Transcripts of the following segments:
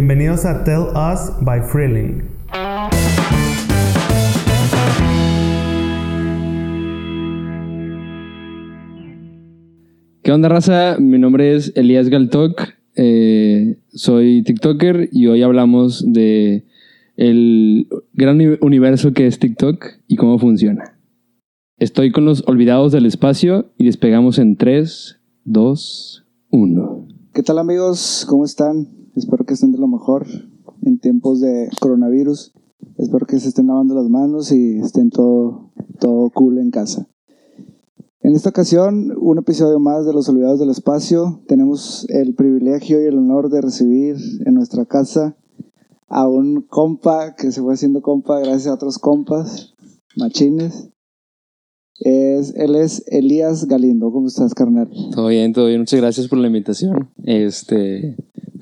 Bienvenidos a Tell Us by Freeling. ¿Qué onda, raza? Mi nombre es Elías Galtok. eh, soy TikToker y hoy hablamos de el gran uni- universo que es TikTok y cómo funciona. Estoy con los olvidados del espacio y despegamos en 3, 2, 1. ¿Qué tal amigos? ¿Cómo están? Espero que estén de lo mejor en tiempos de coronavirus. Espero que se estén lavando las manos y estén todo, todo cool en casa. En esta ocasión, un episodio más de Los Olvidados del Espacio. Tenemos el privilegio y el honor de recibir en nuestra casa a un compa que se fue haciendo compa gracias a otros compas, machines. Es, él es Elías Galindo. ¿Cómo estás, carnal? Todo bien, todo bien. Muchas gracias por la invitación. Este,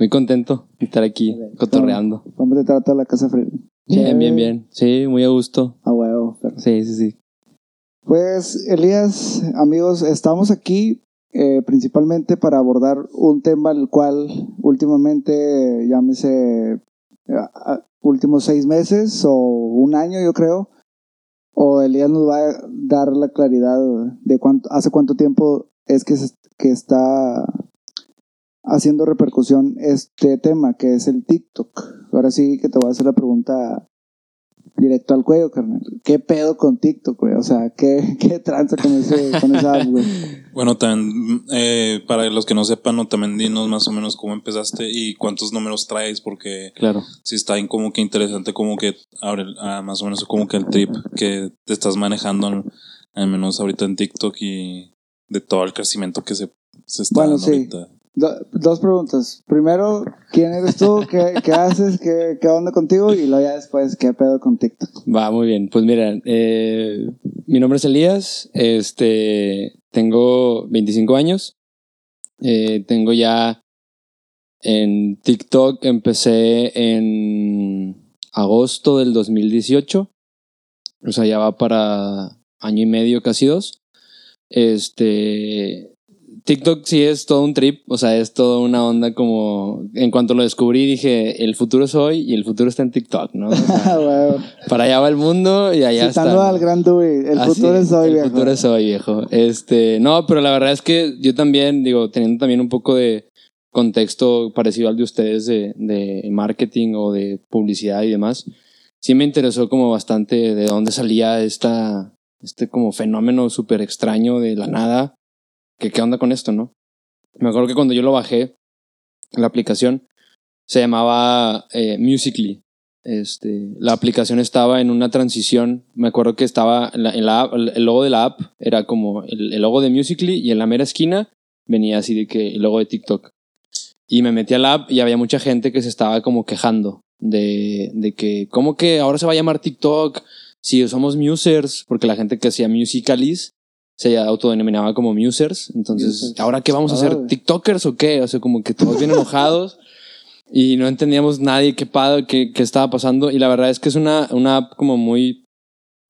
muy contento de estar aquí cotorreando. ¿Cómo te trata la casa fría? Bien, bien, bien. Sí, muy a gusto. A huevo, perfecto. Sí, sí, sí. Pues, Elías, amigos, estamos aquí eh, principalmente para abordar un tema el cual últimamente, llámese, eh, últimos seis meses o un año, yo creo, o Elías nos va a dar la claridad de cuánto, hace cuánto tiempo es que, se- que está haciendo repercusión este tema, que es el TikTok. Ahora sí que te voy a hacer la pregunta directo al cuello, carnal. ¿Qué pedo con TikTok, güey? O sea, ¿qué, qué tranza con, ese, con esa app, güey? Bueno, también, eh, para los que no sepan, o también dinos más o menos cómo empezaste y cuántos números traes, porque Claro. si está bien como que interesante, como que abre ah, más o menos como que el trip que te estás manejando, al, al menos ahorita en TikTok y de todo el crecimiento que se, se está Bueno, dando sí. ahorita. Do- dos preguntas. Primero, ¿quién eres tú? ¿Qué, qué haces? ¿Qué, ¿Qué onda contigo? Y luego ya después, ¿qué pedo con TikTok? Va, muy bien. Pues mira, eh, mi nombre es Elías, este, tengo 25 años, eh, tengo ya en TikTok, empecé en agosto del 2018, o sea, ya va para año y medio, casi dos. Este, TikTok sí es todo un trip, o sea, es toda una onda como, en cuanto lo descubrí dije, el futuro es hoy y el futuro está en TikTok, ¿no? O sea, Ah, para allá va el mundo y allá Citando está. al gran Dewey, el futuro es hoy, El viejo. futuro es hoy, viejo. Este, no, pero la verdad es que yo también, digo, teniendo también un poco de contexto parecido al de ustedes de, de marketing o de publicidad y demás, sí me interesó como bastante de dónde salía esta, este como fenómeno súper extraño de la nada. Que qué onda con esto, ¿no? Me acuerdo que cuando yo lo bajé, la aplicación se llamaba eh, Musically. Este, la aplicación estaba en una transición. Me acuerdo que estaba en la, el logo de la app era como el, el logo de Musically y en la mera esquina venía así de que el logo de TikTok. Y me metí a la app y había mucha gente que se estaba como quejando de, de que, ¿cómo que ahora se va a llamar TikTok? Si somos musers, porque la gente que hacía Musicalis se autodenominaba como musers. Entonces, Musers. ¿ahora qué vamos a hacer? ¿TikTokers o qué? O sea, como que todos bien enojados y no entendíamos nadie qué, qué, qué estaba pasando. Y la verdad es que es una, una app como muy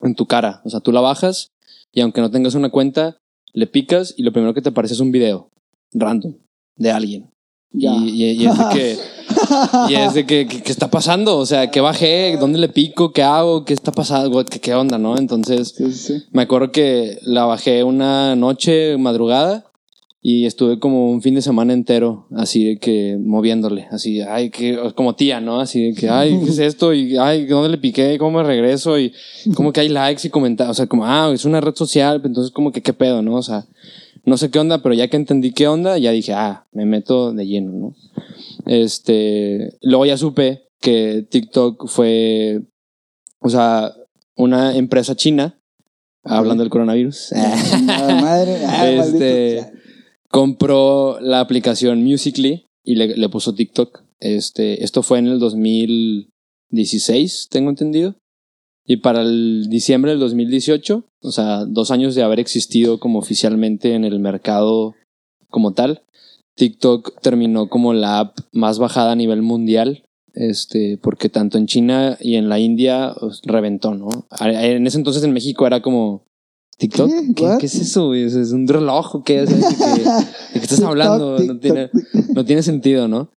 en tu cara. O sea, tú la bajas y aunque no tengas una cuenta, le picas y lo primero que te aparece es un video random de alguien. Ya. Y, y- y es de que, y es de que, que- ¿qué está pasando? O sea, ¿qué bajé? ¿Dónde le pico? ¿Qué hago? ¿Qué está pasando? ¿Qué, qué onda, no? Entonces, sí, sí. me acuerdo que la bajé una noche, madrugada, y estuve como un fin de semana entero, así de que moviéndole, así, ay, que, como tía, ¿no? Así de que, ay, ¿qué es esto? Y, ay, ¿dónde le piqué? ¿Cómo me regreso? Y como que hay likes y comentarios, o sea, como, ah, es una red social, entonces como que, ¿qué pedo, no? O sea, no sé qué onda, pero ya que entendí qué onda, ya dije, ah, me meto de lleno, ¿no? Este, luego ya supe que TikTok fue, o sea, una empresa china, hablando del coronavirus, madre. Ah, Este- compró la aplicación Musically y le, le puso TikTok. Este, esto fue en el 2016, tengo entendido. Y para el diciembre del 2018, o sea, dos años de haber existido como oficialmente en el mercado como tal, TikTok terminó como la app más bajada a nivel mundial. Este, porque tanto en China y en la India pues, reventó, ¿no? En ese entonces en México era como TikTok. ¿Qué? ¿Qué, What? qué es eso? ¿Es un reloj o qué? ¿de qué- ¿De qué estás hablando? No tiene, no tiene sentido, ¿no?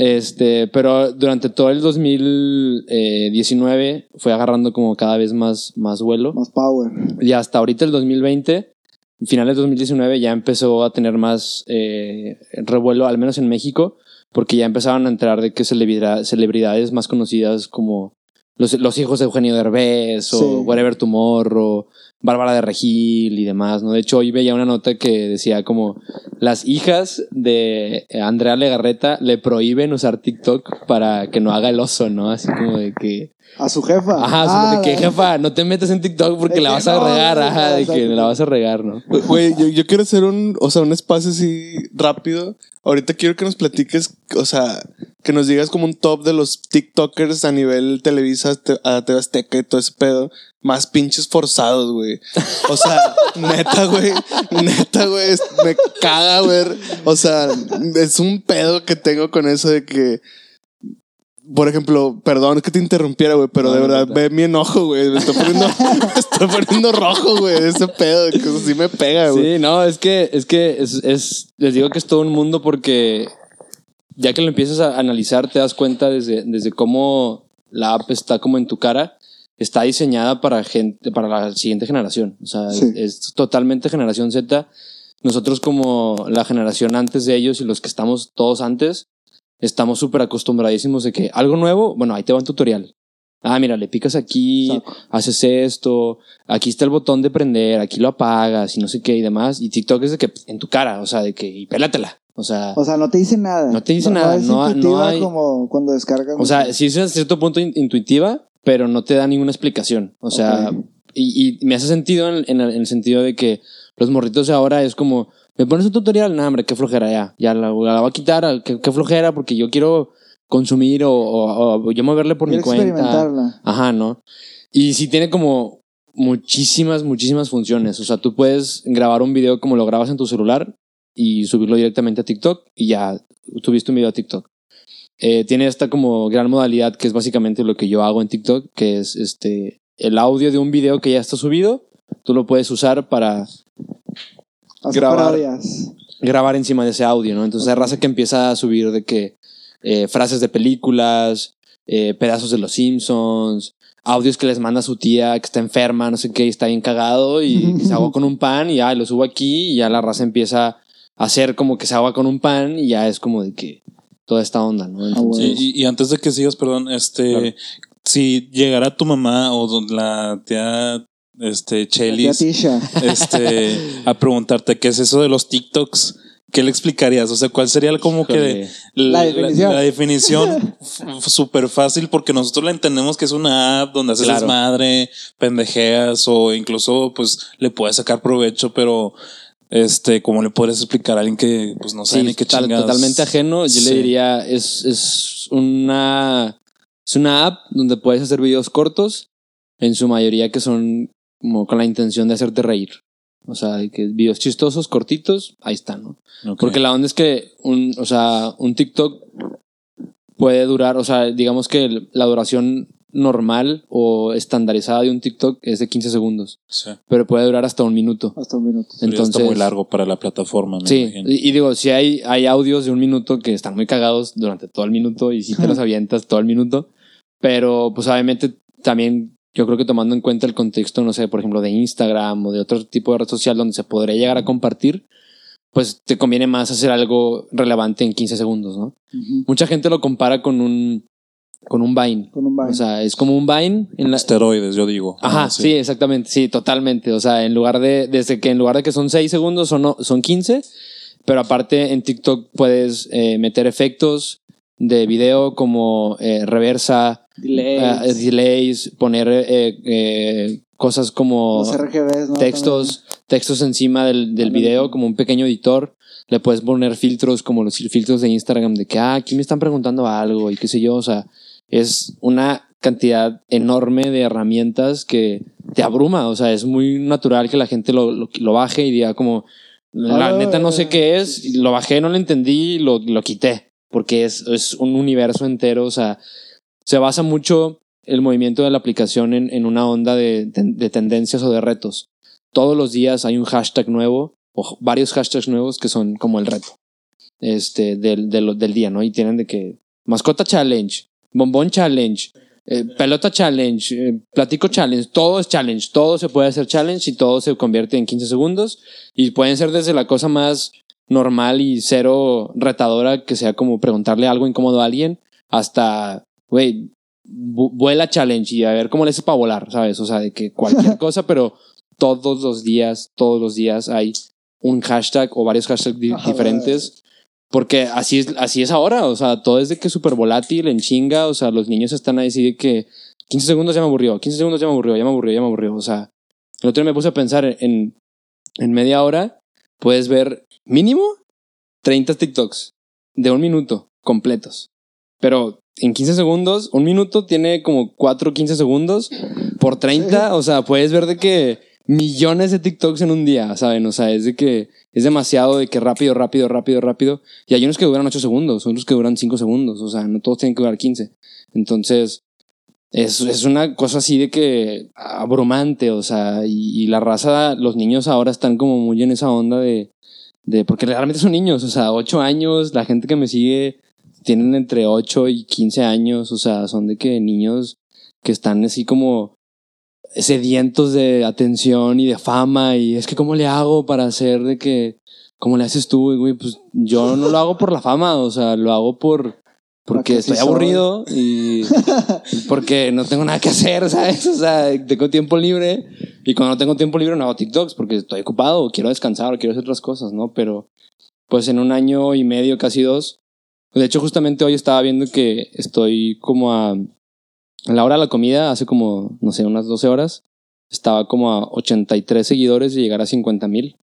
Este, pero durante todo el 2019 fue agarrando como cada vez más, más vuelo. Más power. Y hasta ahorita el 2020, finales de 2019, ya empezó a tener más eh, revuelo, al menos en México, porque ya empezaron a entrar de que celebridad- celebridades más conocidas como los, los hijos de Eugenio Derbez o Sí. Whatever Tomorrow, Bárbara de Regil y demás, ¿no? De hecho, hoy veía una nota que decía como las hijas de Andrea Legarreta le prohíben usar TikTok para que no haga el oso, ¿no? Así como de que... A su jefa. Ajá, Ah, de que jefa, no te metas en TikTok porque la vas a no, regar, no, ajá, de que la vas a regar, ¿no? Güey, yo, yo quiero hacer un, o sea, un espacio así rápido. Ahorita quiero que nos platiques, o sea, que nos digas como un top de los TikTokers a nivel Televisa, te- a TV Azteca y todo ese pedo. Más pinches forzados, güey. O sea, neta, güey. Neta, güey. Me caga, güey. O sea, es un pedo que tengo con eso de que. Por ejemplo, perdón que te interrumpiera, güey, pero No, de verdad, no. ve mi enojo, güey. Me estoy poniendo, me estoy poniendo rojo, güey. Ese pedo, que sí me pega, güey. Sí, no, es que, es que es, es- les digo que es todo un mundo porque ya que lo empiezas a analizar, te das cuenta desde, desde cómo la app está como en tu cara, está diseñada para gente, para la siguiente generación. O sea, Sí. es, es totalmente generación Z. Nosotros como la generación antes de ellos y los que estamos todos antes, estamos súper acostumbradísimos de que algo nuevo, bueno, ahí te va un tutorial. Ah, mira, le picas aquí, haces esto, aquí está el botón de prender, aquí lo apagas y no sé qué y demás. Y TikTok es de que pff, en tu cara, o sea, de que y pélatela. O sea, O sea, no te dice nada. No te dice nada, es no- no intuitiva hay- como cuando descargas. o sea, sí es a cierto punto in- intuitiva, pero no te da ninguna explicación. O sea, Ok. y, y me hace sentido en, en el, en el sentido de que los morritos ahora es como, me pones un tutorial, no, hombre, qué flojera ya, ya la, la voy a quitar, qué, qué flojera, porque yo quiero consumir o, o- o yo moverle por mi Quiero cuenta. experimentarla. Ajá, ¿no? Y sí tiene como muchísimas, muchísimas funciones. O sea, tú puedes grabar un video como lo grabas en tu celular y subirlo directamente a TikTok y ya tuviste un video a TikTok. Eh, tiene esta como gran modalidad que es básicamente lo que yo hago en TikTok, que es este el audio de un video que ya está subido, tú lo puedes usar para Grabar. parodias. grabar encima de ese audio, ¿no? Entonces hay raza que empieza a subir de que eh, frases de películas, eh, pedazos de los Simpsons, audios que les manda su tía que está enferma, no sé qué, y está bien cagado y se agua con un pan y ya lo subo aquí y ya la raza empieza a hacer como que se agua con un pan y ya es como de que toda esta onda, ¿no? Entonces, Sí, y, y antes de que sigas, perdón, este, Claro. si llegara tu mamá o la tía, este, Chelis, este, a preguntarte qué es eso de los TikToks, ¿qué le explicarías? O sea, ¿cuál sería como que la, La definición. la definición f- súper fácil? Porque nosotros la entendemos que es una app donde haces Claro. madre, pendejeas o incluso pues le puedes sacar provecho, pero este, ¿cómo le podrías explicar a alguien que pues no sabe Sí, ni qué chingados? totalmente ajeno. Yo Sí. le diría, es, es una es una app donde puedes hacer videos cortos, en su mayoría que son como con la intención de hacerte reír. O sea, de que videos chistosos, cortitos, ahí están, ¿no? Ok. Porque la onda es que un, o sea, un TikTok puede durar, o sea, digamos que la duración normal o estandarizada de un TikTok es de 15 segundos, Sí. pero puede durar hasta un minuto. Hasta un minuto. Entonces, está muy largo para la plataforma, me Sí, imagino. y, y digo, si hay, hay audios de un minuto que están muy cagados durante todo el minuto y si te los avientas todo el minuto, pero pues obviamente también yo creo que tomando en cuenta el contexto, no sé, por ejemplo, de Instagram o de otro tipo de red social donde se podría llegar a compartir, pues te conviene más hacer algo relevante en 15 segundos, ¿no? Mucha gente lo compara con un, con un Vine. Con un baile. O sea, es como un Vine en la, Esteroides, yo digo. Ajá, Ah, sí. exactamente, sí, totalmente. O sea, en lugar de, desde que en lugar de que son 6 segundos, son, no- son 15, pero aparte en TikTok puedes eh, meter efectos de video como eh, reversa, Delays. eh, delays, poner eh, eh, cosas como Los RGBs, ¿no? textos, textos encima del, del video como un pequeño editor. Le puedes poner filtros como los filtros de Instagram de que, ah, aquí me están preguntando algo y qué sé yo. O sea, es una cantidad enorme de herramientas que te abruma. O sea, es muy natural que la gente lo, lo, lo baje y diga como, la Ah, neta no sé qué es, lo bajé, no lo entendí y lo, lo quité. Porque es, es un universo entero. O sea, se basa mucho el movimiento de la aplicación en, en una onda de, de- de tendencias o de retos. Todos los días hay un hashtag nuevo o varios hashtags nuevos que son como el reto este, del, del, del día, ¿no? Y tienen de que mascota challenge, bombón challenge, eh, pelota challenge, eh, platico challenge, todo es challenge, todo se puede hacer challenge y todo se convierte en 15 segundos y pueden ser desde la cosa más normal y cero retadora que sea como preguntarle algo incómodo a alguien hasta, güey, vu- vuela challenge y a ver cómo le haces para volar, ¿sabes? O sea, de que cualquier cosa, pero todos los días, todos los días hay un hashtag o varios hashtags di- Ajá. diferentes. Porque así es, así es ahora, o sea, todo es de que súper volátil, en chinga, o sea, los niños están ahí así de que 15 segundos ya me aburrió, 15 segundos ya me aburrió, ya me aburrió, ya me aburrió, o sea, el otro día me puse a pensar en, en media hora, puedes ver mínimo 30 TikToks de un minuto completos, pero en 15 segundos, un minuto tiene como 4 15 segundos, por 30, o sea, puedes ver de que millones de TikToks en un día, ¿saben? O sea, es de que es demasiado de que rápido, rápido, rápido, rápido. Y hay unos que duran 8 segundos, otros que duran 5 segundos. O sea, no todos tienen que durar 15. Entonces, es, es una cosa así de que abrumante, o sea, y, y la raza, los niños ahora están como muy en esa onda de, de, porque realmente son niños, o sea, 8 años, la gente que me sigue tienen entre 8 y 15 años, o sea, son de que niños que están así como sedientos de atención y de fama y es que cómo le hago para hacer de que ¿cómo le haces tú, güey? Pues yo no lo hago por la fama, o sea, lo hago por porque estoy aburrido y porque no tengo nada que hacer, ¿sabes? O sea, tengo tiempo libre y cuando no tengo tiempo libre no hago TikToks porque estoy ocupado, o quiero descansar, o quiero hacer otras cosas, ¿no? Pero pues en un año y medio, casi dos. De hecho, justamente hoy estaba viendo que estoy como a, a la hora de la comida, hace como, no sé, unas 12 horas, estaba como a 83 seguidores y llegar a 50 mil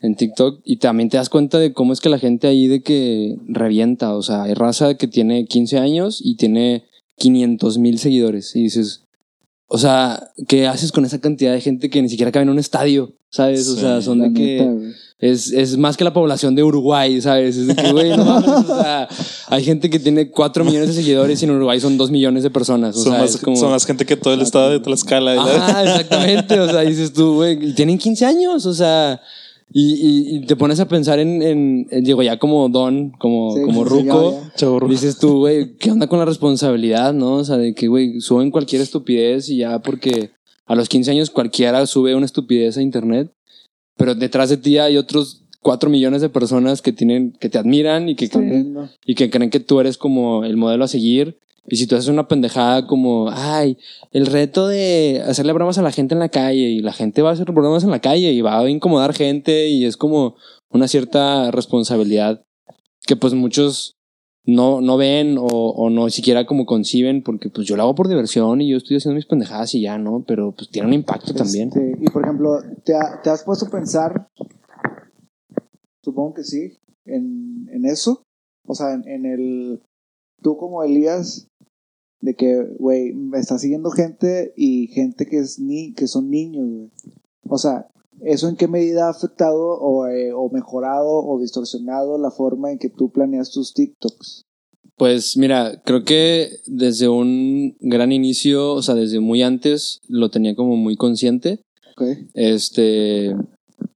en TikTok. Y también te das cuenta de cómo es que la gente ahí de que revienta. O sea, hay raza que tiene 15 años y tiene 500 mil seguidores. Y dices, o sea, ¿qué haces con esa cantidad de gente que ni siquiera cabe en un estadio? ¿Sabes? O sea, son de que... neta. Es, es más que la población de Uruguay, ¿sabes? Es de que, güey, no mames, o sea, hay gente que tiene 4 millones de seguidores y en Uruguay son 2 millones de personas. O son, sea, más, es como... son más gente que todo el estado de Tlaxcala. Ajá, exactamente. O sea, dices tú, güey, tienen 15 años, o sea, y, y- y te pones a pensar en, en, en, digo, ya como don, como, Sí, como ruco. Dices tú, güey, ¿qué onda con la responsabilidad, no? O sea, de que, güey, suben cualquier estupidez y ya porque a los 15 años cualquiera sube una estupidez a internet, pero detrás de ti hay otros 4 millones de personas que tienen, que te admiran y que Estoy creen, y que creen que tú eres como el modelo a seguir. Y si tú haces una pendejada como, ay, el reto de hacerle bromas a la gente en la calle y la gente va a hacer bromas en la calle y va a incomodar gente y es como una cierta responsabilidad que pues muchos no, no ven o, o no siquiera como conciben porque pues yo lo hago por diversión y yo estoy haciendo mis pendejadas y ya, ¿no? Pero pues tiene un impacto también. Este, y por ejemplo, ¿te, ha- te has puesto a pensar, supongo que sí, en, en eso? O sea, en, el, tú como Elías, de que, güey, me está siguiendo gente y gente que, es ni, que son niños, güey. O sea, ¿eso en qué medida ha afectado o, eh, o mejorado o distorsionado la forma en que tú planeas tus TikToks? Pues mira, creo que desde un gran inicio, o sea, desde muy antes, lo tenía como muy consciente. ¿Ok? Este,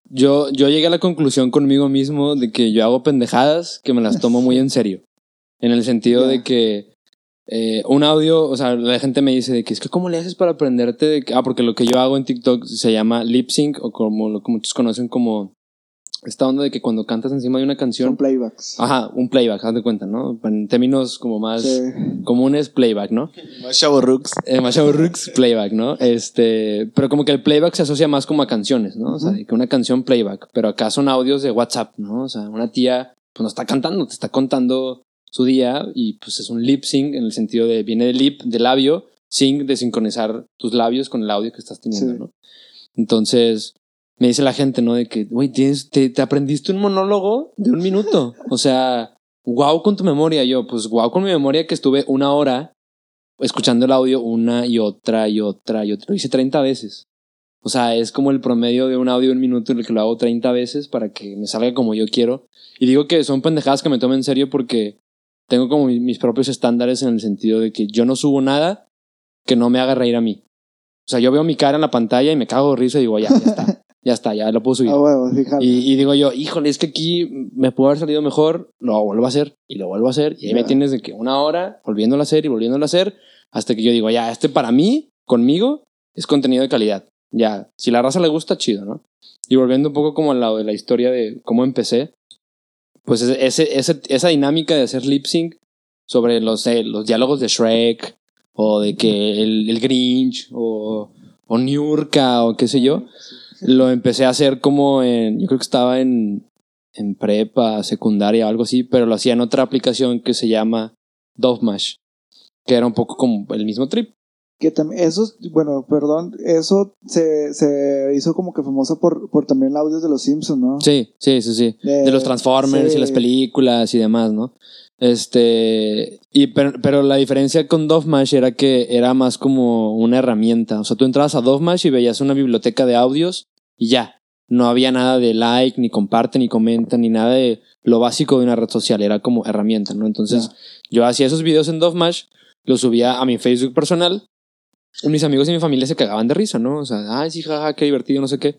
yo, yo llegué a la conclusión conmigo mismo de que yo hago pendejadas que me las tomo muy en serio. En el sentido de que eh, un audio, o sea, la gente me dice de que es que cómo le haces para aprenderte de que, ah, porque lo que yo hago en TikTok se llama lip sync o como lo que muchos conocen como esta onda de que cuando cantas encima de una Son canción, playbacks. ajá, un playback, haz de cuenta, ¿no? En términos como más Sí. comunes, playback, ¿no? Más chavorrucks. Eh, Machado Rooks, playback, ¿no? Este, pero como que el playback se asocia más como a canciones, ¿no? O sea, de que una canción playback, pero acá son audios de WhatsApp, ¿no? O sea, una tía, pues no está cantando, te está contando su día y pues es un lip sync en el sentido de, viene de lip, de labio, sync, de sincronizar tus labios con el audio que estás teniendo, Sí. ¿no? Entonces, me dice la gente, ¿no? De que, güey, tienes- te, te aprendiste un monólogo de un minuto. O sea, wow con tu memoria. Yo, pues wow con mi memoria que estuve una hora escuchando el audio una y otra y otra y otra. Lo hice 30 veces. O sea, es como el promedio de un audio de un minuto en el que lo hago 30 veces para que me salga como yo quiero. Y digo que son pendejadas que me tomo en serio porque tengo como mi- mis propios estándares en el sentido de que yo no subo nada que no me haga reír a mí. O sea, yo veo mi cara en la pantalla y me cago de risa y digo, ya, ya está. ya está, ya lo puedo subir. Ah. Y, y digo yo, híjole, es que aquí me pudo haber salido mejor, lo vuelvo a hacer y lo vuelvo a hacer. Y ahí me tienes de que una hora volviéndolo a hacer y volviéndolo a hacer, hasta que yo digo, ya, este para mí, conmigo, es contenido de calidad. Ya, si la raza le gusta, chido, ¿no? Y volviendo un poco como al lado de la historia de cómo empecé, pues ese, ese- esa dinámica de hacer lip sync sobre los, eh, los diálogos de Shrek, o de que el, el Grinch, o, o o qué sé yo, lo empecé a hacer como en, yo creo que estaba en, en prepa, secundaria o algo así, pero lo hacía en otra aplicación que se llama Dovemash, que era un poco como el mismo trip. Que también, eso, bueno, perdón, eso se, se hizo como que famoso por, por también audios de los Simpsons, ¿no? Sí, sí, sí, sí. De- De los Transformers sí. y las películas y demás, ¿no? Este, y pero, pero la diferencia con Dovemash era que era más como una herramienta. O sea, tú entrabas a Dovemash y veías una biblioteca de audios y ya. No había nada de like, ni comparte, ni comenta, ni nada de lo básico de una red social. Era como herramienta, ¿no? Entonces, yo hacía esos videos en Dovemash, los subía a mi Facebook personal. Mis amigos y mi familia se cagaban de risa, ¿no? O sea, ay, sí, jaja, qué divertido, no sé qué.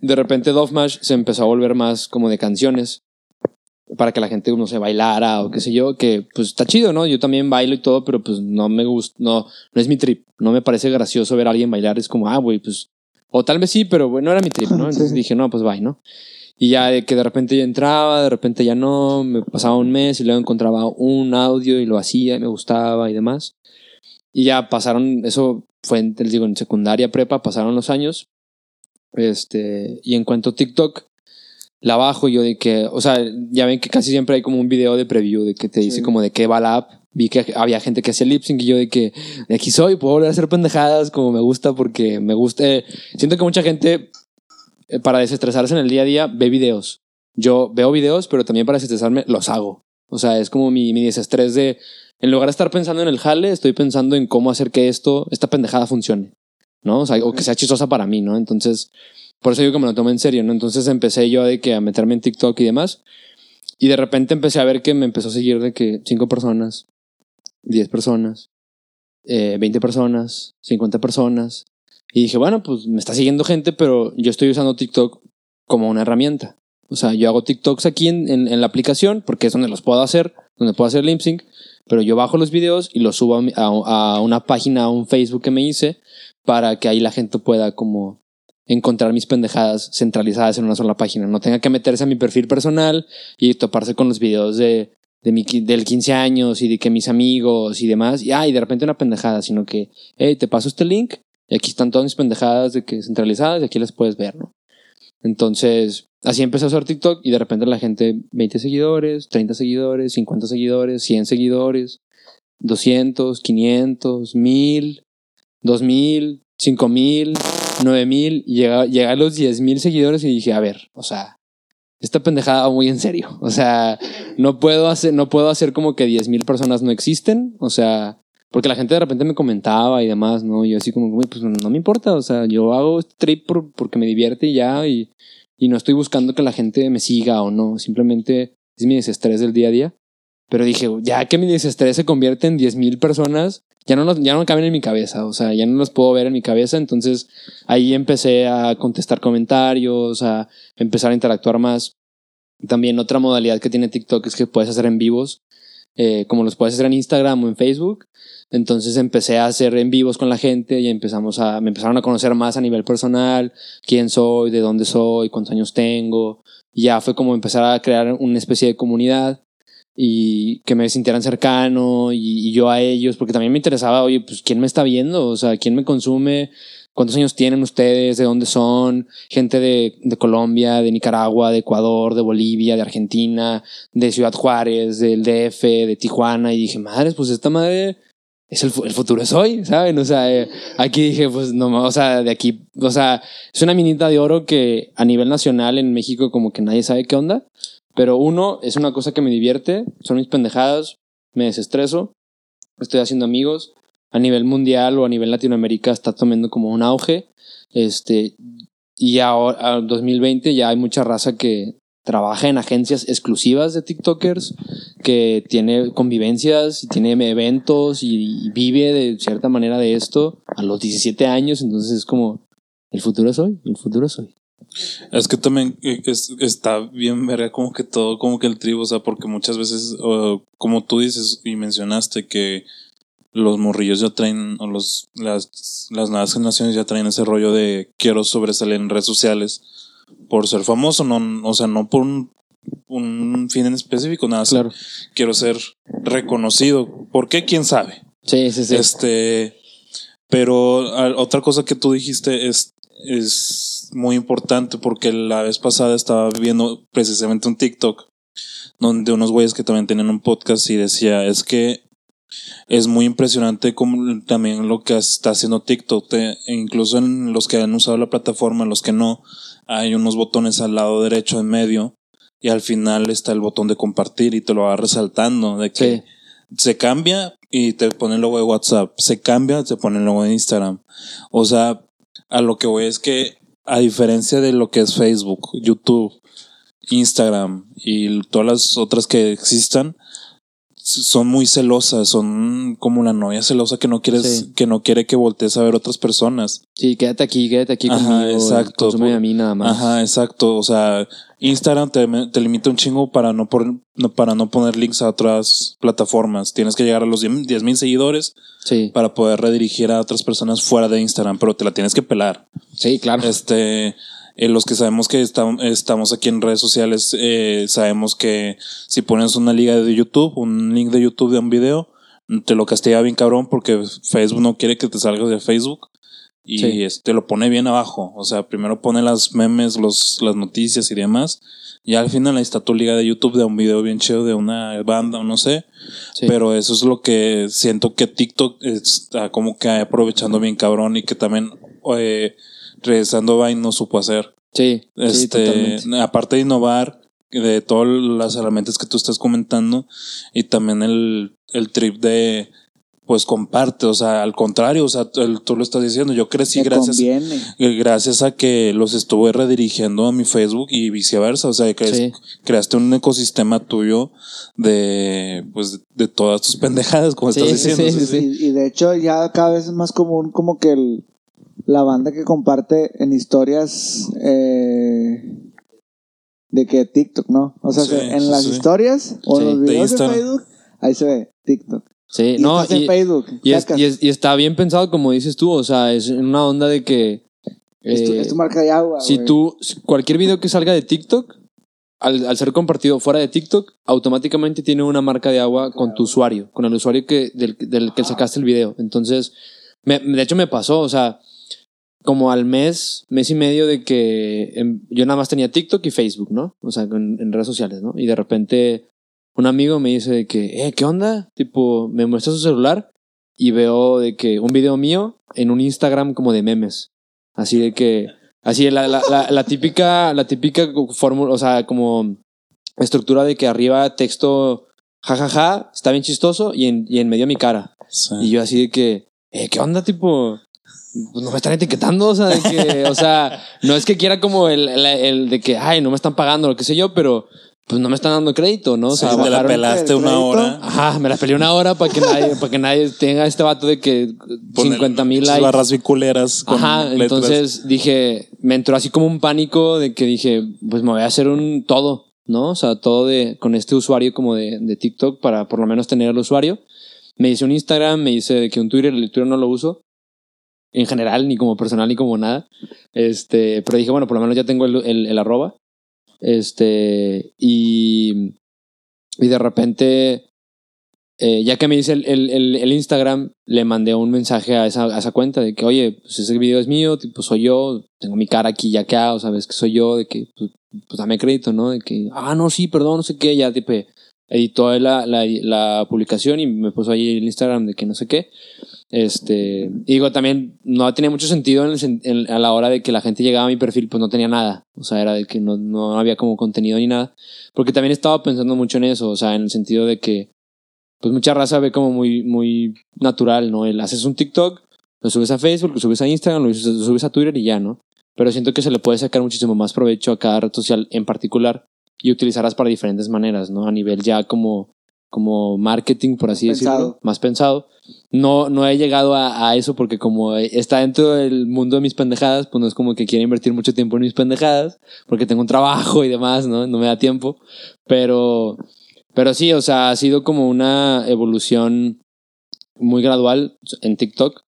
De repente Dovemash se empezó a volver más como de canciones para que la gente, no sé, bailara o qué sé yo, que pues está chido, ¿no? Yo también bailo y todo, pero pues no me gusta, no, no es mi trip. No me parece gracioso ver a alguien bailar. Es como, ah, güey, pues, o tal vez sí, pero bueno, no era mi trip, ¿no? Entonces Sí. dije, no, pues bye, ¿no? Y ya de que de repente ya entraba, de repente ya no, me pasaba un mes y luego encontraba un audio y lo hacía y me gustaba y demás. Y ya pasaron, eso fue, en- les digo, en secundaria, prepa, pasaron los años. Este, y en cuanto a TikTok, la bajo yo de que, o sea, ya ven que casi siempre hay como un video de preview de que te dice Sí. como de qué va la app. Vi que había gente que hacía lip sync y yo de que de aquí soy, puedo volver a hacer pendejadas como me gusta porque me gusta. eh, siento que mucha gente eh, para desestresarse en el día a día ve videos. Yo veo videos, pero también para desestresarme los hago. O sea, es como mi, mi desestrés de, en lugar de estar pensando en el jale, estoy pensando en cómo hacer que esto, esta pendejada funcione. ¿No? O sea, o que sea chistosa para mí, ¿no? Entonces, por eso digo que me lo tomo en serio, ¿no? Entonces empecé yo de que a meterme en TikTok y demás. Y de repente empecé a ver que me empezó a seguir de que cinco personas, 10 personas, eh, 20 personas, 50 personas. Y dije, bueno, pues me está siguiendo gente, pero yo estoy usando TikTok como una herramienta. O sea, yo hago TikToks aquí en, en- en la aplicación porque es donde los puedo hacer, donde puedo hacer lip sync, pero yo bajo los videos y los subo a, una página, a un Facebook que me hice, para que ahí la gente pueda como encontrar mis pendejadas centralizadas en una sola página. No tenga que meterse a mi perfil personal y toparse con los videos de, del 15 años y de que mis amigos y demás. Y, ah, y de repente una pendejada, sino que, hey, te paso este link y aquí están todas mis pendejadas de que centralizadas y aquí las puedes ver, ¿no? Entonces, así empecé a usar TikTok y de repente la gente, 20 seguidores, 30 seguidores, 50 seguidores, 100 seguidores, 200, 500, 1000, 2000, 5000, 9000 y llega, llega a los 10000 seguidores y dije, a ver, o sea, esta pendejada va muy en serio. O sea, no puedo hacer, no puedo hacer como que 10.000 personas no existen. O sea, porque la gente de repente me comentaba y demás, ¿no? Yo así como, "Güey, pues no me importa. O sea, yo hago este trip por- porque me divierte y ya. Y, y no estoy buscando que la gente me siga o no. Simplemente es mi desestrés del día a día. Pero dije, ya que mi desestrés se convierte en 10.000 personas, ya no, los- ya no caben en mi cabeza. O sea, ya no los puedo ver en mi cabeza. Entonces ahí empecé a contestar comentarios, a empezar a interactuar más. También otra modalidad que tiene TikTok es que puedes hacer en vivos, eh, como los puedes hacer en Instagram o en Facebook. Entonces empecé a hacer en vivos con la gente y empezamos a, me empezaron a conocer más a nivel personal, quién soy, de dónde soy, cuántos años tengo. Ya fue como empezar a crear una especie de comunidad y que me sintieran cercano y, y yo a ellos, porque también me interesaba, oye, pues quién me está viendo, o sea, quién me consume, cuántos años tienen ustedes, de dónde son, gente de, de Colombia, de Nicaragua, de Ecuador, de Bolivia, de Argentina, de Ciudad Juárez, del DF, de Tijuana, y dije, madres, pues esta madre es el, el futuro es hoy, ¿saben? O sea, eh, aquí dije, pues no, o sea, de aquí, o sea, es una minita de oro que a nivel nacional en México como que nadie sabe qué onda, pero uno, es una cosa que me divierte, son mis pendejadas, me desestreso, estoy haciendo amigos, a nivel mundial o a nivel Latinoamérica está tomando como un auge, este, y ahora, en 2020 ya hay mucha raza que trabaja en agencias exclusivas de TikTokers, que tiene convivencias y tiene eventos y, y vive de cierta manera de esto a los 17 años, entonces es como, el futuro es hoy, el futuro es hoy. Es que también eh, es- está bien verga como que todo, como que el tribu, o sea, porque muchas veces, o, como tú dices y mencionaste, que los morrillos ya traen, o los, las, las nuevas generaciones ya traen ese rollo de quiero sobresalir en redes sociales por ser famoso, no, o sea, no por un, un fin en específico, nada, Claro. quiero ser reconocido. ¿Por qué? ¿Quién sabe? Sí, sí, sí. Este, pero a- otra cosa que tú dijiste es, es muy importante porque la vez pasada estaba viendo precisamente un TikTok donde unos güeyes que también tenían un podcast y decía, es que es muy impresionante como también lo que está haciendo TikTok, te- incluso en los que han usado la plataforma, en los que no, hay unos botones al lado derecho en medio y al final está el botón de compartir y te lo va resaltando de que Sí. se cambia y te pone el logo de WhatsApp, se cambia, te pone el logo de Instagram. O sea, a lo que voy es que a diferencia de lo que es Facebook, YouTube, Instagram y todas las otras que existan, son muy celosas, son como la novia celosa que no quieres, Sí. que no quiere que voltees a ver otras personas. Sí, quédate aquí, quédate aquí Ajá, conmigo. exacto. A mí nada más. Ajá, exacto. O sea, Instagram te, te limita un chingo para no, por- no- para no poner links a otras plataformas. Tienes que llegar a los 10 mil seguidores Sí, para poder redirigir a otras personas fuera de Instagram, pero te la tienes que pelar. sí, claro. Este, eh, los que sabemos que estam- estamos aquí en redes sociales, eh, sabemos que si pones una liga de YouTube, un link de YouTube de un video, te lo castiga bien cabrón porque Facebook no quiere que te salgas de Facebook y Sí. este, lo pone bien abajo. O sea, primero pone las memes, los, las noticias y demás. Y al final ahí está tu liga de YouTube de un video bien chido de una banda o no sé. Sí. Pero eso es lo que siento que TikTok está como que aprovechando bien cabrón y que también eh, regresando Vine no supo hacer. sí, Este, aparte de innovar, de todas las herramientas que tú estás comentando y también el, el trip de pues comparte, o sea, al contrario, o sea, tú, tú lo estás diciendo, yo crecí Me gracias conviene. eh, gracias a que los estuve redirigiendo a mi Facebook y viceversa, o sea, que Sí. creaste un ecosistema tuyo de pues de todas tus pendejadas, como Sí, estás sí, diciendo. sí, sí. Y, y de hecho ya cada vez es más común como que el, la banda que comparte en historias eh, de que TikTok, ¿no? O sea, Sí, en las sí. historias o Sí. en los De videos de. Facebook, ahí se ve TikTok. Sí, Y no, estás en y, Facebook. y es- sacas. y es- y está bien pensado como dices tú, o sea, es una onda de que Es tu, eh, es tu marca de agua. si tú, cualquier video que salga de TikTok, al, al ser compartido fuera de TikTok, automáticamente tiene una marca de agua con tu usuario, con el usuario que, del, del que sacaste el video. Entonces, me- de hecho me pasó, o sea, como al mes, mes y medio de que em, yo nada más tenía TikTok y Facebook, ¿no? O sea, en, en redes sociales, ¿no? Y de repente un amigo me dice de que, eh, ¿qué onda? Tipo, me muestra su celular y veo de que un video mío en un Instagram como de memes. Así de que, así la, la, la, la típica, la típica fórmula, o sea, como estructura de que arriba texto jajaja, está bien chistoso y en, y en medio mi cara. Sí. Y yo así de que, eh, ¿qué onda? Tipo, no me están etiquetando, o sea, de que, o sea, no es que quiera como el, el, el de que, ay, no me están pagando, lo que sé yo, pero pues no me están dando crédito, ¿no? O sea, Sí, te la pelaste el una hora. Ajá, me la peleé una hora para que nadie, para que nadie tenga este vato de que Poner 50 mil likes. barras biculeras con Ajá, letras. entonces dije, me entró así como un pánico de que dije, pues me voy a hacer un todo, ¿no? O sea, todo de, con este usuario como de, de TikTok para por lo menos tener el usuario. Me hice un Instagram, me hice que un Twitter, el Twitter no lo uso. En general, ni como personal, ni como nada. Este, pero dije, bueno, por lo menos ya tengo el, el, el arroba. Este, y, y de repente, eh, ya que me el, el, el Instagram, le mandé un mensaje a esa, a esa cuenta de que, oye, pues ese video es mío, tipo, soy yo, tengo mi cara aquí ya que hago, sabes que soy yo, de que, pues, pues dame crédito, ¿no? De que, ah, no, sí, perdón, no sé qué, ya, tipo, editó la, la, la publicación y me puso ahí el Instagram de que no sé qué. Este, y digo, también no tenía mucho sentido en el en- a la hora de que la gente llegaba a mi perfil, pues no tenía nada. O sea, era de que no, no había como contenido ni nada. Porque también estaba pensando mucho en eso, o sea, en el sentido de que, pues mucha raza ve como muy, muy natural, ¿no? El haces un TikTok, lo subes a Facebook, lo subes a Instagram, lo subes, lo subes a Twitter y ya, ¿no? Pero siento que se le puede sacar muchísimo más provecho a cada red social en particular y utilizarlas para diferentes maneras, ¿no? A nivel ya como como marketing, por así Pensado. decirlo, más pensado. No, no he llegado a, eso porque como está dentro del mundo de mis pendejadas, pues no es como que quiera invertir mucho tiempo en mis pendejadas, porque tengo un trabajo y demás, ¿no? No me da tiempo. Pero, pero sí, o sea, ha sido como una evolución muy gradual en TikTok.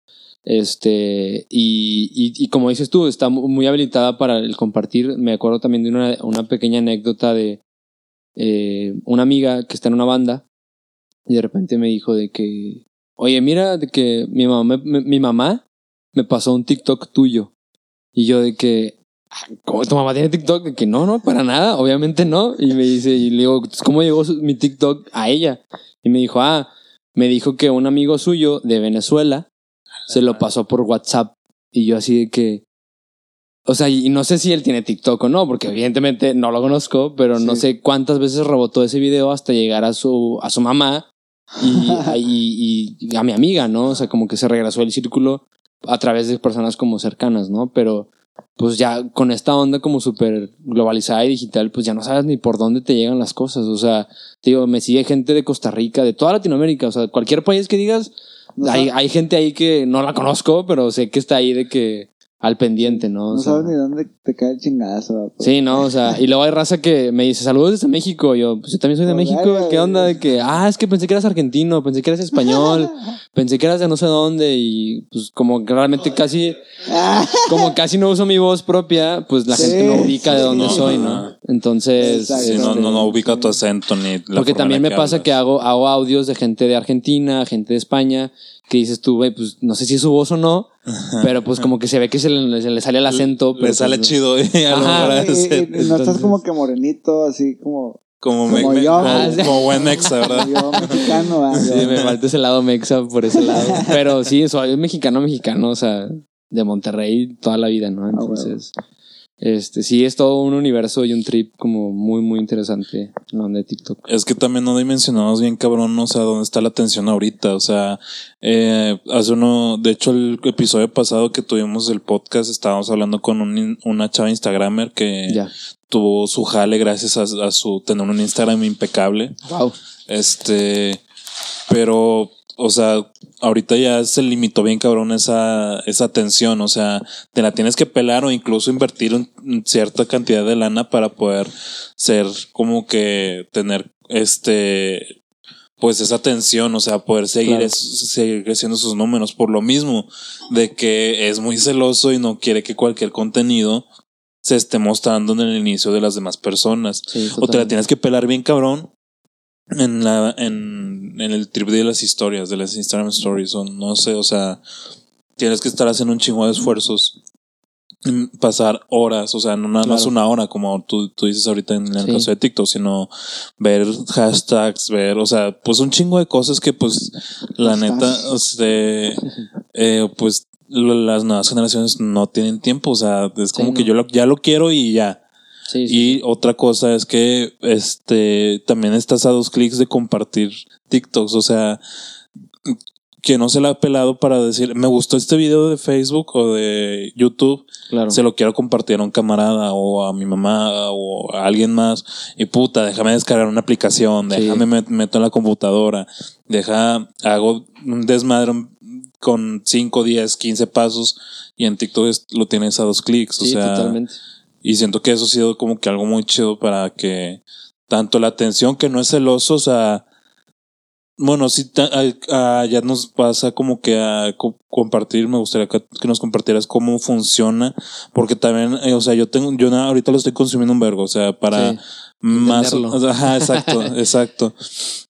Este, y, y, como dices tú, está mu- muy habilitada para el compartir. Me acuerdo también de una, una pequeña anécdota de eh, una amiga que está en una banda y de repente me dijo de que, oye, mira, de que mi mamá, me- mi mamá me pasó un TikTok tuyo. Y yo de que, "Ah, ¿cómo tu mamá tiene TikTok? De que no, no, para nada, obviamente no. Y me dice, y le digo, ¿cómo llegó su- mi TikTok a ella? Y me dijo, ah, me dijo que un amigo suyo de Venezuela se lo pasó por WhatsApp. Y yo así de que, o sea, y no sé si él tiene TikTok o no, porque evidentemente no lo conozco, pero no sé cuántas veces rebotó ese video hasta llegar a su, a su mamá y, a- y- y a mi amiga, ¿no? O sea, como que se regresó el círculo a través de personas como cercanas, ¿no? Pero pues ya con esta onda como súper globalizada y digital, pues ya no sabes ni por dónde te llegan las cosas. O sea, te digo, me sigue gente de Costa Rica, de toda Latinoamérica, o sea, cualquier país que digas, hay, hay gente ahí que no la conozco, pero sé que está ahí de que al pendiente, ¿no? O No sea, sabes ni dónde te cae el chingadazo. ¿verdad? Sí, no, o sea, y luego hay raza que me dice saludos desde México. Yo, pues yo también soy de No, México. ¿Qué onda? De que, ah, es que pensé que eras argentino, pensé que eras español, pensé que eras de no sé dónde. Y pues como que realmente casi, como casi no uso mi voz propia, pues la Sí. gente no ubica de dónde No, soy, no. Entonces. Sí, no, no, no ubica tu acento ni la Porque forma también en me pasa que hago, hago audios de gente de Argentina, gente de España, que dices tú, güey, pues no sé si es su voz o no, pero pues como que se ve que se le, se le sale el acento. Le pero sale pues, chido, eh, a lo Ajá. mejor y- y- ese- y no estás como que morenito, así como como, como me- yo. como, Ah, sí. como buen mexa, ¿verdad? yo mexicano. ¿verdad? Sí, Yo- me falta ese lado mexa por ese lado. Pero sí, soy mexicano, mexicano, o sea, de Monterrey toda la vida, ¿no? Entonces, este, sí, es todo un universo y un trip como muy, muy interesante onda de TikTok. Es que también no dimensionamos bien, cabrón, o sea, dónde está la atención ahorita. O sea, eh, hace uno, de hecho, el episodio pasado que tuvimos del podcast, estábamos hablando con un- una chava Instagramer que Ya. tuvo su jale gracias a, a su tener un Instagram impecable. Wow. Este, pero, o sea, ahorita ya se limitó bien cabrón esa, esa atención, o sea, te la tienes que pelar o incluso invertir un cierta cantidad de lana para poder ser como que tener este, pues esa atención, o sea, poder seguir, Claro. es- seguir creciendo sus números por lo mismo, de que es muy celoso y no quiere que cualquier contenido se esté mostrando en el inicio de las demás personas. Sí, O te la tienes que pelar bien cabrón en la en, en el trip de las historias, de las Instagram stories, o no sé, o sea, tienes que estar haciendo un chingo de esfuerzos. Pasar horas, o sea, no nada más una hora, como tú, tú dices ahorita en el Sí. caso de TikTok, sino ver hashtags, ver, o sea, pues un chingo de cosas que, pues, la neta, o sea, eh, pues las nuevas generaciones no tienen tiempo, o sea, es Sí, como que no. yo lo- ya lo quiero y ya. Sí, sí, Y otra cosa es que este también estás a dos clics de compartir TikToks. O sea, que no se la ha pelado para decir, me gustó este video de Facebook o de YouTube, claro. se lo quiero compartir a un camarada o a mi mamá o a alguien más. Y puta, déjame descargar una aplicación, Sí. déjame met- meto en la computadora, deja, hago un desmadre con 5, 10, 15 pasos y en TikTok lo tienes a dos clics. O Sí, sea, totalmente. Y siento que eso ha sido como que algo muy chido para que tanto la atención que no es celoso, o sea, bueno, sí, a- a- ya nos pasa como que a co- compartir, me gustaría que, que nos compartieras cómo funciona, porque también, eh, o sea, yo tengo, yo ahorita lo estoy consumiendo un vergo, o sea, para Sí, más, entenderlo. o sea, ajá, exacto, exacto,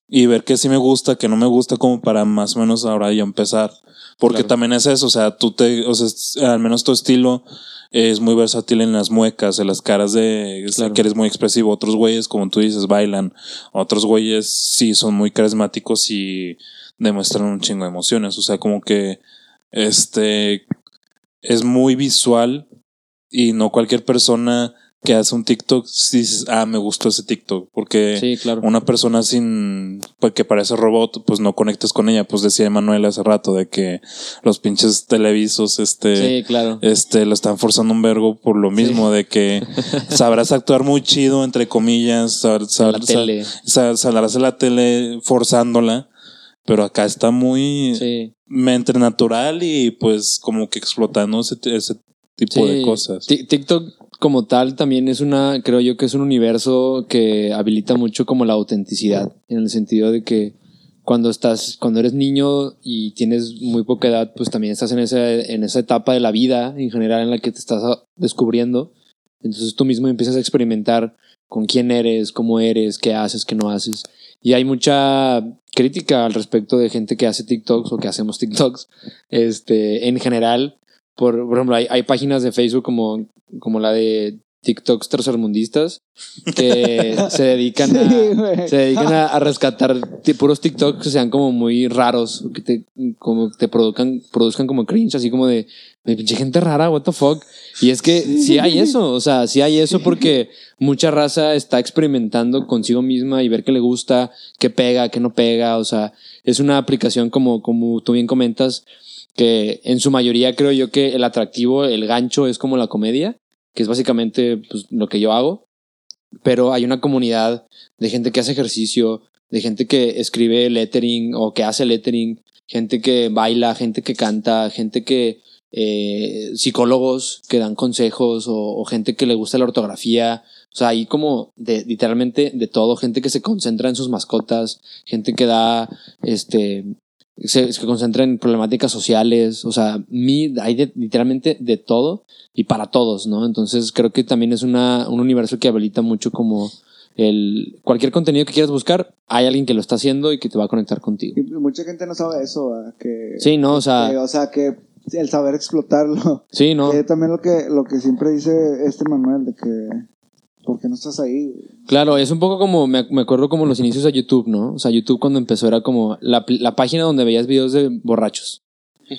y ver qué sí me gusta, qué no me gusta, como para más o menos ahora ya empezar, porque Claro. también es eso, o sea, tú te, o sea, al menos tu estilo es muy versátil en las muecas, en las caras de es- Claro. que eres muy expresivo. Otros güeyes, como tú dices, bailan. Otros güeyes sí son muy carismáticos y demuestran un chingo de emociones. O sea, como que este es muy visual y no cualquier persona que hace un TikTok, sí dices, ah, me gustó ese TikTok. Porque Sí, claro. una persona sin, pues que parece robot, pues no conectas con ella. Pues decía Emanuel hace rato de que los pinches televisos, este, Sí, claro. este, lo están forzando un vergo por lo mismo, de que sabrás actuar muy chido, entre comillas, sab- la sab- tele. sa- saldrás en la tele forzándola, pero acá está muy Sí. mente natural y pues como que explotando ese, ese tipo de cosas. Ti- TikTok como tal también es una, creo yo que es un universo que habilita mucho como la autenticidad, en el sentido de que cuando estás, cuando eres niño y tienes muy poca edad, pues también estás en esa, en esa etapa de la vida en general en la que te estás ah, descubriendo. Entonces tú mismo empiezas a experimentar con quién eres, cómo eres, qué haces, qué no haces. Y hay mucha crítica al respecto de gente que hace TikToks o que hacemos TikToks, este, en general. Por, por ejemplo, hay, hay páginas de Facebook como, como la de TikToks tercermundistas que se dedican Sí, a, se dedican a, a rescatar puros TikToks que sean como muy raros, que te, como te produzcan, produzcan como cringe, así como de, "Ay, pinche gente rara, what the fuck. Y es que sí. hay eso, o sea, sí hay eso porque mucha raza está experimentando consigo misma y ver qué le gusta, qué pega, qué no pega, o sea, es una aplicación como, como tú bien comentas, que en su mayoría creo yo que el atractivo, el gancho es como la comedia, que es básicamente pues, lo que yo hago, pero hay una comunidad de gente que hace ejercicio, de gente que escribe lettering o que hace lettering, gente que baila, gente que canta, gente que eh, psicólogos que dan consejos o, o gente que le gusta la ortografía. O sea, hay como de, literalmente de todo, gente que se concentra en sus mascotas, gente que da, este, se, se concentra en problemáticas sociales, o sea, mi, hay de- literalmente de todo y para todos, ¿no? Entonces creo que también es una, un universo que habilita mucho como el cualquier contenido que quieras buscar, hay alguien que lo está haciendo y que te va a conectar contigo. Y mucha gente no sabe eso, ¿verdad? que, Sí, no, o sea, que, o sea, que el saber explotarlo. sí, no. Que también lo que, lo que siempre dice este Manuel, de que, ¿por qué no estás ahí? güey? Claro, es un poco como, me, me acuerdo como los inicios de YouTube, ¿no? O sea, YouTube cuando empezó era como la, la página donde veías videos de borrachos.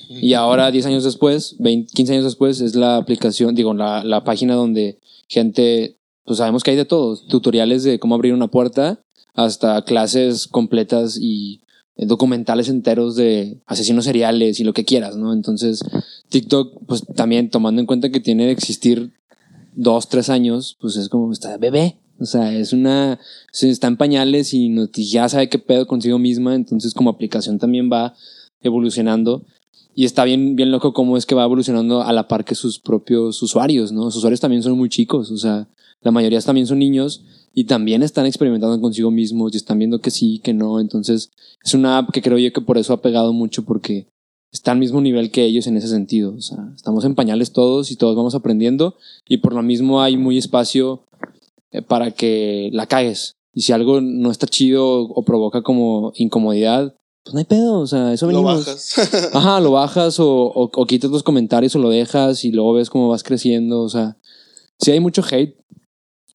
Y ahora, 10 años después, 20, 15 años después, es la aplicación, digo, la, la página donde gente, pues sabemos que hay de todo, tutoriales de cómo abrir una puerta, hasta clases completas y eh, documentales enteros de asesinos seriales y lo que quieras, ¿no? Entonces, TikTok, pues también tomando en cuenta que tiene de existir dos, tres años, pues es como está bebé. O sea, es una. está en pañales y ya sabe qué pedo consigo misma. Entonces, como aplicación también va evolucionando. Y está bien, bien loco cómo es que va evolucionando a la par que sus propios usuarios, ¿no? Sus usuarios también son muy chicos. O sea, la mayoría también son niños y también están experimentando consigo mismos y están viendo que sí, que no. Entonces, es una app que creo yo que por eso ha pegado mucho porque está al mismo nivel que ellos en ese sentido. O sea, estamos en pañales todos y todos vamos aprendiendo y por lo mismo hay muy espacio eh, para que la cagues. Y si algo no está chido o provoca como incomodidad, pues no hay pedo. O sea, eso Lo venimos. bajas. Ajá, lo bajas o, o, o quitas los comentarios o lo dejas y luego ves cómo vas creciendo. O sea, si hay mucho hate.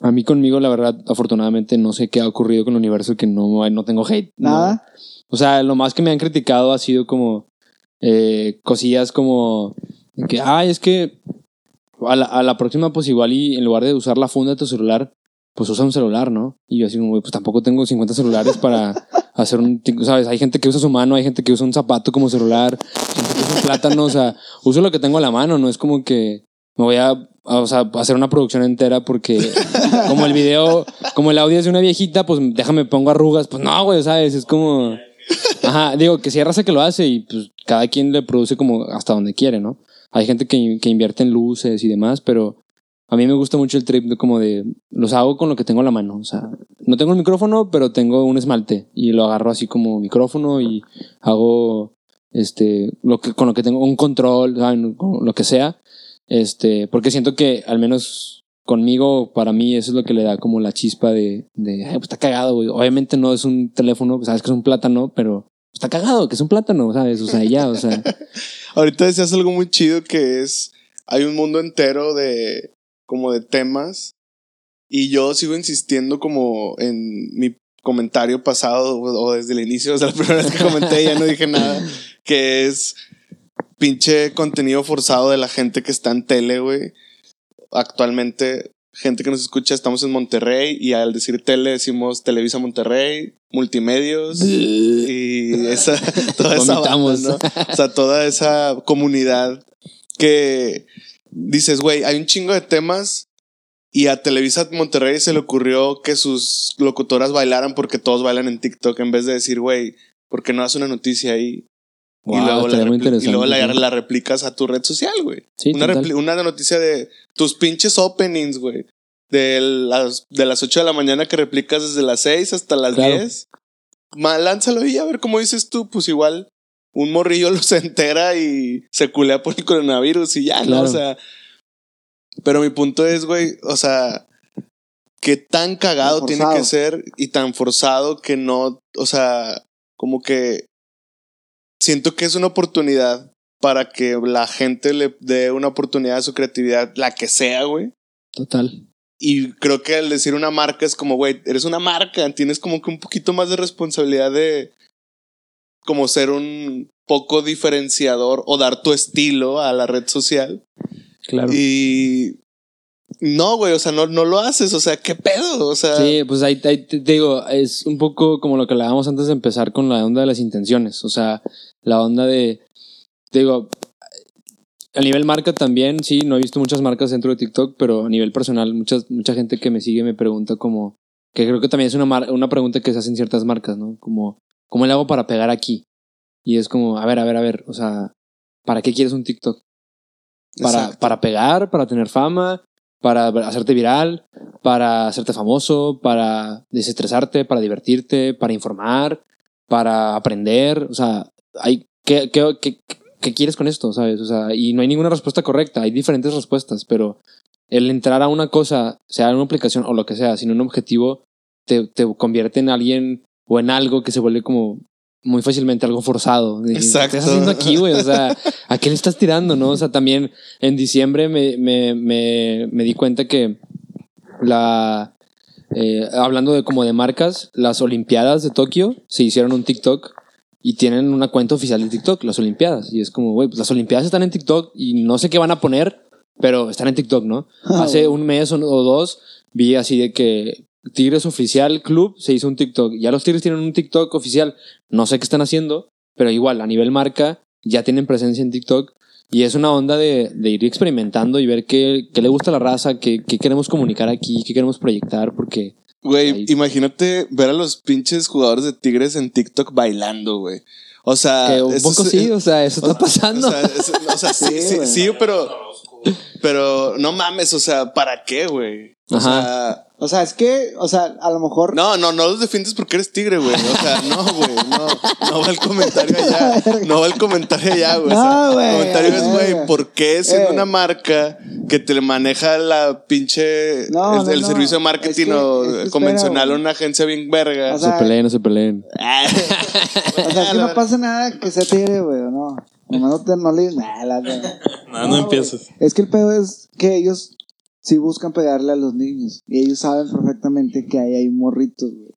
A mí conmigo, la verdad, afortunadamente no sé qué ha ocurrido con el universo que no, no tengo hate. No. Nada. O sea, lo más que me han criticado ha sido como eh, cosillas como que, ay, es que a la, a la próxima, pues igual y en lugar de usar la funda de tu celular, pues usa un celular, ¿no? Y yo así como, "Güey, pues tampoco tengo 50 celulares para hacer un, ¿sabes? Hay gente que usa su mano, hay gente que usa un zapato como celular, gente que usa un plátano, o sea, uso lo que tengo a la mano, no es como que me voy a, a, o sea, hacer una producción entera porque como el video, como el audio es de una viejita, pues déjame pongo arrugas, pues no, güey, ¿sabes? Es como... Ajá, digo que sí hay raza que lo hace y pues cada quien le produce como hasta donde quiere, ¿no? Hay gente que, que invierte en luces y demás, pero a mí me gusta mucho el trip de como de los hago con lo que tengo a la mano. O sea, no tengo el micrófono, pero tengo un esmalte y lo agarro así como micrófono y hago este lo que con lo que tengo un control, ¿saben? Con lo que sea. Este, porque siento que al menos conmigo, para mí, eso es lo que le da como la chispa de, de "Ay, pues está cagado, güey. Obviamente no es un teléfono, sabes que es un plátano, pero está cagado, que es un plátano, ¿sabes? O sea, ya, o sea. Ahorita decías algo muy chido que es. Hay un mundo entero de. como de temas. Y yo sigo insistiendo como en mi comentario pasado o desde el inicio, o sea, la primera vez que comenté ya no dije nada, que es pinche contenido forzado de la gente que está en tele, güey. Actualmente, gente que nos escucha, estamos en Monterrey y al decir tele decimos Televisa Monterrey, Multimedios y esa, toda esa banda, Vomitamos. ¿no? O sea, toda esa comunidad que dices, güey, hay un chingo de temas y a Televisa Monterrey se le ocurrió que sus locutoras bailaran porque todos bailan en TikTok en vez de decir, güey, ¿por qué no haces una noticia ahí? Y luego, la, y luego la, interesante, sí. la replicas a tu red social, güey. Sí, una, una noticia de tus pinches openings, güey. De las, de las 8 de la mañana que replicas desde las 6 hasta las Claro. 10. Ma, lánzalo y a ver cómo dices tú. Pues igual un morrillo lo se entera y se culea por el coronavirus y ya, ¿no? O sea. Pero mi punto es, güey, o sea, qué tan cagado tiene que ser y tan forzado que no, o sea, como que siento que es una oportunidad para que la gente le dé una oportunidad a su creatividad, la que sea, güey. Total. Y creo que al decir una marca es como, güey, eres una marca, tienes como que un poquito más de responsabilidad de como ser un poco diferenciador o dar tu estilo a la red social. Claro. Y no, güey, o sea, no, no lo haces, o sea, ¿qué pedo? O sea, Sí, pues ahí, ahí te, te digo, es un poco como lo que hablábamos antes de empezar con la onda de las intenciones. O sea, la onda de. digo, a nivel marca también, sí, no he visto muchas marcas dentro de TikTok, pero a nivel personal, muchas, mucha gente que me sigue me pregunta como. Que creo que también es una, mar- una pregunta que se hacen ciertas marcas, ¿no? Como, ¿cómo le hago para pegar aquí? Y es como, a ver, a ver, a ver, o sea, ¿para qué quieres un TikTok? Para, Exacto. para pegar, para tener fama, para hacerte viral, para hacerte famoso, para desestresarte, para divertirte, para informar, para aprender. O sea, hay, ¿qué, qué, qué, qué quieres con esto? ¿Sabes? O sea, y no hay ninguna respuesta correcta, hay diferentes respuestas, pero el entrar a una cosa, sea una aplicación o lo que sea, sin un objetivo, te, te convierte en alguien o en algo que se vuelve como muy fácilmente algo forzado. Exacto. ¿Qué estás haciendo aquí, güey? O sea, ¿a qué le estás tirando, no? O sea, también en diciembre me, me, me, me di cuenta que la... eh, hablando de como de marcas, las Olimpiadas de Tokio se hicieron un TikTok y tienen una cuenta oficial de TikTok, las Olimpiadas. Y es como, güey, pues las Olimpiadas están en TikTok y no sé qué van a poner, pero están en TikTok, ¿no? Ah, Hace bueno. un mes o o dos vi así de que Tigres Oficial Club se hizo un TikTok. Ya los Tigres tienen un TikTok oficial. No sé qué están haciendo, pero igual a nivel marca ya tienen presencia en TikTok. Y es una onda de, de ir experimentando y ver qué, qué le gusta a la raza, qué, qué queremos comunicar aquí, qué queremos proyectar, porque Güey, Ahí. imagínate ver a los pinches jugadores de Tigres en TikTok bailando, güey. O sea, que un poco es- sí, o sea, eso está O pasando. sea, es- o sea, sí, Sí, sí, pero. Pero no mames, o sea, ¿para qué, güey? O Ajá. sea. O sea, es que, o sea, a lo mejor. No, no, no los defiendes porque eres tigre, güey. O sea, no, güey. No, no va el comentario allá. No va el comentario allá, güey. O sea, No, güey, el comentario es, güey, ¿por qué siendo Eh. una marca que te maneja la pinche. No, el, no, el no. servicio de marketing Es que- o es que espera, convencional güey. una agencia bien verga? O No sea, se peleen, no se peleen. O sea, es que no pasa nada que sea tigre, güey, o no. Nomás no te no le nah, la- la- No, no empieces. Es que el pedo es que ellos sí buscan pegarle a los niños. Y ellos saben perfectamente que ahí hay morritos, güey.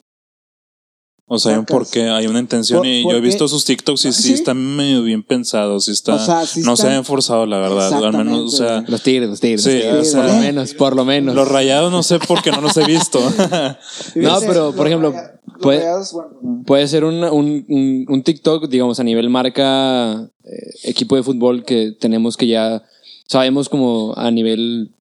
O sea, hay un porqué, hay una intención Por- y yo ¿por he visto sus TikToks y sí, ¿Sí? están medio bien pensados, sí está, O sea, sí no se han forzado, la verdad. Al menos, o sea, Los tigres, los tigres. Sí, los tigres. o sea- por lo menos, por lo menos. los rayados no sé por qué no los he visto. No, pero, por ejemplo, puede-. Puede ser un, un, un, un TikTok, digamos, a nivel marca, eh, equipo de fútbol que tenemos que ya sabemos como a nivel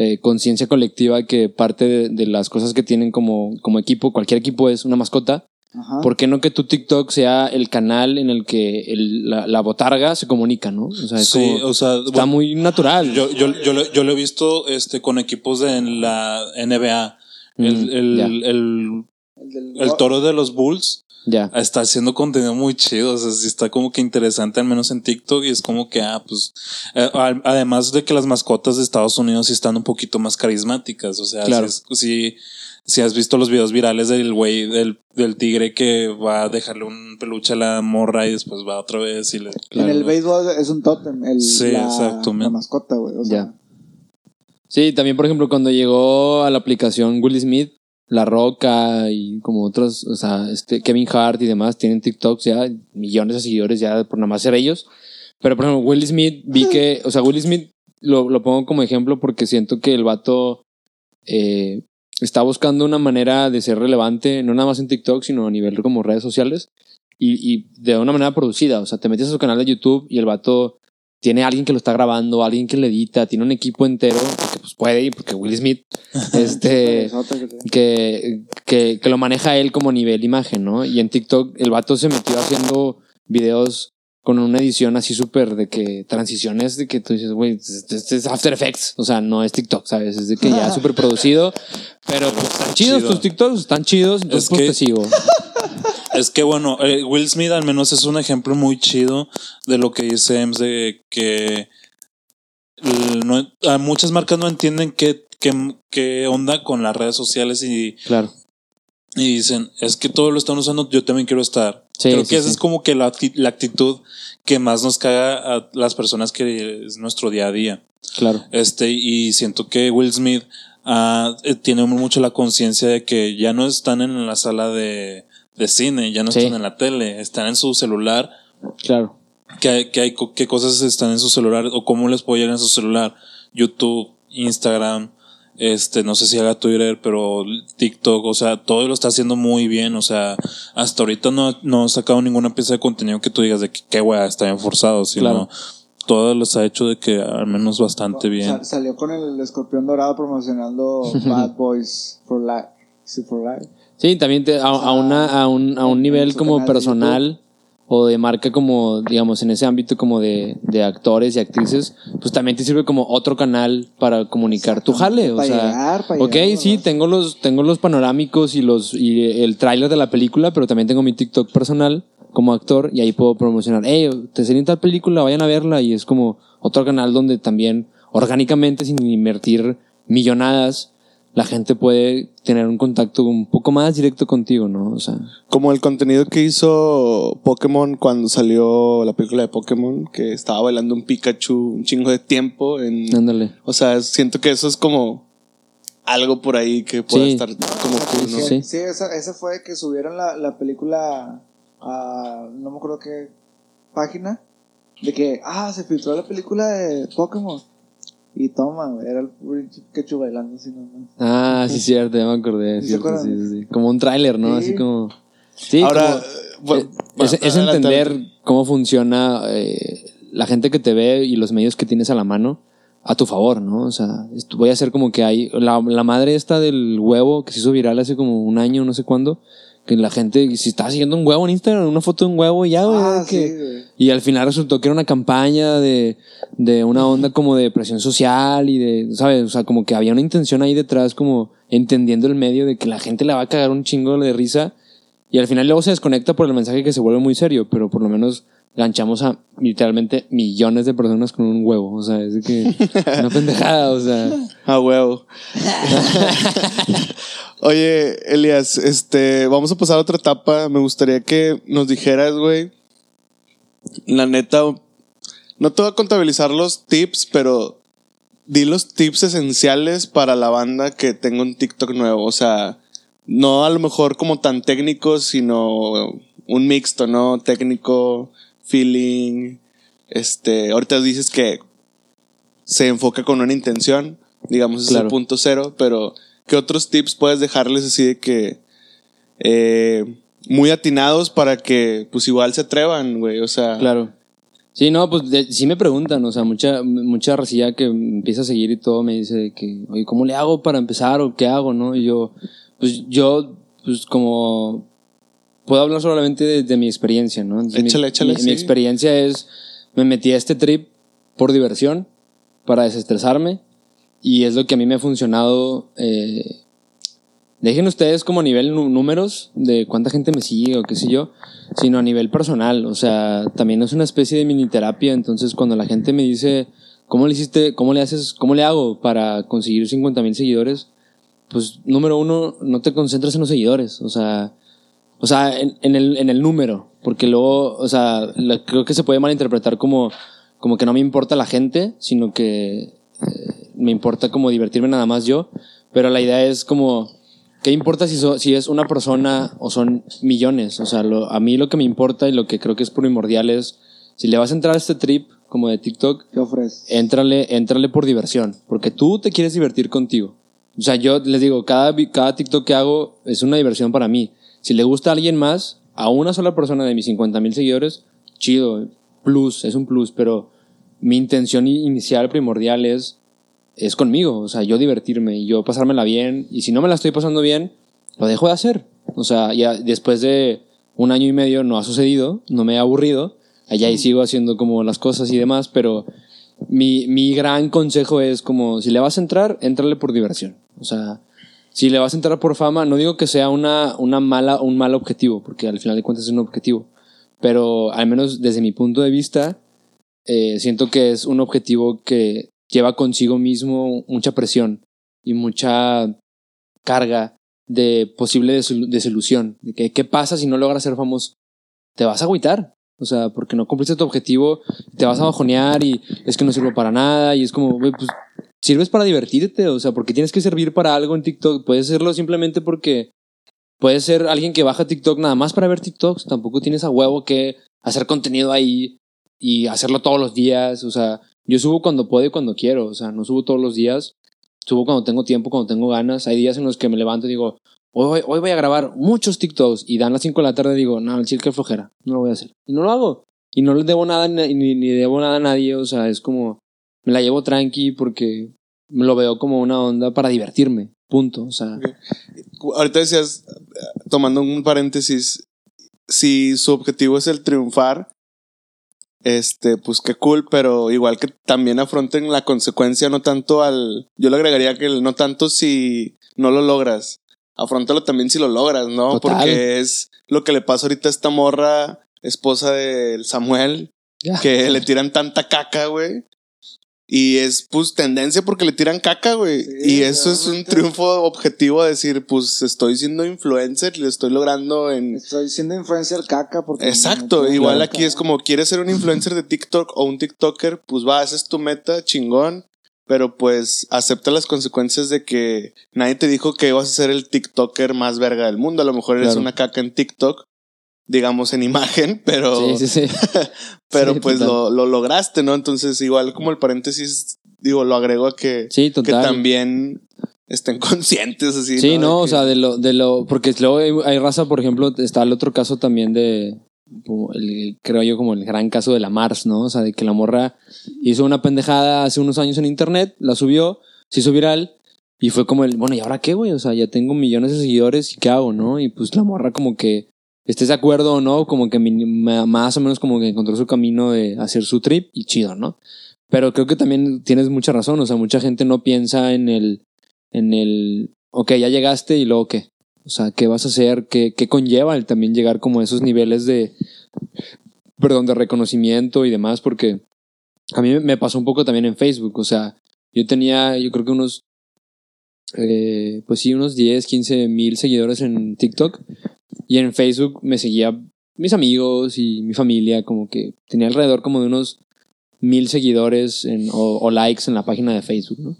eh, conciencia colectiva que parte de, de las cosas que tienen como, como equipo, cualquier equipo es una mascota. Ajá. ¿Por qué no que tu TikTok sea el canal en el que el- la, la botarga se comunica, no? O sea, es sí, como- o sea, está bueno, muy natural. yo, yo, yo, lo, yo lo he visto este, con equipos de la NBA. El, Mm, el, el, El, el toro de los Bulls ya. está haciendo contenido muy chido, o sea, sí está como que interesante, al menos en TikTok, y es como que, ah, pues, eh, además de que las mascotas de Estados Unidos sí están un poquito más carismáticas, o sea, Claro. si, es- si, si has visto los videos virales del güey, del, del tigre que va a dejarle un peluche a la morra y después va otra vez y le... En el béisbol es un tótem, el, Sí, la, exactamente. la mascota, güey. O sea, Sí, también, por ejemplo, cuando llegó a la aplicación Will Smith, La Roca y como otros, o sea, este Kevin Hart y demás tienen TikToks ya, millones de seguidores ya por nada más ser ellos. Pero, por ejemplo, Will Smith, vi que, o sea, Will Smith lo, lo pongo como ejemplo porque siento que el vato eh, está buscando una manera de ser relevante, no nada más en TikTok, sino a nivel como redes sociales y, y de una manera producida. O sea, te metes a su canal de YouTube y el vato tiene alguien que lo está grabando, alguien que le edita, tiene un equipo entero que pues puede ir, porque Will Smith, este, que, que, que lo maneja él como nivel imagen, ¿no? Y en TikTok el vato se metió haciendo videos con una edición así súper de que transiciones de que tú dices, güey, este este es After Effects, o sea, no es TikTok, ¿sabes? Es de que ya súper producido, pero pues están chidos Chido. tus TikToks, están chidos, entonces Es pues que- te sigo. Es que bueno, eh, Will Smith al menos es un ejemplo muy chido de lo que dice Ems de que no- a muchas marcas no entienden qué, qué, qué onda con las redes sociales y, Claro. y dicen, es que todo lo están usando, yo también quiero estar. Sí, Creo sí, que esa sí. es como que la, la actitud que más nos caga a las personas que es nuestro día a día. Claro. Este, y siento que Will Smith ah, eh, tiene mucho la conciencia de que ya no están en la sala de, de cine, ya no Sí. están en la tele, están en su celular. Claro. ¿Qué, hay- qué, hay, ¿Qué cosas están en su celular o cómo les puedo llegar en su celular? YouTube, Instagram, este, no sé si haga Twitter, pero TikTok, o sea, todo lo está haciendo muy bien, o sea, hasta ahorita no, no ha sacado ninguna pieza de contenido que tú digas de que qué wea, está bien forzado, sino Claro. todo los ha hecho de que al menos bastante bien. Sa- salió con el escorpión dorado promocionando Bad Boys for Life. Sí, for life. Sí, también te- a, a una, a, un, a un nivel como personal o de marca como, digamos, en ese ámbito como de, de actores y actrices, pues también te sirve como otro canal para comunicar tu jale. O Para sea, llegar, para ok, llegar, sí, tengo los, tengo los panorámicos y los y el tráiler de la película, pero también tengo mi TikTok personal como actor y ahí puedo promocionar, hey, te salió tal película, vayan a verla y es como otro canal donde también orgánicamente sin invertir millonadas la gente puede tener un contacto un poco más directo contigo, ¿no? O sea, Como el contenido que hizo Pokémon cuando salió la película de Pokémon, que estaba bailando un Pikachu un chingo de tiempo. En, ándale. o sea, siento que eso es como algo por ahí que puede Sí. estar como cool, ¿no? Sí. sí, esa, esa fue que subieron la, la película a no me acuerdo qué página de que ah se filtró la película de Pokémon y toma güey, era el Pikachu bailando así nomás. Ah, sí, cierto, ya me acordé. ¿Sí se cierto, acuerdan? sí, sí, sí. Como un tráiler, ¿no? Sí. Así como. Sí, Ahora, como- eh, bueno, eh, bueno, es, entender cómo funciona eh, la gente que te ve y los medios que tienes a la mano a tu favor, ¿no? O sea, esto- voy a hacer como que hay. La, la madre esta del huevo que se hizo viral hace como un año, no sé cuándo. Que la gente, si estaba siguiendo un huevo en Instagram, una foto de un huevo y ya, güey. Ah, que- sí, güey. y al final resultó que era una campaña de, de una onda como de presión social y de, ¿sabes? O sea, como que había una intención ahí detrás, como entendiendo el medio de que la gente le va a cagar un chingo de risa y al final luego se desconecta por el mensaje que se vuelve muy serio, pero por lo menos ganchamos a literalmente millones de personas con un huevo. O sea, es que una pendejada, o sea. A huevo. Oye, Elias, este, vamos a pasar a otra etapa. Me gustaría que nos dijeras, güey. La neta, no te voy a contabilizar los tips, pero di los tips esenciales para la banda que tenga un TikTok nuevo. O sea, no a lo mejor como tan técnicos, sino un mixto, ¿no? Técnico, feeling. Este, ahorita dices que se enfoca con una intención, digamos, es Claro. el punto cero, pero ¿qué otros tips puedes dejarles así de que eh, muy atinados para que pues igual se atrevan, güey? O sea, Claro. Sí, no, pues de- sí me preguntan, o sea, mucha, mucha racilla que empieza a seguir y todo me dice de que, oye, ¿cómo le hago para empezar o qué hago, no? Y yo, pues yo, pues como, puedo hablar solamente de, de mi experiencia, ¿no? Entonces, mi- Échale, échale, mi, sí. mi experiencia es, me metí a este trip por diversión, para desestresarme, y es lo que a mí me ha funcionado, eh, Dejen ustedes como nivel nu- números de cuánta gente me sigue o qué sé yo, sino a nivel personal. O sea, también es una especie de mini terapia. Entonces, cuando la gente me dice, ¿cómo le hiciste, cómo le haces, cómo le hago para conseguir 50 mil seguidores? Pues, número uno, no te concentres en los seguidores. O sea, o sea, en, en el, en el número. Porque luego, o sea, la- creo que se puede malinterpretar como, como que no me importa la gente, sino que eh, me importa como divertirme nada más yo. Pero la idea es como, ¿qué importa si, so- si es una persona o son millones? O sea, lo- a mí lo que me importa y lo que creo que es primordial es, si le vas a entrar a este trip como de TikTok, ¿Qué ofreces? éntrale, éntrale por diversión, porque tú te quieres divertir contigo. O sea, yo les digo, cada, cada TikTok que hago es una diversión para mí. Si le gusta a alguien más, a una sola persona de mis 50 mil seguidores, chido, plus, es un plus, pero mi intención inicial, primordial es, es conmigo, o sea, yo divertirme y yo pasármela bien, y si no me la estoy pasando bien, lo dejo de hacer. O sea, ya después de un año y medio no ha sucedido, no me he aburrido, allá y sigo haciendo como las cosas y demás, pero mi, mi gran consejo es como, si le vas a entrar, entrale por diversión. O sea, si le vas a entrar por fama, no digo que sea una, una mala, un mal objetivo, porque al final de cuentas es un objetivo, pero al menos desde mi punto de vista, eh, siento que es un objetivo que lleva consigo mismo mucha presión y mucha carga de posible desil- desilusión. De que, ¿Qué pasa si no logras ser famoso? Te vas a agüitar. O sea, porque no cumpliste tu objetivo, te vas a bajonear y es que no sirvo para nada y es como, pues sirves para divertirte, o sea, porque tienes que servir para algo en TikTok. Puedes hacerlo simplemente porque puedes ser alguien que baja TikTok nada más para ver TikToks. Tampoco tienes a huevo que hacer contenido ahí y hacerlo todos los días. O sea, yo subo cuando puedo y cuando quiero. O sea, no subo todos los días. Subo cuando tengo tiempo, cuando tengo ganas. Hay días en los que me levanto y digo, hoy, hoy voy a grabar muchos TikToks. Y dan las 5 de la tarde y digo, no, el chile que flojera. No lo voy a hacer. Y no lo hago. Y no le debo nada ni, ni debo nada a nadie. O sea, es como, me la llevo tranqui porque lo veo como una onda para divertirme. Punto. O sea, Ahorita decías, tomando un paréntesis, si su objetivo es el triunfar, este, pues qué cool, pero igual que también afronten la consecuencia, no tanto al. Yo le agregaría que el- no tanto si no lo logras, afrontalo también si lo logras, ¿no? Total. Porque es lo que le pasa ahorita a esta morra, esposa del Samuel, ya. que le tiran tanta caca, güey. Y es pues tendencia porque le tiran caca, güey. Sí, y eso es un triunfo objetivo de decir, pues estoy siendo influencer lo estoy logrando en... Estoy siendo influencer caca porque... Exacto, me- igual aquí es como quieres ser un influencer de TikTok o un TikToker, pues va, esa es tu meta, chingón. Pero pues acepta las consecuencias de que nadie te dijo que ibas a ser el TikToker más verga del mundo. A lo mejor eres Claro. una caca en TikTok, digamos en imagen, pero Sí, sí, sí. pero Sí, pues lo, lo lograste, ¿no? Entonces, igual como el paréntesis, digo, lo agrego a que, Sí, que también estén conscientes así. Sí, no, o que- sea, de lo, de lo, porque luego hay, hay raza, por ejemplo, está el otro caso también de, como el, creo yo, como el gran caso de la Mars, ¿no? O sea, de que la morra hizo una pendejada hace unos años en internet, la subió, se hizo viral, y fue como el, bueno, ¿y ahora qué, güey? O sea, ya tengo millones de seguidores, ¿y qué hago, no? Y pues la morra como que, estés de acuerdo o no, como que más o menos como que encontró su camino de hacer su trip, y chido, ¿no? Pero creo que también tienes mucha razón, o sea, mucha gente no piensa en el, en el, ok, ya llegaste y luego qué. O sea, ¿qué vas a hacer? ¿Qué, qué conlleva el también llegar como a esos niveles de, perdón, de reconocimiento y demás? Porque a mí me pasó un poco también en Facebook. O sea, yo tenía, yo creo que unos, eh, pues sí, unos 10, 15 mil seguidores en TikTok. Y en Facebook me seguía mis amigos y mi familia, como que tenía alrededor como de unos mil seguidores en- o, o likes en la página de Facebook, ¿no?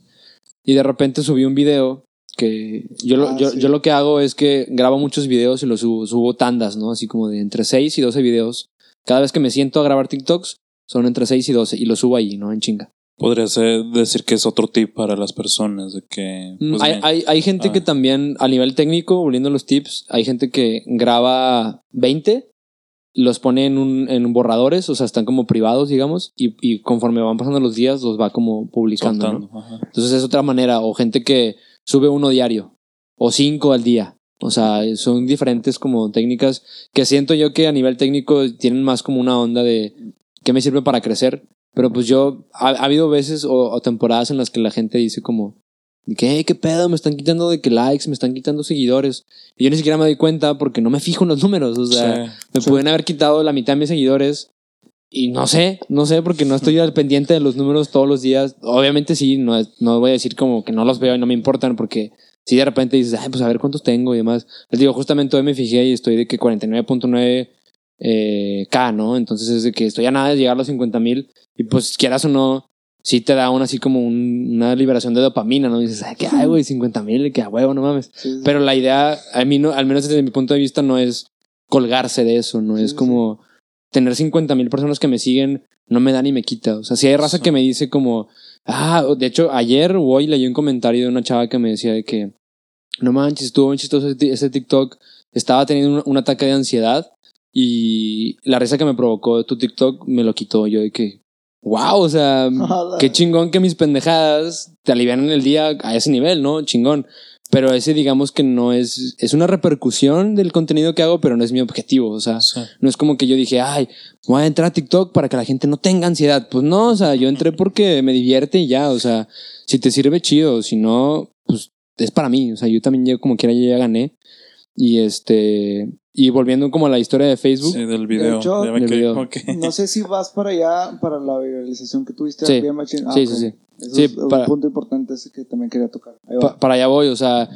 Y de repente subí un video que yo lo, Ah, yo, sí. yo lo que hago es que grabo muchos videos y los subo, subo tandas, ¿no? Así como de entre 6 y 12 videos. Cada vez que me siento a grabar TikToks son entre 6 y 12 y los subo ahí, ¿no? En chinga. Podría ser decir que es otro tip para las personas, de que... Mm, pues, hay, hay, hay gente Ah. que también, a nivel técnico, volviendo a los tips, hay gente que graba 20, los pone en, un, en borradores, o sea, están como privados, digamos, y, y conforme van pasando los días, los va como publicando, ¿no? Entonces es otra manera, o gente que sube uno diario, o cinco al día. O sea, son diferentes como técnicas que siento yo que a nivel técnico tienen más como una onda de qué me sirve para crecer. Pero pues yo, ha, ha habido veces o, o temporadas en las que la gente dice como, ¿qué, ¿qué pedo? Me están quitando de que likes, me están quitando seguidores. Y yo ni siquiera me doy cuenta porque no me fijo en los números. O sea, Sí. me pueden haber quitado la mitad de mis seguidores y no sé, no sé, porque no estoy al pendiente de los números todos los días. Obviamente sí, no, no voy a decir como que no los veo y no me importan, porque si de repente dices, ay, pues a ver cuántos tengo y demás. Les digo, justamente hoy me fijé y estoy de que 49.9 eh, K, ¿no? Entonces es de que estoy a nada de llegar a los 50 mil y pues quieras o no, sí te da aún así como un- una liberación de dopamina, ¿no? dices, ay, ¿qué hay, güey? 50 mil, que a huevo, no mames. Sí, sí. Pero la idea, a mí no, al menos desde mi punto de vista, no es colgarse de eso, no Sí, es como tener 50 mil personas que me siguen, no me da ni me quita. O sea, si hay raza que me dice como, Ah, de hecho, ayer o hoy leí un comentario de una chava que me decía de que, no manches, estuvo bien chistoso ese, ese TikTok. Estaba teniendo un, un ataque de ansiedad y la risa que me provocó tu TikTok me lo quitó. Yo de que, wow, o sea, qué chingón que mis pendejadas te alivian el día a ese nivel, ¿no? Chingón. Pero ese digamos que no es, es una repercusión del contenido que hago, pero no es mi objetivo. O sea, Sí. no es como que yo dije, ay, voy a entrar a TikTok para que la gente no tenga ansiedad. Pues no, o sea, yo entré porque me divierte y ya, o sea, si te sirve chido, si no, pues es para mí. O sea, yo también ya como quiera yo ya gané. Y este, y volviendo como a la historia de Facebook. Sí, del video. hecho, Ya me del video. No sé si vas para allá, para la viralización que tuviste Sí. Ah, Sí, sí, sí. Eso Sí, es un punto importante ese que también quería tocar. Pa- para allá voy, o sea,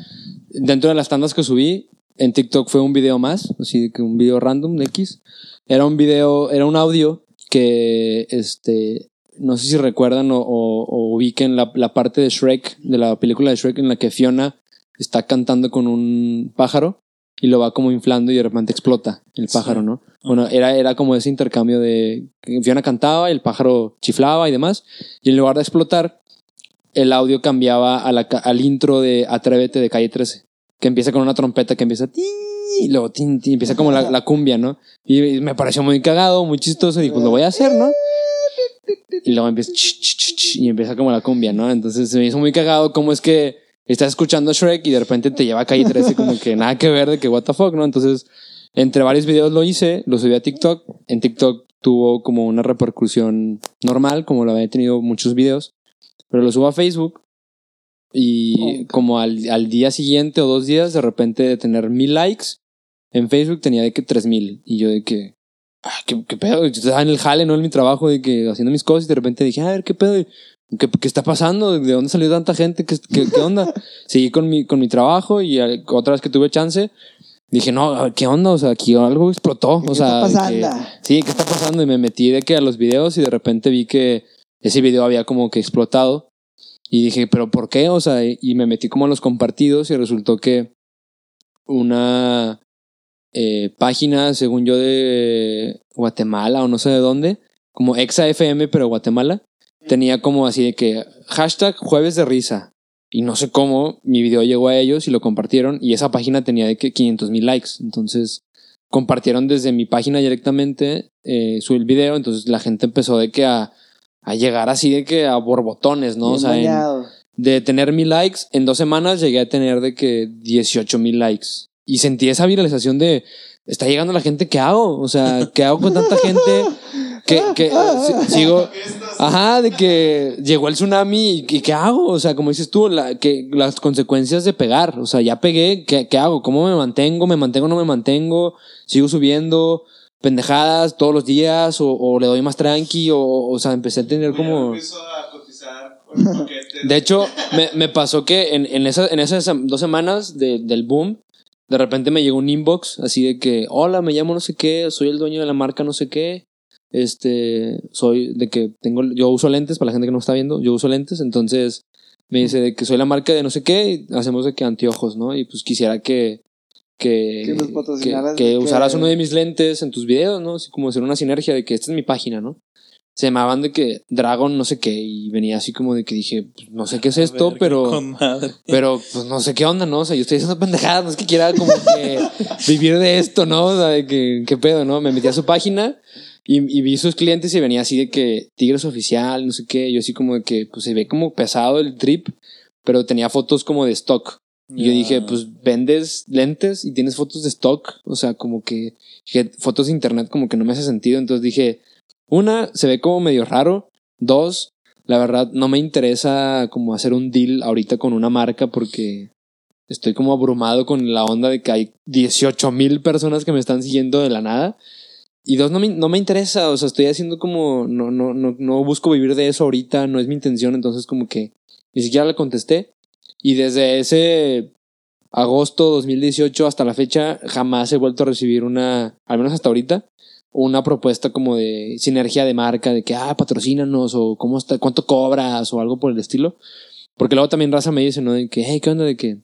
dentro de las tandas que subí, en TikTok fue un video más, así de que un video random de X. Era un video, era un audio que, este, no sé si recuerdan o, o- o ubiquen la, la parte de Shrek, de la película de Shrek en la que Fiona está cantando con un pájaro y lo va como inflando y de repente explota el Sí. pájaro, ¿no? Bueno, era, era como ese intercambio de Fiona cantaba y el pájaro chiflaba y demás, y en lugar de explotar, el audio cambiaba a la ca- al intro de Atrévete de Calle 13, que empieza con una trompeta que empieza ti y luego tin, tin, empieza como la, la cumbia, ¿no? Y, me pareció muy cagado, muy chistoso, y pues lo voy a hacer, ¿no? Y luego empieza ch, ch, ch, ch, y empieza como la cumbia, ¿no? Entonces se me hizo muy cagado cómo es que estás escuchando Shrek y de repente te lleva a Calle 13 como que nada que ver de que what the fuck, ¿no? Entonces, entre varios videos lo hice, lo subí a TikTok. En TikTok tuvo como una repercusión normal, como lo había tenido muchos videos, pero lo subo a Facebook y Ok. como al, al día siguiente o dos días, de repente de tener mil likes, en Facebook tenía de que tres mil. Y yo de que, ah, ¿qué, qué pedo? Yo estaba en el jale, no en mi trabajo, de que haciendo mis cosas y de repente dije, a ver, ¿qué pedo? ¿Qué, qué está pasando? ¿De dónde salió tanta gente? ¿Qué, qué, qué onda? Seguí con mi, con mi trabajo y otra vez que tuve chance, dije, no, ¿qué onda? O sea, aquí algo explotó. ¿Qué O sea, está de que- pasando? sí, ¿qué está pasando? Y me metí de que a los videos y de repente vi que ese video había como que explotado. Y dije, ¿pero por qué? O sea, y me metí como a los compartidos y resultó que una eh, página, según yo, de Guatemala o no sé de dónde, como ExaFM, pero Guatemala, tenía como así de que hashtag jueves de risa. Y no sé cómo, mi video llegó a ellos y lo compartieron y esa página tenía de que 500 mil likes. Entonces compartieron desde mi página directamente, eh, subí el video, entonces la gente empezó de que a, a llegar así de que a borbotones, ¿no? Bien o sea, en- de tener mil likes, en dos semanas llegué a tener de que 18 mil likes. Y sentí esa viralización de, está llegando la gente, ¿qué hago? O sea, ¿qué hago con tanta gente? Que, que si- sigo, ajá, de que llegó el tsunami y, y ¿qué hago? O sea, como dices tú, la, que, las consecuencias de pegar, o sea, ya pegué, ¿qué, ¿qué hago? ¿Cómo me mantengo? ¿Me mantengo o no me mantengo? ¿Sigo subiendo pendejadas todos los días? ¿O, o le doy más tranqui? O, o sea, empecé a tener como... De hecho, me, me pasó que en, en, esa- en esas dos semanas de- del boom, de repente me llegó un inbox así de que, hola, me llamo no sé qué, soy el dueño de la marca no sé qué. Este, soy de que tengo, yo uso lentes, para la gente que no está viendo, yo uso lentes, entonces me dice de que soy la marca de no sé qué, y hacemos de que anteojos, ¿no? Y pues quisiera que, que, Que nos que, que usaras uno de mis lentes en tus videos, ¿no? Así como hacer una sinergia de que esta es mi página, ¿no? Se llamaban de que Dragon no sé qué y venía así como de que dije, pues, no sé qué es esto, Verga, pero... Pero pues no sé qué onda, ¿no? O sea, yo estoy haciendo pendejadas, no es que quiera como que vivir de esto, ¿no? O sea, de que, qué pedo, ¿no? Me metí a su página y, y vi sus clientes y venía así de que Tigres oficial, no sé qué. Yo así como de que pues se ve como pesado el trip, pero tenía fotos como de stock. Y yo Ya. dije, pues vendes lentes y tienes fotos de stock. O sea, como que, que fotos de internet como que no me hace sentido. Entonces dije, una, se ve como medio raro. Dos, la verdad, no me interesa como hacer un deal ahorita con una marca porque estoy como abrumado con la onda de que hay 18 mil personas que me están siguiendo de la nada. Y dos, no me, no me interesa, o sea, estoy haciendo como, no, no, no, no busco vivir de eso ahorita, no es mi intención, entonces como que ni siquiera le contesté. Y desde ese agosto 2018 hasta la fecha jamás he vuelto a recibir una, al menos hasta ahorita, una propuesta como de sinergia de marca, de que, ah, patrocínanos o cómo está, cuánto cobras o algo por el estilo. Porque luego también raza me dice, ¿no? De que, hey, ¿qué onda? De que,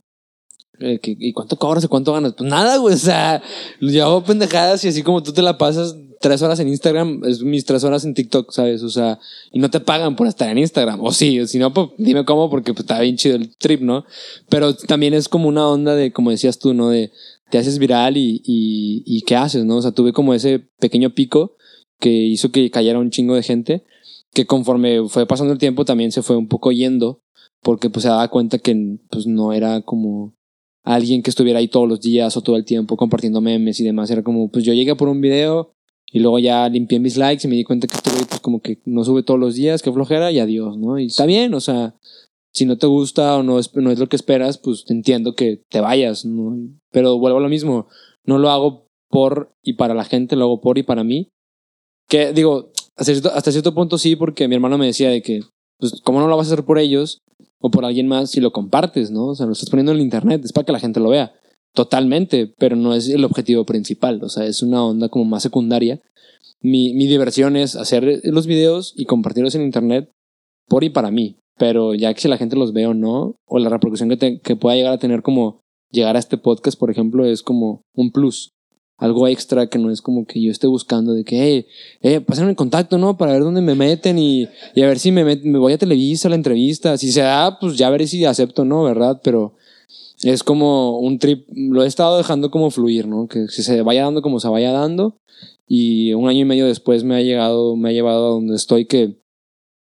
eh, ¿y cuánto cobras y cuánto ganas? Pues nada, güey, o sea, yo pendejadas y así como tú te la pasas, tres horas en Instagram, es mis tres horas en TikTok, ¿sabes? O sea, y no te pagan por estar en Instagram. O sí, si no, pues dime cómo, porque pues, está bien chido el trip, ¿no? Pero también es como una onda de, como decías tú, ¿no? De te haces viral y, y, y ¿qué haces, no? O sea, tuve como ese pequeño pico que hizo que cayera un chingo de gente, que conforme fue pasando el tiempo también se fue un poco yendo, porque pues se daba cuenta que pues no era como alguien que estuviera ahí todos los días o todo el tiempo compartiendo memes y demás. Era como, pues yo llegué por un video y luego ya limpié mis likes y me di cuenta que este güey pues como que no sube todos los días, que flojera y adiós, ¿no? Y está bien, o sea, si no te gusta o no es, no es lo que esperas, pues entiendo que te vayas, ¿no? Pero vuelvo a lo mismo, no lo hago por y para la gente, lo hago por y para mí. Que digo, hasta cierto, hasta cierto punto sí, porque mi hermano me decía de que, pues, ¿cómo no lo vas a hacer por ellos o por alguien más si lo compartes, ¿no? O sea, lo estás poniendo en el internet, es para que la gente lo vea. Totalmente, pero no es el objetivo principal, o sea, es una onda como más secundaria. Mi, mi diversión es hacer los videos y compartirlos en internet por y para mí, pero ya que si la gente los ve o no, o la reproducción que, que pueda llegar a tener como llegar a este podcast, por ejemplo, es como un plus, algo extra que no es como que yo esté buscando de que, hey, eh, pasen el contacto, ¿no? Para ver dónde me meten y, y a ver si me, met- me voy a Televisa la entrevista. Si se da, pues ya veré si acepto, ¿no? ¿Verdad? Pero es como un trip, lo he estado dejando como fluir, ¿no? Que se vaya dando como se vaya dando. Y un año y medio después me ha llegado, me ha llevado a donde estoy que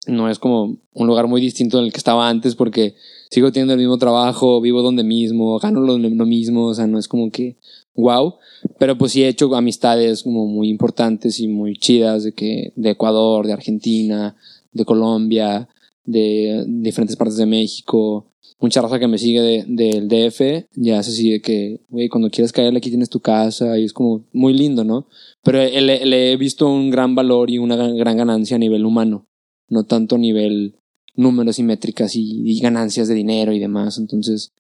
no es como un lugar muy distinto del que estaba antes porque sigo teniendo el mismo trabajo, vivo donde mismo, gano lo mismo, o sea, no es como que wow, pero pues sí he hecho amistades como muy importantes y muy chidas de que de Ecuador, de Argentina, de Colombia, de diferentes partes de México, mucha raza que me sigue de- del DF, ya es así de que, güey, cuando quieras caerle aquí tienes tu casa y es como muy lindo, ¿no? Pero le, he visto un gran valor y una gran, ganancia a nivel humano, no tanto a nivel números y métricas y ganancias de dinero y demás. Entonces,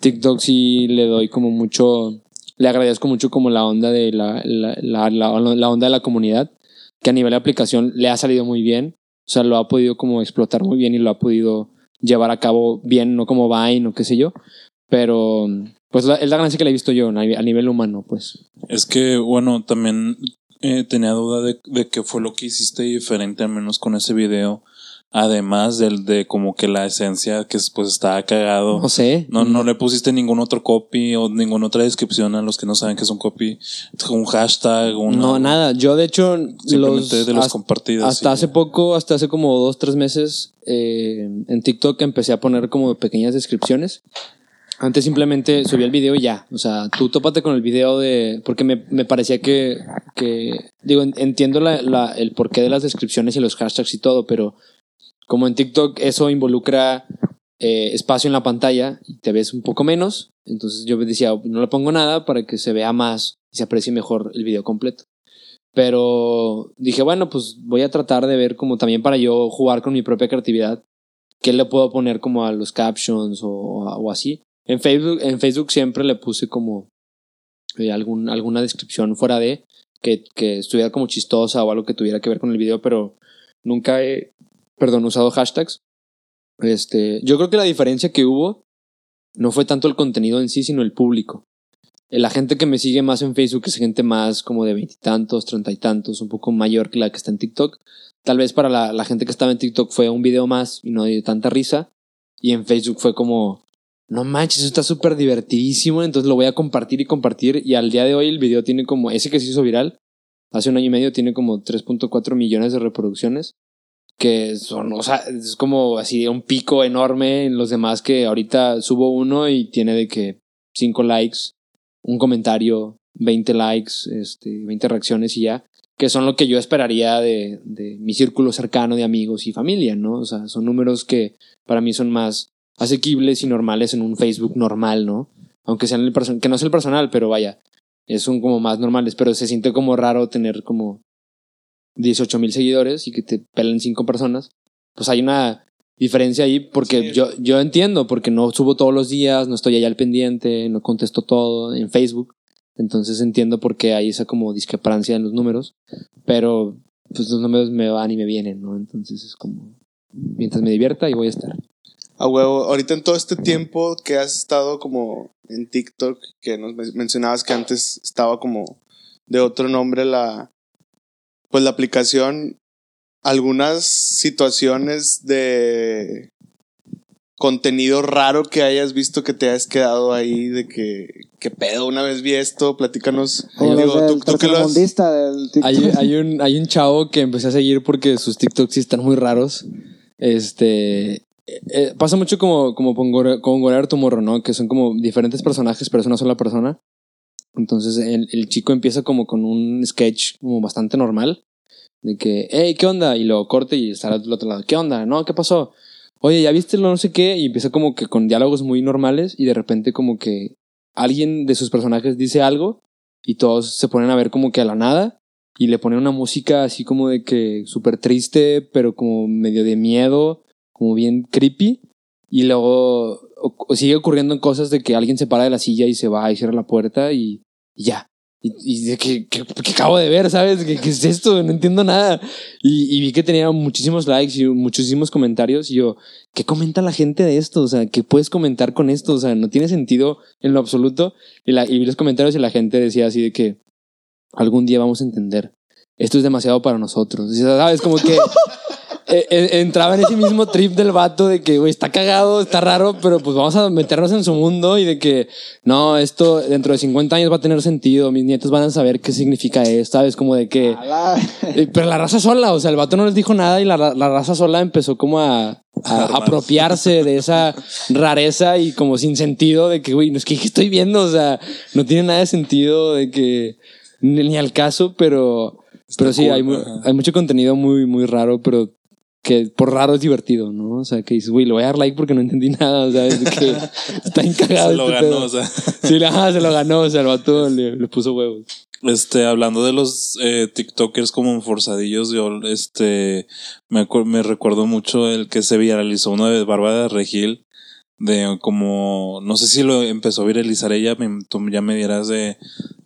TikTok sí le doy como mucho, le agradezco mucho como la onda de la, la, la, la, onda de la comunidad, que a nivel de aplicación le ha salido muy bien. O sea, lo ha podido como explotar muy bien y lo ha podido llevar a cabo bien, no como Vine o qué sé yo. Pero, pues es la ganancia que le he visto yo a nivel humano, pues. Es que, bueno, también eh, tenía duda de, de qué fue lo que hiciste diferente, al menos con ese video. Además del de como que la esencia que pues estaba cagado. No sé. No, no le pusiste ningún otro copy o ninguna otra descripción a los que no saben que es un copy. Un hashtag, un. No, nada. Yo, de hecho, los, de los hasta- compartidos. Hasta hace poco, hasta hace como dos, tres meses, eh, en TikTok empecé a poner como pequeñas descripciones. Antes simplemente subía el video y ya. O sea, tú tópate con el video de... Porque me, me parecía que, que... Digo, en- entiendo la, la- el porqué de las descripciones y los hashtags y todo, pero como en TikTok eso involucra eh, espacio en la pantalla y te ves un poco menos, entonces yo decía, no le pongo nada para que se vea más y se aprecie mejor el video completo. Pero dije, bueno, pues voy a tratar de ver como también para yo jugar con mi propia creatividad, qué le puedo poner como a los captions o, así. En Facebook, en Facebook siempre le puse como eh, algún, alguna descripción fuera de que, que estuviera como chistosa o algo que tuviera que ver con el video, pero nunca he, perdón, usado hashtags. Este, yo creo que la diferencia que hubo no fue tanto el contenido en sí, sino el público. Eh, La gente que me sigue más en Facebook es gente más como de veintitantos, treinta y tantos, un poco mayor que la que está en TikTok. Tal vez para la, gente que estaba en TikTok fue un video más y no de tanta risa. Y en Facebook fue como, no manches, eso está súper divertidísimo, entonces lo voy a compartir y compartir. Y al día de hoy el video tiene como, ese que se hizo viral, hace un año y medio tiene como 3.4 millones de reproducciones. Que son, o sea, es como así un pico enorme en los demás que ahorita subo uno y tiene de que 5 likes, un comentario, 20 likes, este, 20 reacciones y ya, que son lo que yo esperaría de, de mi círculo cercano de amigos y familia, ¿no? O sea, son números que para mí son más asequibles y normales en un Facebook normal, ¿no? Aunque sean el personal, que no es el personal, pero vaya, es un como más normales, pero se siente como raro tener como 18 mil seguidores y que te pelen cinco personas. Pues hay una diferencia ahí porque Sí. yo, yo entiendo, porque no subo todos los días, no estoy allá al pendiente, no contesto todo en Facebook. Entonces entiendo por qué hay esa como discrepancia en los números, pero pues los números me van y me vienen, ¿no? Entonces es como, mientras me divierta y voy a estar. A huevo, ahorita en todo este tiempo que has estado como en TikTok, que nos men- mencionabas que antes estaba como de otro nombre la, pues la aplicación, algunas situaciones de contenido raro que hayas visto que te hayas quedado ahí de que, ¿qué pedo? Una vez vi esto, platícanos. Digo, tú, tú que lo has- del. Hay, hay un, hay un chavo que empecé a seguir porque sus TikToks sí están muy raros. Este. eh, pasa mucho como, como con Gore- con Gorear tu morro, ¿no? Que son como diferentes personajes, pero es una sola persona. Entonces el, chico empieza como con un sketch como bastante normal. De que, hey, ¿qué onda? Y lo corte y está al otro lado. ¿Qué onda? No, ¿qué pasó? Oye, ¿ya viste lo no sé qué? Y empieza como que con diálogos muy normales y de repente como que alguien de sus personajes dice algo y todos se ponen a ver como que a la nada y le ponen una música así como de que súper triste, pero como medio de miedo, como bien creepy. Y luego o- sigue ocurriendo cosas de que alguien se para de la silla y se va y cierra la puerta y, ya. Y, de que, que, acabo de ver, ¿sabes? ¿Qué, es esto? No entiendo nada. Y, vi que tenía muchísimos likes y muchísimos comentarios. Y yo, ¿qué comenta la gente de esto? O sea, ¿qué puedes comentar con esto? O sea, no tiene sentido en lo absoluto. Y, vi los comentarios y la gente decía así de que algún día vamos a entender. Esto es demasiado para nosotros. ¿Sabes? Como que eh, eh, entraba en ese mismo trip del vato de que, güey, está cagado, está raro, pero pues vamos a meternos en su mundo y de que, no, esto dentro de 50 años va a tener sentido, mis nietos van a saber qué significa esto, ¿sabes? Como de que... Eh, Pero la raza sola, o sea, el vato no les dijo nada y la, la raza sola empezó como a, apropiarse de esa rareza y como sin sentido de que, güey, no es que ¿qué estoy viendo, o sea, no tiene nada de sentido de que ni, ni al caso, pero, pero sí, cool, hay, mu- ajá. hay mucho contenido muy, muy raro, pero que por raro es divertido, ¿no? O sea, que dices, güey, le voy a dar like porque no entendí nada, o sea, es que está encagado. Se lo este ganó, pedo. o sea. Sí, ajá, se lo ganó, o sea, el vato le, le puso huevos. Este, hablando de los eh, TikTokers como forzadillos, yo este me, recuerdo mucho el que se viralizó uno de Bárbara Regil, de como, no sé si lo empezó a viralizar ella, me- tú ya me dirás de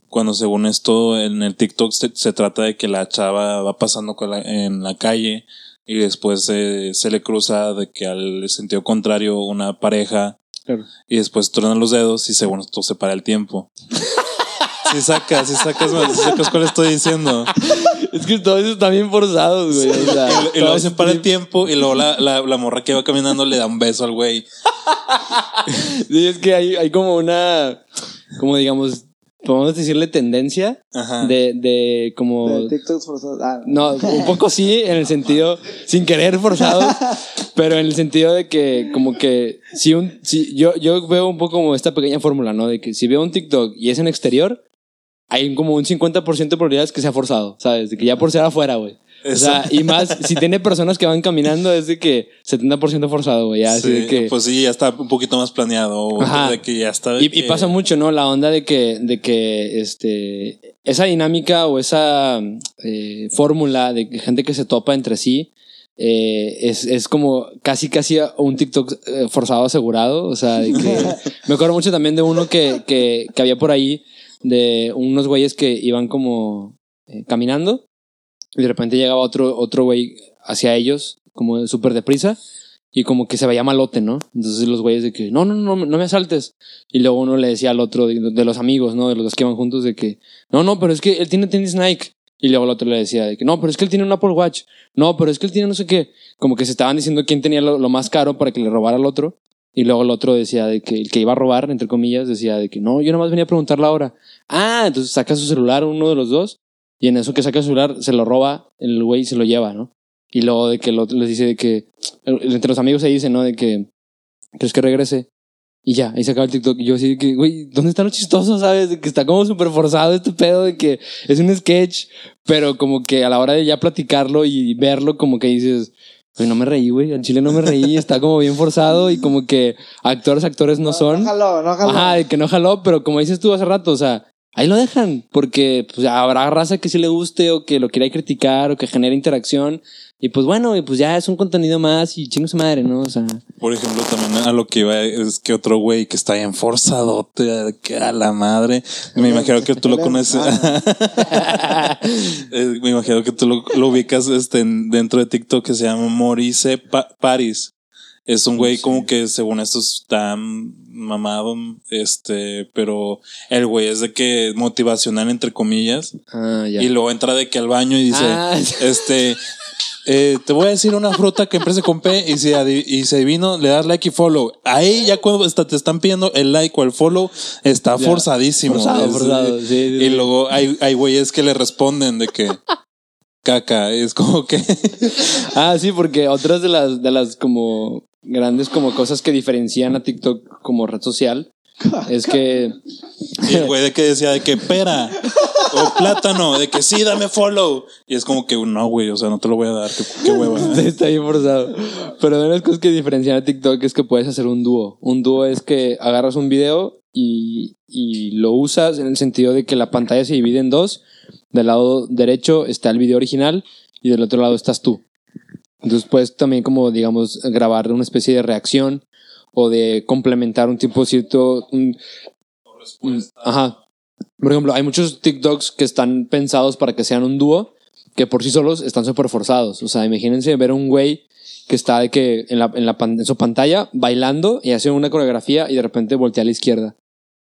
cuando según esto en el TikTok se, se trata de que la chava va pasando con la- en la calle y después eh, se le cruza de que al sentido contrario una pareja Claro. y después truenan los dedos y según esto se para el tiempo. Si sacas, si sacas, si sacas cuál estoy diciendo. Es que todos están bien forzados, güey. o sea, Y, y luego todo se para el tiempo y luego la, la, la morra que va caminando le da un beso al güey. Sí, es que hay, hay como una, como digamos, podemos decirle tendencia Ajá. de, de como... De TikToks forzados. Ah, No, un poco sí, en el sentido, sin querer forzados, pero en el sentido de que, como que, si un, si yo, yo veo un poco como esta pequeña fórmula, ¿no? De que si veo un TikTok y es en exterior, hay como un 50% de probabilidades que sea forzado, ¿sabes? De que ya por ser afuera, güey. O sea, y más, si tiene personas que van caminando, es de que 70% forzado, güey. Así Sí, de que. Pues sí, ya está un poquito más planeado. Ajá. De que ya está. de Y, pasa mucho, ¿no? La onda de que, de que este, esa dinámica o esa eh, fórmula de que gente que se topa entre sí eh, es, es como casi, casi un TikTok eh, forzado asegurado. O sea, de que me acuerdo mucho también de uno que, que, que había por ahí de unos güeyes que iban como eh, caminando y de repente llegaba otro, otro güey hacia ellos como súper deprisa y como que se veía malote, ¿no? Entonces los güeyes de que, no, no, no, no me asaltes. Y luego uno le decía al otro de, los amigos, ¿no? De los que iban juntos, de que, no, no, pero es que él tiene tenis Nike. Y luego el otro le decía de que, no, pero es que él tiene un Apple Watch. No, pero es que él tiene no sé qué. Como que se estaban diciendo quién tenía lo, más caro para que le robara al otro. Y luego el otro decía de que el que iba a robar, entre comillas, decía de que no, yo nomás venía a preguntar la hora. Ah, entonces saca su celular uno de los dos. Y en eso que saca su celular, se lo roba el güey y se lo lleva, ¿no? Y luego de que el otro les dice de que, entre los amigos se dice, ¿no? De que, ¿crees que regrese? Y ya, ahí se acaba el TikTok. Y yo así de que, güey, ¿dónde está lo chistoso, sabes? De que está como súper forzado este pedo de que es un sketch, pero como que a la hora de ya platicarlo y verlo, como que dices, güey, no me reí, güey, al chile no me reí, está como bien forzado y como que actores, actores no son. No jaló, no jaló. Ajá, de que no jaló, pero como dices tú hace rato, o sea, ahí lo dejan, porque pues, habrá raza que sí le guste o que lo quiera criticar o que genere interacción. Y pues bueno, y pues ya es un contenido más y chingo su madre, ¿no? O sea, Por ejemplo, también a lo que iba es que otro güey que está bien forzadote, que a la madre. Me imagino que tú lo conoces. Eh, Me imagino que tú lo, lo ubicas este, en- dentro de TikTok que se llama Maurice Pa- Paris. Es un güey como que según esto está mamado, este, pero el güey es de que motivacional entre comillas. Ah, ya. Y luego entra de que al baño y dice, Ah, este, eh, te voy a decir una fruta que empiece con P y si, y se adivino, le das like y follow. Ahí ya cuando está- te están pidiendo el like o el follow, está Ya. forzadísimo. Forzado, Es- forzado, sí, sí, Y luego hay, hay güeyes que le responden de que caca, es como que Ah, sí, porque otras de las, de las como grandes como cosas que diferencian a TikTok como red social es que el güey de que decía de que pera o plátano, de que sí, dame follow. Y es como que no, güey, o sea, no te lo voy a dar, qué, qué hueva. está bien forzado. Pero de las cosas que diferencian a TikTok es que puedes hacer un dúo. Un dúo es que agarras un video y, y lo usas en el sentido de que la pantalla se divide en dos. Del lado derecho está el video original y del otro lado estás tú. Entonces puedes también como, digamos, grabar una especie de reacción o de complementar un tipo cierto... un- ajá. Por ejemplo, hay muchos TikToks que están pensados para que sean un dúo que por sí solos están súper forzados. O sea, imagínense ver a un güey que está de que en, la, en, la en su pantalla bailando y hace una coreografía y de repente voltea a la izquierda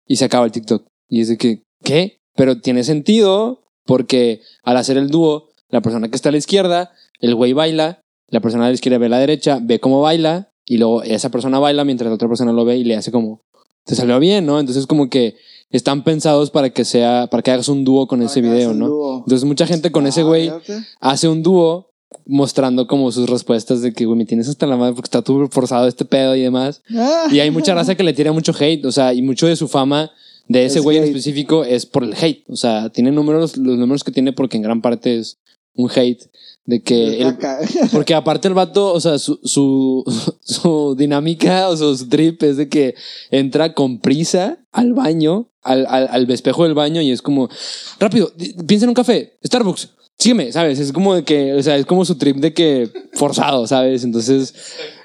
y se acaba el TikTok. Y es de que, ¿qué? Pero tiene sentido porque al hacer el dúo, la persona que está a la izquierda, el güey baila, la persona a la izquierda ve a la derecha, ve cómo baila y luego esa persona baila mientras la otra persona lo ve y le hace como, te salió bien, ¿no? Entonces como que están pensados para que sea, para que hagas un dúo con ese Para video, ¿no? dúo. Entonces mucha gente con ese Ah, güey fíjate. hace un dúo mostrando como sus respuestas de que, güey, me tienes hasta la madre porque está todo forzado este pedo y demás. Ah. Y hay mucha raza que le tira mucho hate, o sea, y mucho de su fama de ese Es güey en específico es por el hate. O sea, tiene números, los números que tiene porque en gran parte es un hate de que él, porque aparte el vato, o sea, su, su, su dinámica o su, su trip es de que entra con prisa al baño, al, al, al espejo del baño y es como, rápido, piensa en un café, Starbucks, sígueme, ¿sabes? Es como de que, o sea, es como su trip de que forzado, ¿sabes? Entonces,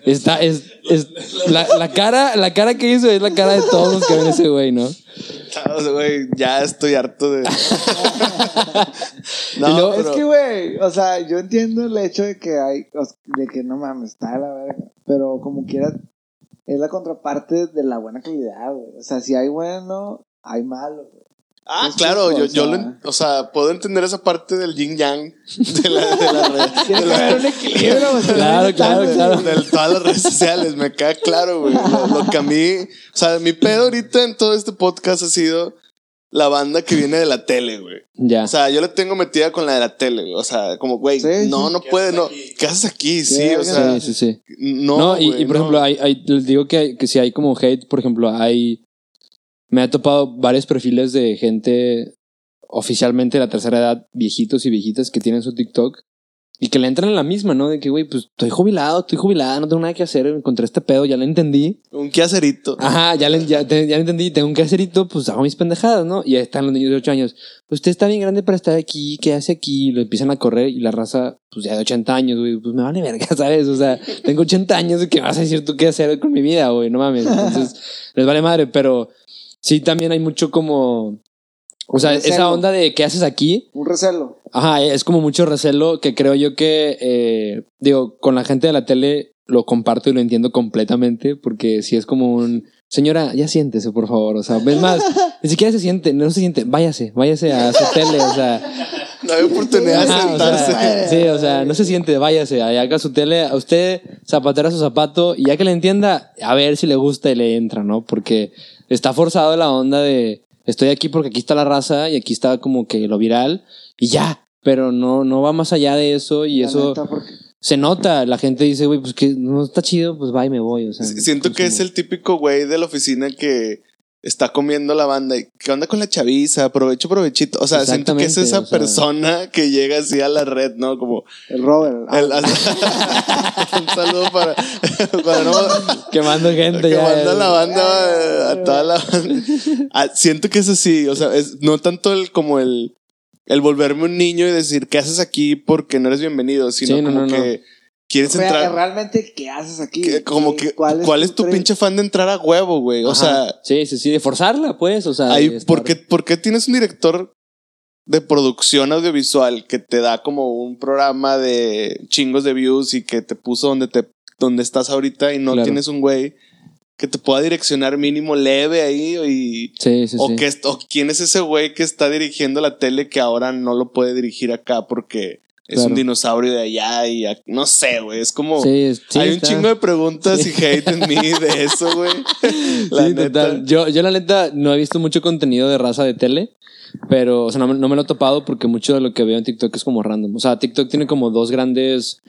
está, es, es, la, la cara, la cara que hizo es la cara de todos los que ven ese güey, ¿no? Güey, ya estoy harto de. Y luego- es que, güey, o sea, yo entiendo el hecho de que hay, de que no mames, está la verga, pero como quiera, es la contraparte de la buena calidad, güey. O sea, si hay bueno, hay malo, güey. Ah, Es claro, yo, o yo lo- o sea, puedo entender esa parte del yin yang de la, de la red. Tiene de que la- haber un equilibrio, güey. Claro, claro, claro. de todas las redes sociales, me queda claro, güey. Lo, lo que a mí, o sea, mi pedo ahorita en todo este podcast ha sido la banda que viene de la tele, güey. Ya. O sea, yo la tengo metida con la de la tele, güey. O sea, como, güey, Sí, no, no puede, no. ¿Qué haces aquí? Sí, o sea, sí, sí, sí. no. No, y, y por no. ejemplo, hay, hay- les digo que, hay- que si hay como hate, por ejemplo, hay. Me ha topado varios perfiles de gente oficialmente de la tercera edad, viejitos y viejitas que tienen su TikTok y que le entran en la misma, ¿no? De que, güey, pues estoy jubilado, estoy jubilada, no tengo nada que hacer, encontré este pedo, ya lo entendí. Un quehacerito. Ajá, ya, le, ya, te- ya lo entendí, tengo un caserito, pues hago mis pendejadas, ¿no? Y ahí están los niños de 8 años. Usted está bien grande para estar aquí, ¿qué hace aquí? Y lo empiezan a correr y la raza, pues ya de 80 años, güey, pues me vale verga, ¿sabes? O sea, tengo 80 años, ¿qué vas a decir tú qué hacer con mi vida, güey? No mames. Entonces, les vale madre, pero sí también hay mucho como... O sea, esa onda de qué haces aquí, Un recelo. Ajá, es como mucho recelo que creo yo que, eh, digo, con la gente de la tele lo comparto y lo entiendo completamente porque si es como un, señora, ya siéntese, por favor, o sea, es más, ni siquiera se siente, no se siente, váyase, váyase a su tele, o sea, No hay oportunidad de o sentarse. sea, sí, o sea, no se siente, váyase, haga su tele, a usted zapatera su zapato y ya que le entienda, a ver si le gusta y le entra, ¿no? Porque está forzado la onda de, estoy aquí porque aquí está la raza y aquí está como que lo viral y ya, pero no, no va más allá de eso y La eso porque- se nota. La gente dice, güey, pues que no está chido, pues va y me voy. O sea, Siento que es el típico güey de la oficina que está comiendo la banda y ¿qué onda con la chaviza? Aprovecho, provechito. O sea, siento que es esa o sea. persona que llega así a la red, ¿no? Como El Robert. ah, el- un saludo para, para no Quemando gente que ya. manda la banda a toda la banda. Ah, siento que es así, o sea, es no tanto el como el el volverme un niño y decir, ¿qué haces aquí? Porque no eres bienvenido, sino Sí, no, como no, no. que quieres Rea- entrar. Realmente, ¿qué haces aquí? como ¿Qué- que, ¿cuál es, tu pinche fan de entrar a huevo, güey? O Ajá. sea, Sí, sí, sí, de forzarla, pues. O sea, de estar- ¿por, qué, por qué tienes un director de producción audiovisual que te da como un programa de chingos de views y que te puso donde te donde estás ahorita y no Claro. tienes un güey que te pueda direccionar mínimo leve ahí y Sí, sí, o sí. que o quién es ese güey que está dirigiendo la tele que ahora no lo puede dirigir acá porque es Claro. un dinosaurio de allá y no sé, güey, es como Sí, es- sí, hay un está- chingo de preguntas y hate en mí de eso, güey. La sí, neta. total. Yo, yo la neta no he visto mucho contenido de raza de tele, pero, o sea, no, me- no me lo he topado porque mucho de lo que veo en TikTok es como random. O sea, TikTok tiene como dos grandes,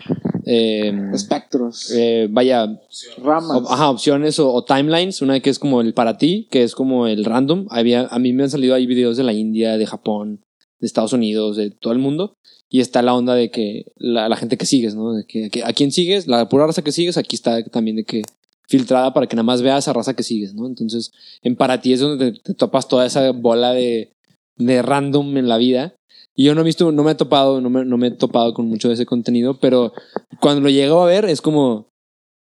eh, Espectros. eh, vaya, ramas. ajá, opciones o, o timelines. Una que es como el para ti, que es como el random. Había, a mí me han salido ahí videos de la India, de Japón, de Estados Unidos, de todo el mundo. Y está la onda de que la, gente que sigues, ¿no? De que, a quién sigues, la pura raza que sigues, aquí está también de que filtrada para que nada más veas a raza que sigues, ¿no? Entonces, en para ti es donde te, topas toda esa bola de, de random en la vida. Y yo no he visto, no me he topado, no me, no me he topado con mucho de ese contenido, pero cuando lo llego a ver es como,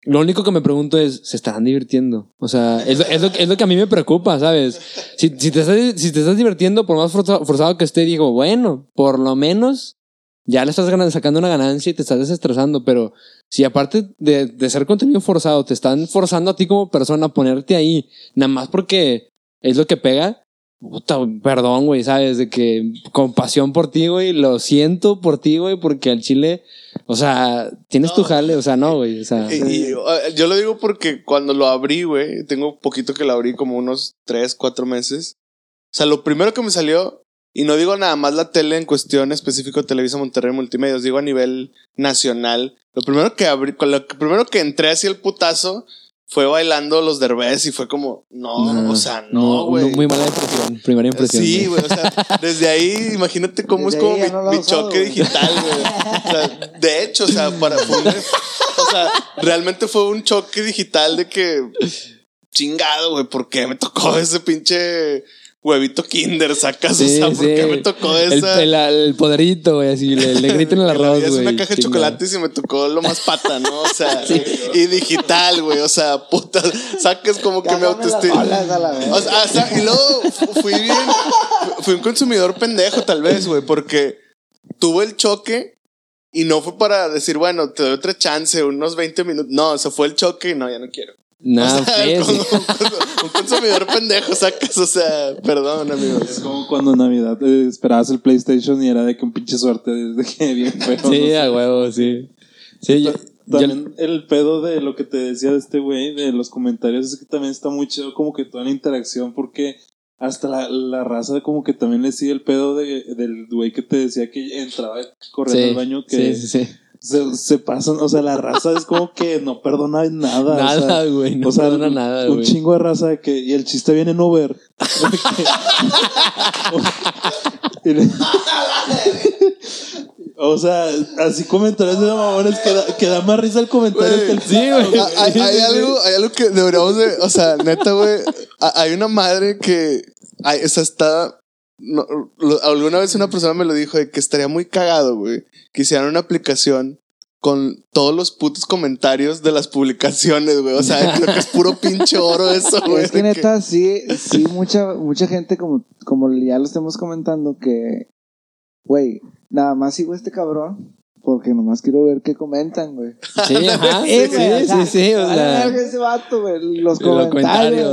lo único que me pregunto es, ¿se estarán divirtiendo? O sea, es lo, es lo, que a mí me preocupa, ¿sabes? Si, si, te, estás, si te estás divirtiendo, por más forza- forzado que esté, digo, bueno, por lo menos ya le estás sacando una ganancia y te estás desestresando, pero si aparte de, de ser contenido forzado, te están forzando a ti como persona a ponerte ahí, nada más porque es lo que pega, puta, perdón, güey, ¿sabes? De que compasión por ti, güey, lo siento por ti, güey, porque al chile, o sea, tienes tu jale, o sea, no, güey, o sea. Y, y, uh, yo lo digo porque cuando lo abrí, güey, tengo poquito que lo abrí, como unos 3, 4 meses. O sea, lo primero que me salió, y no digo nada más la tele en cuestión específico Televisa Monterrey Multimedios, digo a nivel nacional. Lo primero que abrí, con lo que primero que entré hacia el putazo fue bailando los derbés y fue como, no, No, o sea, no, güey. Muy mala impresión, primera impresión. Sí, güey, o sea, desde ahí, imagínate cómo Desde es como mi, no choque digital, güey. O sea, de hecho, o sea, para fue un- o sea, realmente fue un choque digital de que chingado, güey, ¿por qué me tocó ese pinche huevito Kinder, sacas? Sí, o sea, ¿por sí. qué me tocó esa? el, el poderito, güey, así, le, le grito en el arroz, es güey. una caja de chocolates y me tocó lo más pata, ¿no? O sea, y digital, güey, o sea, puta, sacas como que me autoestima. O sea, o sea, y luego fu- fui bien. Fui un consumidor pendejo, tal vez, güey, porque tuve el choque y no fue para decir, bueno, te doy otra chance, unos 20 minutos. No, o sea, fue el choque y no, ya no quiero. Nah, o sea, un, un consumidor pendejo, sacas, o sea, perdón, Es amigos. como cuando en Navidad eh, esperabas el PlayStation y era de que un pinche suerte desde que bien feo. no Sí, sé. a huevo, sí. Sí, yo, yo- También el pedo de lo que te decía de este güey, de los comentarios, es que también está muy chido como que toda la interacción, porque hasta la, la raza como que también le sigue el pedo de, del güey que te decía que entraba corriendo sí, al baño, que sí, sí, sí. Se, se pasan, o sea, la raza es como que no perdona nada. o sea, Nada, güey, no o sea, perdona un- nada, Un güey. chingo de raza de que, y el chiste viene en Uber. O sea, así comentarios de mamones que da, que da más risa el comentario que el sí, güey. Hay, hay algo, hay algo que deberíamos de, o sea, neta, güey, ha- hay una madre que, hay, o sea, está, no, lo- alguna vez una persona me lo dijo de que estaría muy cagado, güey, que hicieran una aplicación con todos los putos comentarios de las publicaciones, güey, o sea, creo que es puro pinche oro eso, güey. es que neta, sí, sí, mucha, mucha gente, como, como ya lo estamos comentando, que, güey, nada más sigo a este cabrón porque nomás quiero ver qué comentan, güey. Sí, ajá. Eh, Sí, o sea, sí, sí, o sea. ese vato, güey. Los Los comentarios.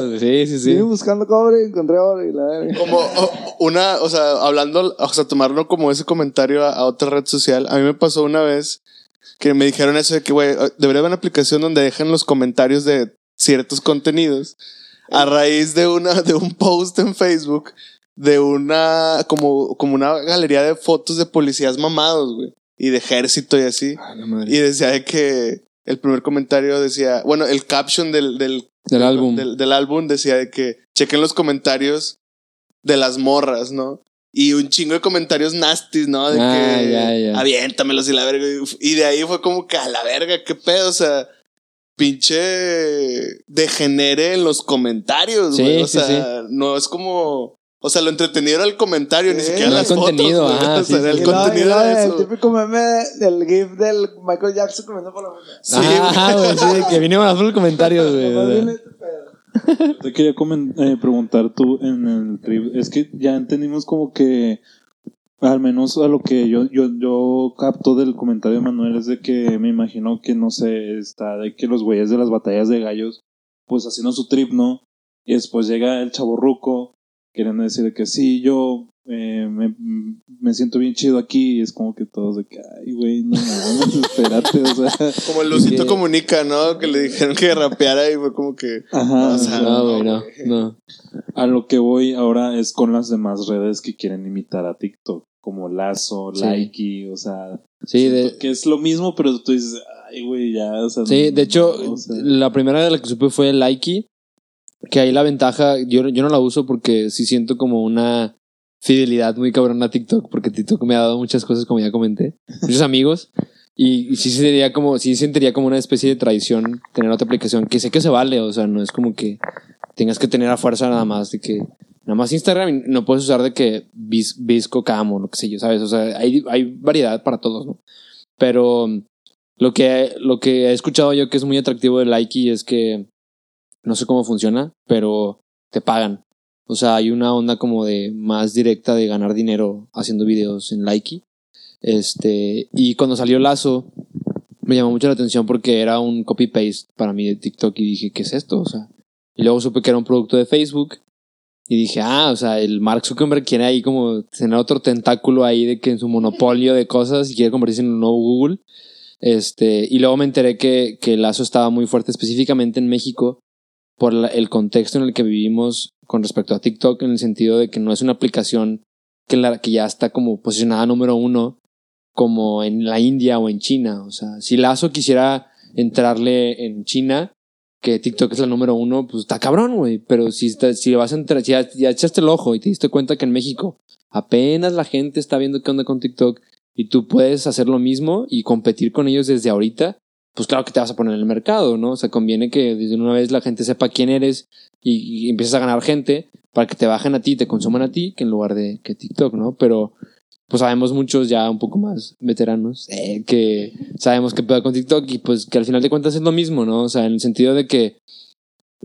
comentarios, sí, sí, sí. Sigue buscando cobre, encontré oro y la verga. Como o- una, o sea, hablando, o sea, tomarlo como ese comentario a, a otra red social. A mí me pasó una vez que me dijeron eso de que, güey, debería haber una aplicación donde dejen los comentarios de ciertos contenidos a raíz de una, de un post en Facebook de una, como, como una galería de fotos de policías mamados, güey, y de ejército y así. La madre. Y decía de que el primer comentario decía, bueno, el caption del, del, Del álbum. Del, álbum decía de que chequen los comentarios de las morras, ¿no? Y un chingo de comentarios nasties, ¿no? De Ah, que ya, ya. aviéntamelos y la verga. Y de ahí fue como que a la verga, qué pedo, o sea, pinche degenere en los comentarios, Sí, güey. o sí, sea, no es como. O sea, lo entretenido era el comentario, ni siquiera No el las fotos. contenido, güey. ajá, o sea, sí, era sí. el contenido era El eso. típico meme del GIF del Michael Jackson comiendo por la Sí, Ajá, güey. sí, que vinieron a hacer los comentarios, güey. sea. este Te quería eh, preguntar tú en el trip. Es que ya entendimos como que Al menos a lo que yo, yo, yo capto del comentario de Manuel es de que me imagino que, no sé, está de que los güeyes de las batallas de gallos, pues haciendo su trip, ¿no? Y después llega el chaborruco, queriendo decir que sí, yo eh, me, me siento bien chido aquí, y es como que todos de que, ay, güey, no mames, espérate, o sea. Como el Lucito Que- comunica, ¿no? Que le dijeron que rapeara y fue como que. Ajá, O sea, No, güey, no, güey. no. A lo que voy ahora es con las demás redes que quieren imitar a TikTok, como Lazo, Sí. Likey, o sea, Sí, de, que es lo mismo, pero tú dices, ay, güey, ya, o sea. sí, no, de hecho, o sea, la primera de la que supe fue Likey, que ahí la ventaja, yo, yo no la uso porque sí siento como una fidelidad muy cabrona a TikTok, porque TikTok me ha dado muchas cosas, como ya comenté, muchos amigos, y, y sí sería como, sí sentiría como una especie de tradición tener otra aplicación, que sé que se vale, o sea, no es como que tengas que tener a fuerza nada más de que, nada más Instagram no puedes usar de que Vis- Visco Camo, lo que sé yo, ¿sabes? O sea, hay, hay variedad para todos, ¿no? Pero lo que, lo que he escuchado yo que es muy atractivo de Likey es que no sé cómo funciona, pero te pagan. O sea, hay una onda como de más directa de ganar dinero haciendo videos en Likey. Este, y cuando salió Lazo, me llamó mucho la atención porque era un copy-paste para mí de TikTok y dije, ¿qué es esto? O sea, y luego supe que era un producto de Facebook y dije, ah, o sea, el Mark Zuckerberg quiere ahí como tener otro tentáculo ahí de que en su monopolio de cosas y quiere convertirse en un nuevo Google. Este, y luego me enteré que, que Lazo estaba muy fuerte específicamente en México por la- el contexto en el que vivimos con respecto a TikTok, en el sentido de que no es una aplicación que, ya está como posicionada número uno, como en la India o en China. O sea, si Lazo quisiera entrarle en China, que TikTok es la número uno, pues está cabrón, güey. Pero si, está- si vas a entrar, si ya, ya echaste el ojo y te diste cuenta que en México apenas la gente está viendo qué onda con TikTok y tú puedes hacer lo mismo y competir con ellos desde ahorita, pues claro que te vas a poner en el mercado, ¿no? O sea, conviene que desde una vez la gente sepa quién eres y, y empieces a ganar gente para que te bajen a ti, te consuman a ti, que en lugar de que TikTok, ¿no? Pero pues sabemos muchos ya un poco más veteranos eh, que sabemos que pedo con TikTok y pues que al final de cuentas es lo mismo, ¿no? O sea, en el sentido de que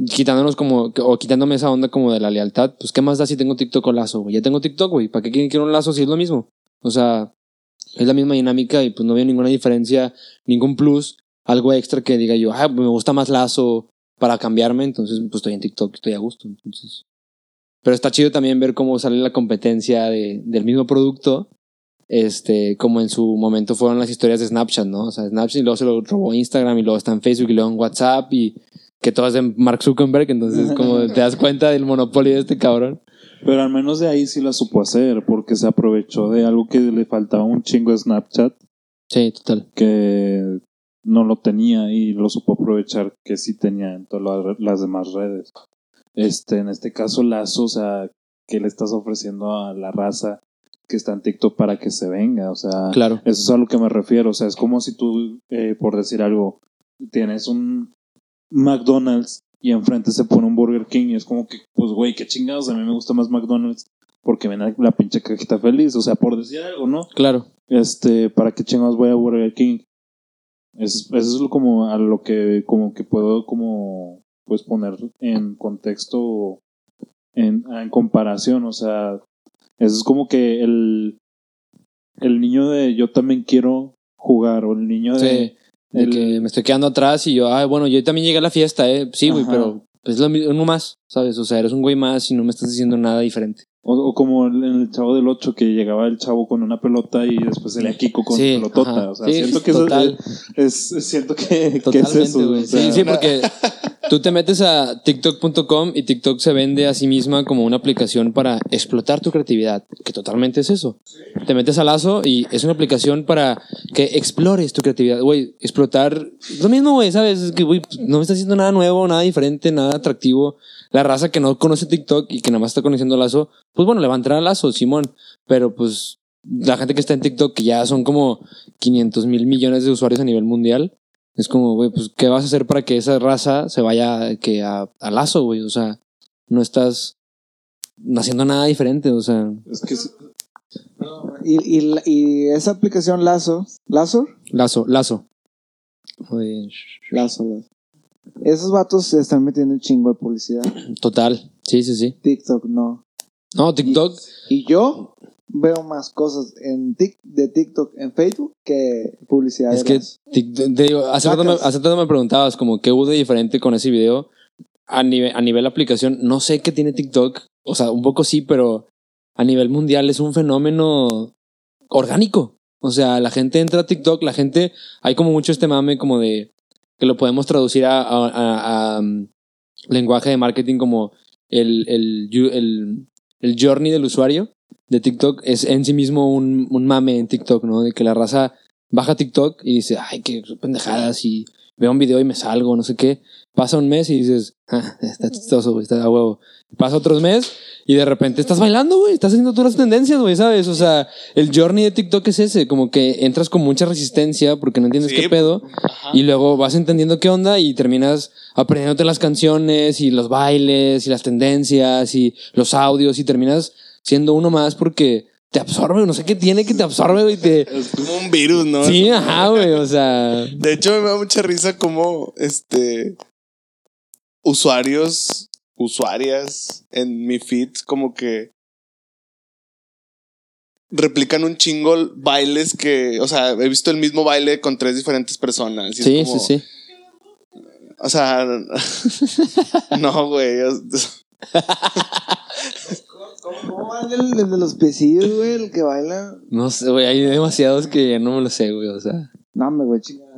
quitándonos como, o quitándome esa onda como de la lealtad, pues qué más da si tengo TikTok o lazo, güey. Ya tengo TikTok, güey. ¿Para qué quiero un lazo si es lo mismo? O sea, es la misma dinámica y pues no veo ninguna diferencia, ningún plus, algo extra que diga yo, ah, me gusta más lazo para cambiarme, entonces pues estoy en TikTok, estoy a gusto, entonces. Pero está chido también ver cómo sale la competencia de, del mismo producto, este, como en su momento fueron las historias de Snapchat, ¿no? O sea, Snapchat y luego se lo robó Instagram y luego está en Facebook y luego en WhatsApp y que todo es de Mark Zuckerberg, entonces como te das cuenta del monopolio de este cabrón. Pero al menos de ahí sí la supo hacer, porque se aprovechó de algo que le faltaba un chingo de Snapchat, Sí, total. que no lo tenía y lo supo aprovechar que sí tenía en todas las, las demás redes. Este, en este caso, Lazo, o sea, ¿qué le estás ofreciendo a la raza que está en TikTok para que se venga? O sea, Claro. eso es a lo que me refiero. O sea, es como si tú, eh, por decir algo, tienes un McDonald's y enfrente se pone un Burger King y es como que, pues, güey, qué chingados, a mí me gusta más McDonald's porque ven la pinche cajita feliz. O sea, por decir algo, ¿no? Claro. Este, ¿para qué chingados voy a Burger King? Es- Eso es lo como a lo que como que puedo como pues poner en contexto en, en comparación, o sea, eso es como que el el niño de yo también quiero jugar o el niño de Sí. De el- que me estoy quedando atrás y yo, ay, bueno, yo también llegué a la fiesta, ¿eh? Sí, güey, pero es lo mismo, uno más, ¿sabes? O sea, eres un güey más y no me estás diciendo nada diferente. O, o como en el chavo del 8 que llegaba el chavo con una pelota y después salía Kiko con Sí, pelotota, ajá. o sea, Sí, siento que eso total. es, es- siento que, que es Totalmente, eso, güey. o sea, sí, sí, porque tú te metes a TikTok.com y TikTok se vende a sí misma como una aplicación para explotar tu creatividad, que totalmente es eso. Te metes a Lazo y es una aplicación para que explores tu creatividad. Güey, explotar. Lo mismo, güey, ¿sabes? Es que, güey, pues, no me está haciendo nada nuevo, nada diferente, nada atractivo. La raza que no conoce TikTok y que nada más está conociendo Lazo, pues bueno, le va a entrar a Lazo, Simón. Pero pues la gente que está en TikTok, que ya son como 500 mil millones de usuarios a nivel mundial, es como, güey, pues, ¿qué vas a hacer para que esa raza se vaya que a, a lazo, güey? O sea, no estás haciendo nada diferente, o sea, es que sí- Y, y, y esa aplicación Lazo, Lazo, lazo, lazo. Lazo, Lazo. Esos vatos se están metiendo un chingo de publicidad. Total, sí, sí, sí. TikTok no. No, TikTok, Y yo veo más cosas en tic, de TikTok en Facebook que publicidad. Es de que, te digo, hace rato, me, Sacas. hace rato me preguntabas como qué hubo de diferente con ese video. A nivel, a nivel aplicación, no sé qué tiene TikTok. O sea, un poco sí, pero a nivel mundial es un fenómeno orgánico. O sea, la gente entra a TikTok, la gente, hay como mucho este mame como de que lo podemos traducir a, um, lenguaje de marketing como el, el, el, journey del usuario de TikTok es en sí mismo un, mame en TikTok, ¿no? De que la raza baja TikTok y dice, ay, qué pendejadas, y veo un video y me salgo, no sé qué. Pasa un mes y dices, ah, está chistoso, está a huevo. Pasa otros mes y de repente estás bailando, güey, estás haciendo todas las tendencias, güey, ¿sabes? O sea, el journey de TikTok es ese, como que entras con mucha resistencia porque no entiendes Sí, qué pedo y luego vas entendiendo qué onda y terminas aprendiéndote las canciones y los bailes y las tendencias y los audios y terminas siendo uno más porque te absorbe, no sé qué tiene que te absorbe, güey, te... Es como un virus, ¿no? Sí, ajá, güey, o sea... De hecho, me da mucha risa como este usuarios, usuarias en mi feed, como que replican un chingo bailes que, o sea, he visto el mismo baile con tres diferentes personas. y es Sí, como- sí, sí. O sea, no, güey. ¿Cómo, cómo va el de los piecillos, güey? El que baila. No sé, güey, hay demasiados que ya no me lo sé, güey, o sea... No, me güey, chingada.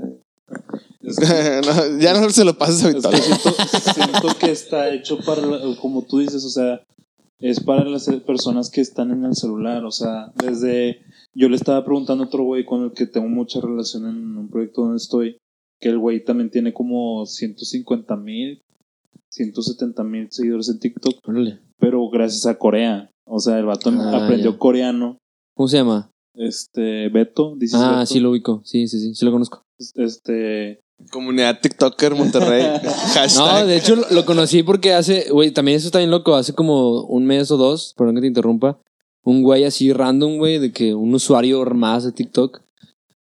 no, ya no se lo pases a Es Victoria. que siento, siento que está hecho para, como tú dices, o sea, es para las personas que están en el celular, o sea, desde, yo le estaba preguntando a otro güey con el que tengo mucha relación en un proyecto donde estoy, que el güey también tiene como 150 mil, 170 mil seguidores en TikTok, Órale. pero gracias a Corea, o sea, el vato Ah, aprendió ya. coreano, ¿Cómo se llama? este, Beto, dices Ah, Beto? sí lo ubico, sí, sí, sí, sí lo conozco. este, Comunidad TikToker Monterrey. Hashtag. No, de hecho lo, conocí porque hace, güey, también eso está bien loco, hace como un mes o dos, perdón que te interrumpa, un güey así random, güey, de que un usuario más de TikTok,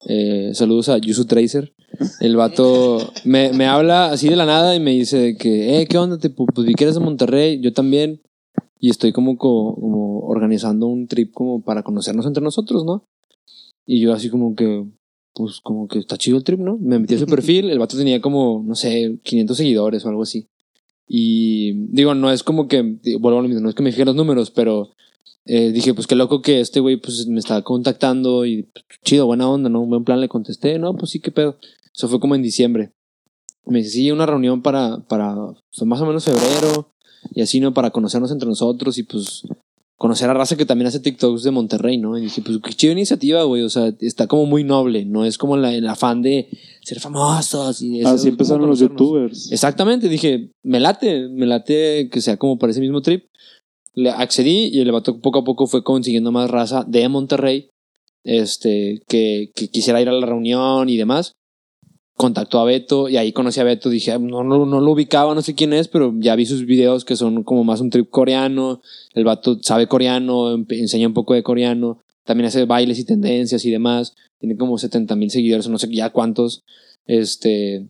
eh, saludos a Yusu Tracer, el vato me, me habla así de la nada y me dice de que, eh, ¿qué onda? Tipo, pues vi que eres de Monterrey, yo también, y estoy como, co- como organizando un trip como para conocernos entre nosotros, ¿no? Y yo así como que, pues como que está chido el trip, ¿no? Me metí a su perfil, el vato tenía como, no sé, 500 seguidores o algo así. Y digo, no es como que, vuelvo a lo mismo, no es que me fije los números, pero eh, dije, pues qué loco que este güey pues me estaba contactando y pues, chido, buena onda, ¿no? Un buen plan le contesté, no, pues sí, qué pedo. Eso fue como en diciembre. Me dice, sí, una reunión para, para pues, más o menos febrero y así, ¿no? Para conocernos entre nosotros y pues conocer a raza que también hace TikToks de Monterrey, ¿no? Y dije, pues qué chida iniciativa, güey, o sea, está como muy noble, no es como la, el afán de ser famosos y así como empezaron los youtubers. Exactamente, dije, me late, me late que sea como para ese mismo trip. Le accedí y el vato poco a poco fue consiguiendo más raza de Monterrey, este, que, que quisiera ir a la reunión y demás. Contactó a Beto y ahí conocí a Beto. Dije, "Ah, no, no, no lo ubicaba, no sé quién es, pero ya vi sus videos que son como más un trip coreano. El vato sabe coreano, enseña un poco de coreano. También hace bailes y tendencias y demás. Tiene como 70 mil seguidores, no sé ya cuántos. Este,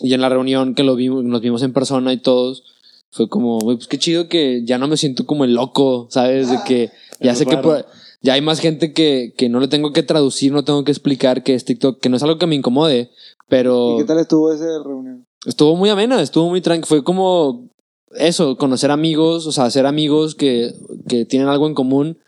y en la reunión que lo vimos, nos vimos en persona y todos, fue como, pues qué chido que ya no me siento como el loco, ¿sabes? De que ya sé que por- ya hay más gente que, que no le tengo que traducir, no tengo que explicar que es TikTok, que no es algo que me incomode, pero ¿Y qué tal estuvo esa reunión? estuvo muy amena, estuvo muy tranquila, fue como eso, conocer amigos, o sea, hacer amigos que, que tienen algo en común,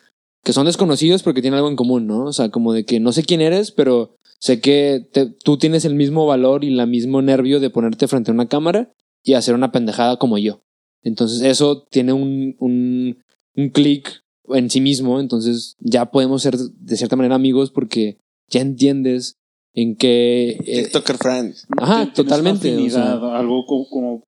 que son desconocidos porque tienen algo en común, ¿no? O sea, como de que no sé quién eres, pero sé que te- tú tienes el mismo valor y el mismo nervio de ponerte frente a una cámara y hacer una pendejada como yo. Entonces eso tiene un, un, un clic en sí mismo, entonces ya podemos ser de cierta manera amigos porque ya entiendes en qué... eh, TikToker friends. Ajá, totalmente, o sea. algo como, como,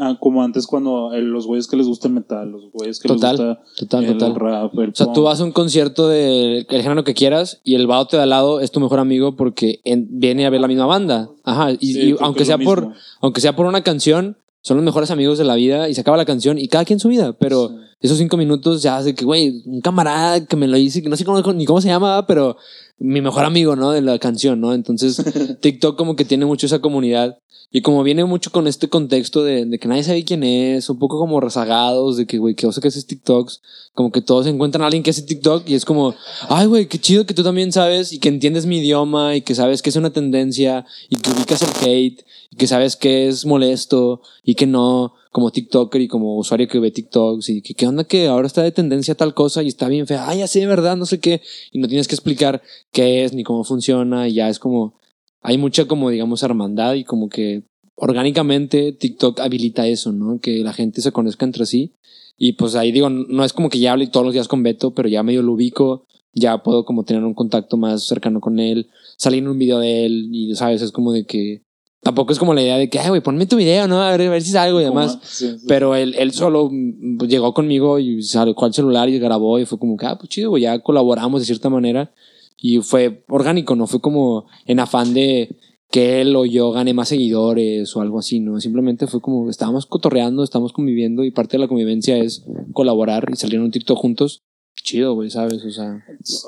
ah, como antes cuando eh, los güeyes que les gusta el metal, los güeyes que Total, les gusta total, el total. rap, el O sea, tú vas a un concierto del el género que quieras y el vato de al lado es tu mejor amigo porque en- viene a ver la misma banda. Ajá, y, Sí, y creo que aunque sea por mismo. aunque sea por una canción, son los mejores amigos de la vida y se acaba la canción y cada quien su vida, pero Sí. esos cinco minutos ya hace que, güey, un camarada que me lo dice, que no sé cómo, ni cómo se llama, pero mi mejor amigo, ¿no? De la canción, ¿no? Entonces, TikTok como que tiene mucho esa comunidad Y como viene mucho con este contexto de, de que nadie sabe quién es, un poco como rezagados, de que, güey, que sé que haces TikToks, como que todos encuentran a alguien que hace TikTok y es como, ay, güey, qué chido que tú también sabes y que entiendes mi idioma y que sabes que es una tendencia y que ubicas el hate y que sabes que es molesto y que no, como TikToker y como usuario que ve TikToks y que qué onda que ahora está de tendencia tal cosa y está bien fea, ay, así de verdad, no sé qué, y no tienes que explicar qué es ni cómo funciona y ya es como, hay mucha como digamos hermandad y como que orgánicamente TikTok habilita eso, ¿no? Que la gente se conozca entre sí. Y pues ahí digo, no es como que ya hable todos los días con Beto, pero ya medio lo ubico, ya puedo como tener un contacto más cercano con él, salir en un video de él y, ¿sabes? Es como de que... Tampoco es como la idea de que, ay, güey, ponme tu video, ¿no? A ver, a ver si salgo y demás. Sí, sí. Pero él, él solo mm, llegó conmigo y sacó el celular y grabó y fue como que, ah, pues chido, güey, ya colaboramos de cierta manera. Y fue orgánico, no fue como en afán de que él o yo gane más seguidores o algo así, ¿no? Simplemente fue como, estábamos cotorreando, estamos conviviendo y parte de la convivencia es colaborar y salir en un TikTok juntos. Chido, güey, ¿sabes? O sea,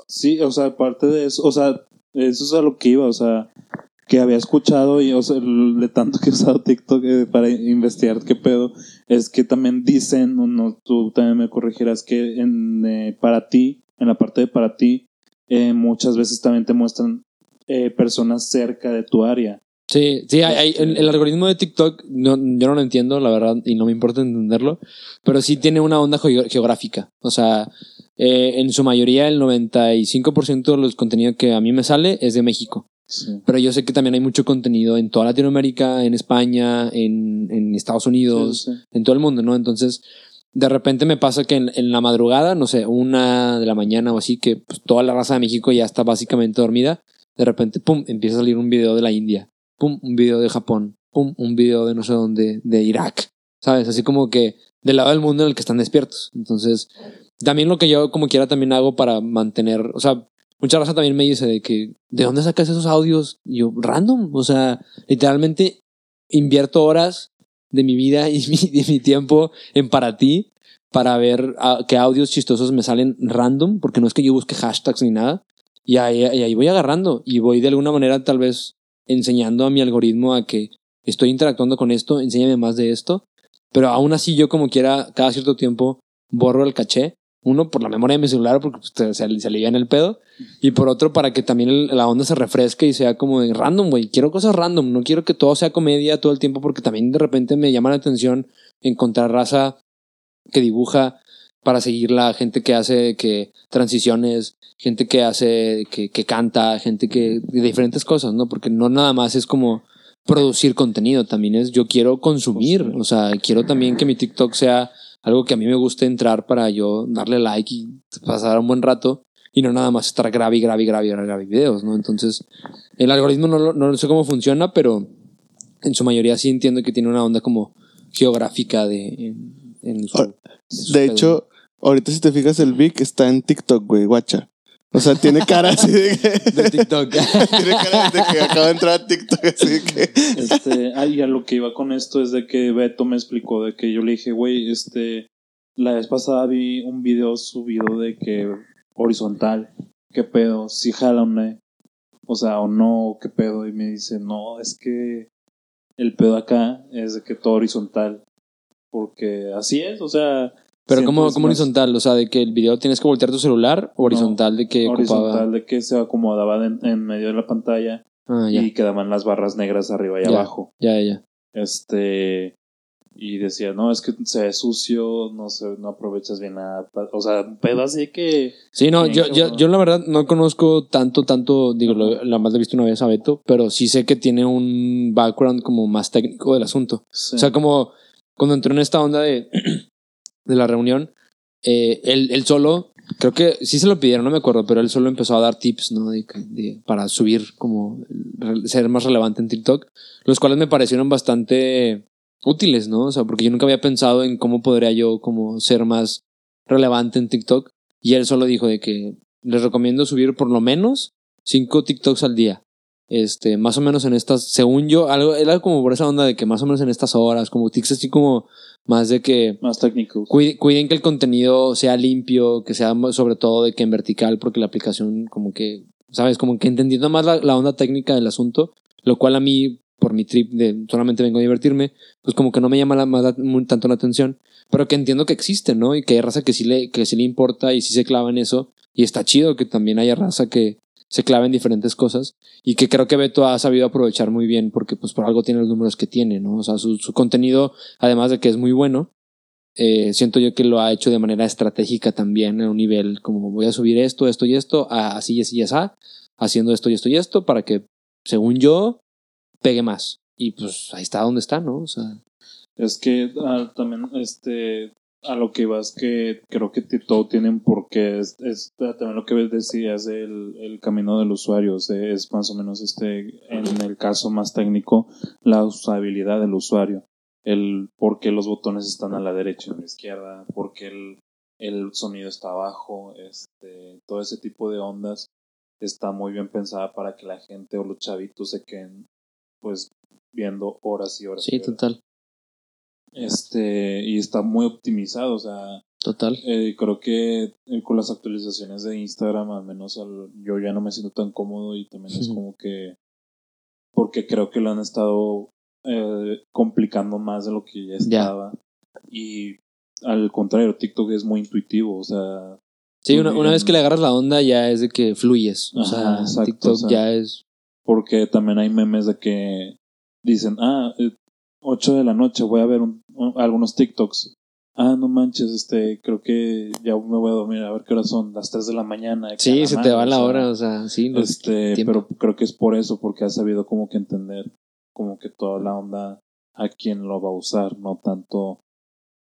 Sí, o sea, aparte de eso, o sea, eso es a lo que iba, o sea, que había escuchado y, o sea, de tanto que he usado TikTok eh, para investigar qué pedo, es que también dicen, o no, tú también me corregirás, que en, eh, para ti, en la parte de para ti, eh, muchas veces también te muestran eh, personas cerca de tu área. Sí, sí, hay, hay- el, el algoritmo de TikTok no, yo no lo entiendo, la verdad, y no me importa entenderlo, pero sí tiene una onda geo- geográfica. O sea, eh, en su mayoría, el 95% de los contenidos que a mí me sale es de México. Sí. Pero yo sé que también hay mucho contenido en toda Latinoamérica, en España, en, en Estados Unidos, Sí, sí. en todo el mundo, ¿no? Entonces, de repente me pasa que en, en la madrugada, no sé, una de la mañana o así, que pues, toda la raza de México ya está básicamente dormida, de repente, pum, empieza a salir un video de la India, pum, un video de Japón, pum, un video de no sé dónde, de Irak, ¿sabes? Así como que del lado del mundo en el que están despiertos. Entonces, también lo que yo como quiera también hago para mantener, o sea, mucha raza también me dice de que, ¿de dónde sacas esos audios? Yo, random, o sea, literalmente invierto horas de mi vida y mi, de mi tiempo en para ti para ver qué audios chistosos me salen random, porque no es que yo busque hashtags ni nada. Y ahí, y ahí voy agarrando y voy de alguna manera tal vez enseñando a mi algoritmo a que estoy interactuando con esto, enséñame más de esto. Pero aún así yo como quiera, cada cierto tiempo borro el caché. Uno, por la memoria de mi celular, porque pues, se, se, alivia en el pedo. Y por otro, para que también el- la onda se refresque y sea como de random, güey. Quiero cosas random. No quiero que todo sea comedia todo el tiempo, porque también de repente me llama la atención encontrar raza que dibuja para seguir la gente que hace que transiciones, gente que hace que, que canta, gente que de diferentes cosas, ¿no? Porque no nada más es como producir contenido, también es yo quiero consumir, o sea, quiero también que mi TikTok sea algo que a mí me guste entrar para yo darle like y pasar un buen rato y no nada más estar grave y grave y grave y grave videos, ¿no? Entonces, el algoritmo no, no sé cómo funciona, pero en su mayoría sí entiendo que tiene una onda como geográfica de en, su- De pedos, hecho, ahorita si te fijas, el Vic está en TikTok, güey, guacha. O sea, tiene cara así de que. de TikTok. tiene cara de que acaba de entrar a TikTok, así de que. Este, ah, y a lo que iba con esto es de que Beto me explicó de que yo le dije, güey, este, la vez pasada vi un video subido de que horizontal, ¿qué pedo? Si jalan, ¿no? O sea, o no, ¿qué pedo? Y me dice, no, es que el pedo acá es de que todo horizontal. Porque así es, o sea. Pero como, como horizontal, o sea, de que el video tienes que voltear tu celular, o horizontal de que Horizontal ocupaba. de que se acomodaba en, en medio de la pantalla Ah, ya, y quedaban las barras negras arriba y Ya. abajo. ya, ya. Este. Y decía, no, es que se ve sucio, no se, no aprovechas bien nada. O sea, pedo así que. Sí, no, yo, yo, yo la verdad no conozco tanto, tanto, digo, lo- la más lo he visto una vez a Beto, pero sí sé que tiene un background como más técnico del asunto. sí. O sea, como cuando entró en esta onda de, de la reunión, eh, él, solo, creo que sí se lo pidieron, no me acuerdo, pero él solo empezó a dar tips, ¿no? Para subir, como ser más relevante en TikTok, los cuales me parecieron bastante útiles, ¿no? O sea, porque yo nunca había pensado en cómo podría yo como ser más relevante en TikTok. Y él solo dijo de que les recomiendo subir por lo menos cinco TikToks al día. Este, más o menos en estas, según yo, algo, era como por esa onda de que más o menos en estas horas, como tics así como más de que Más técnico. cuiden, cuiden que el contenido sea limpio, que sea sobre todo de que en vertical, porque la aplicación como que, sabes, como que entendiendo más la, la onda técnica del asunto, lo cual a mí por mi trip de solamente vengo a divertirme, pues como que no me llama la, más la- muy- tanto la atención, pero que entiendo que existe, ¿no? Y que hay raza que sí le, que sí le importa y sí se clava en eso, y está chido que también haya raza que se clava en diferentes cosas, y que creo que Beto ha sabido aprovechar muy bien, porque pues por algo tiene los números que tiene, ¿no? O sea, su, su contenido, además de que es muy bueno, eh, siento yo que lo ha hecho de manera estratégica también en un nivel como voy a subir esto, esto y esto, a así y así y así, haciendo esto y esto y esto para que, según yo, pegue más. Y pues ahí está donde está, ¿no? O sea, Es que ah, también, este, a lo que vas que creo que todo tiene un porqué. Es, es también lo que decías del el camino del usuario. es más o menos este, en el caso más técnico, la usabilidad del usuario. El por qué los botones están a la derecha y a la izquierda, por qué el, el sonido está abajo, este, todo ese tipo de ondas está muy bien pensada para que la gente o los chavitos se queden pues viendo horas y horas. y sí, horas. total, Este, y está muy optimizado, o sea, total. eh, creo que eh, con las actualizaciones de Instagram, al menos al- yo ya no me siento tan cómodo y también es como que, porque creo que lo han estado eh, complicando más de lo que ya Ya. estaba. Y al contrario, TikTok es muy intuitivo, o sea, Sí, una, una vez que le agarras la onda ya es de que fluyes. O Ajá, sea, exacto, TikTok o sea, ya es... porque también hay memes de que dicen, ah, eh, 8 de la noche voy a ver un- un- algunos TikToks. Ah, no manches, este, creo que ya me voy a dormir, a ver qué hora son, las 3 de la mañana. Sí, la se te va la sea, hora, o sea, sí. los- Este, pero creo que es por eso, porque ha sabido como que entender como que toda la onda a quién lo va a usar, no tanto,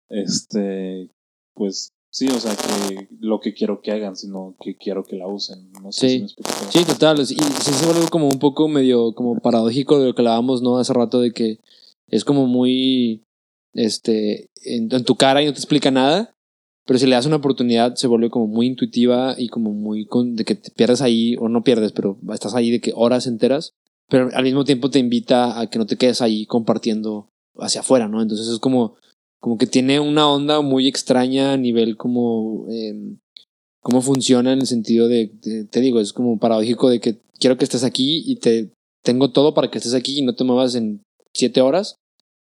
este, pues, sí, o sea, que lo que quiero que hagan, sino que quiero que la usen. No sé Sí. si me explico. Sí, total. Y sí se vuelve como un poco medio como paradójico de lo que hablábamos, ¿no? Hace rato de que es como muy este en, tu cara y no te explica nada. Pero si le das una oportunidad, se vuelve como muy intuitiva y como muy con, de que te pierdes ahí, o no pierdes, pero estás ahí de que horas enteras. Pero al mismo tiempo te invita a que no te quedes ahí compartiendo hacia afuera, ¿no? Entonces es como, como que tiene una onda muy extraña a nivel como em, cómo funciona en el sentido de, de- te digo, es como paradójico de que quiero que estés aquí y te tengo todo para que estés aquí y no te muevas en siete horas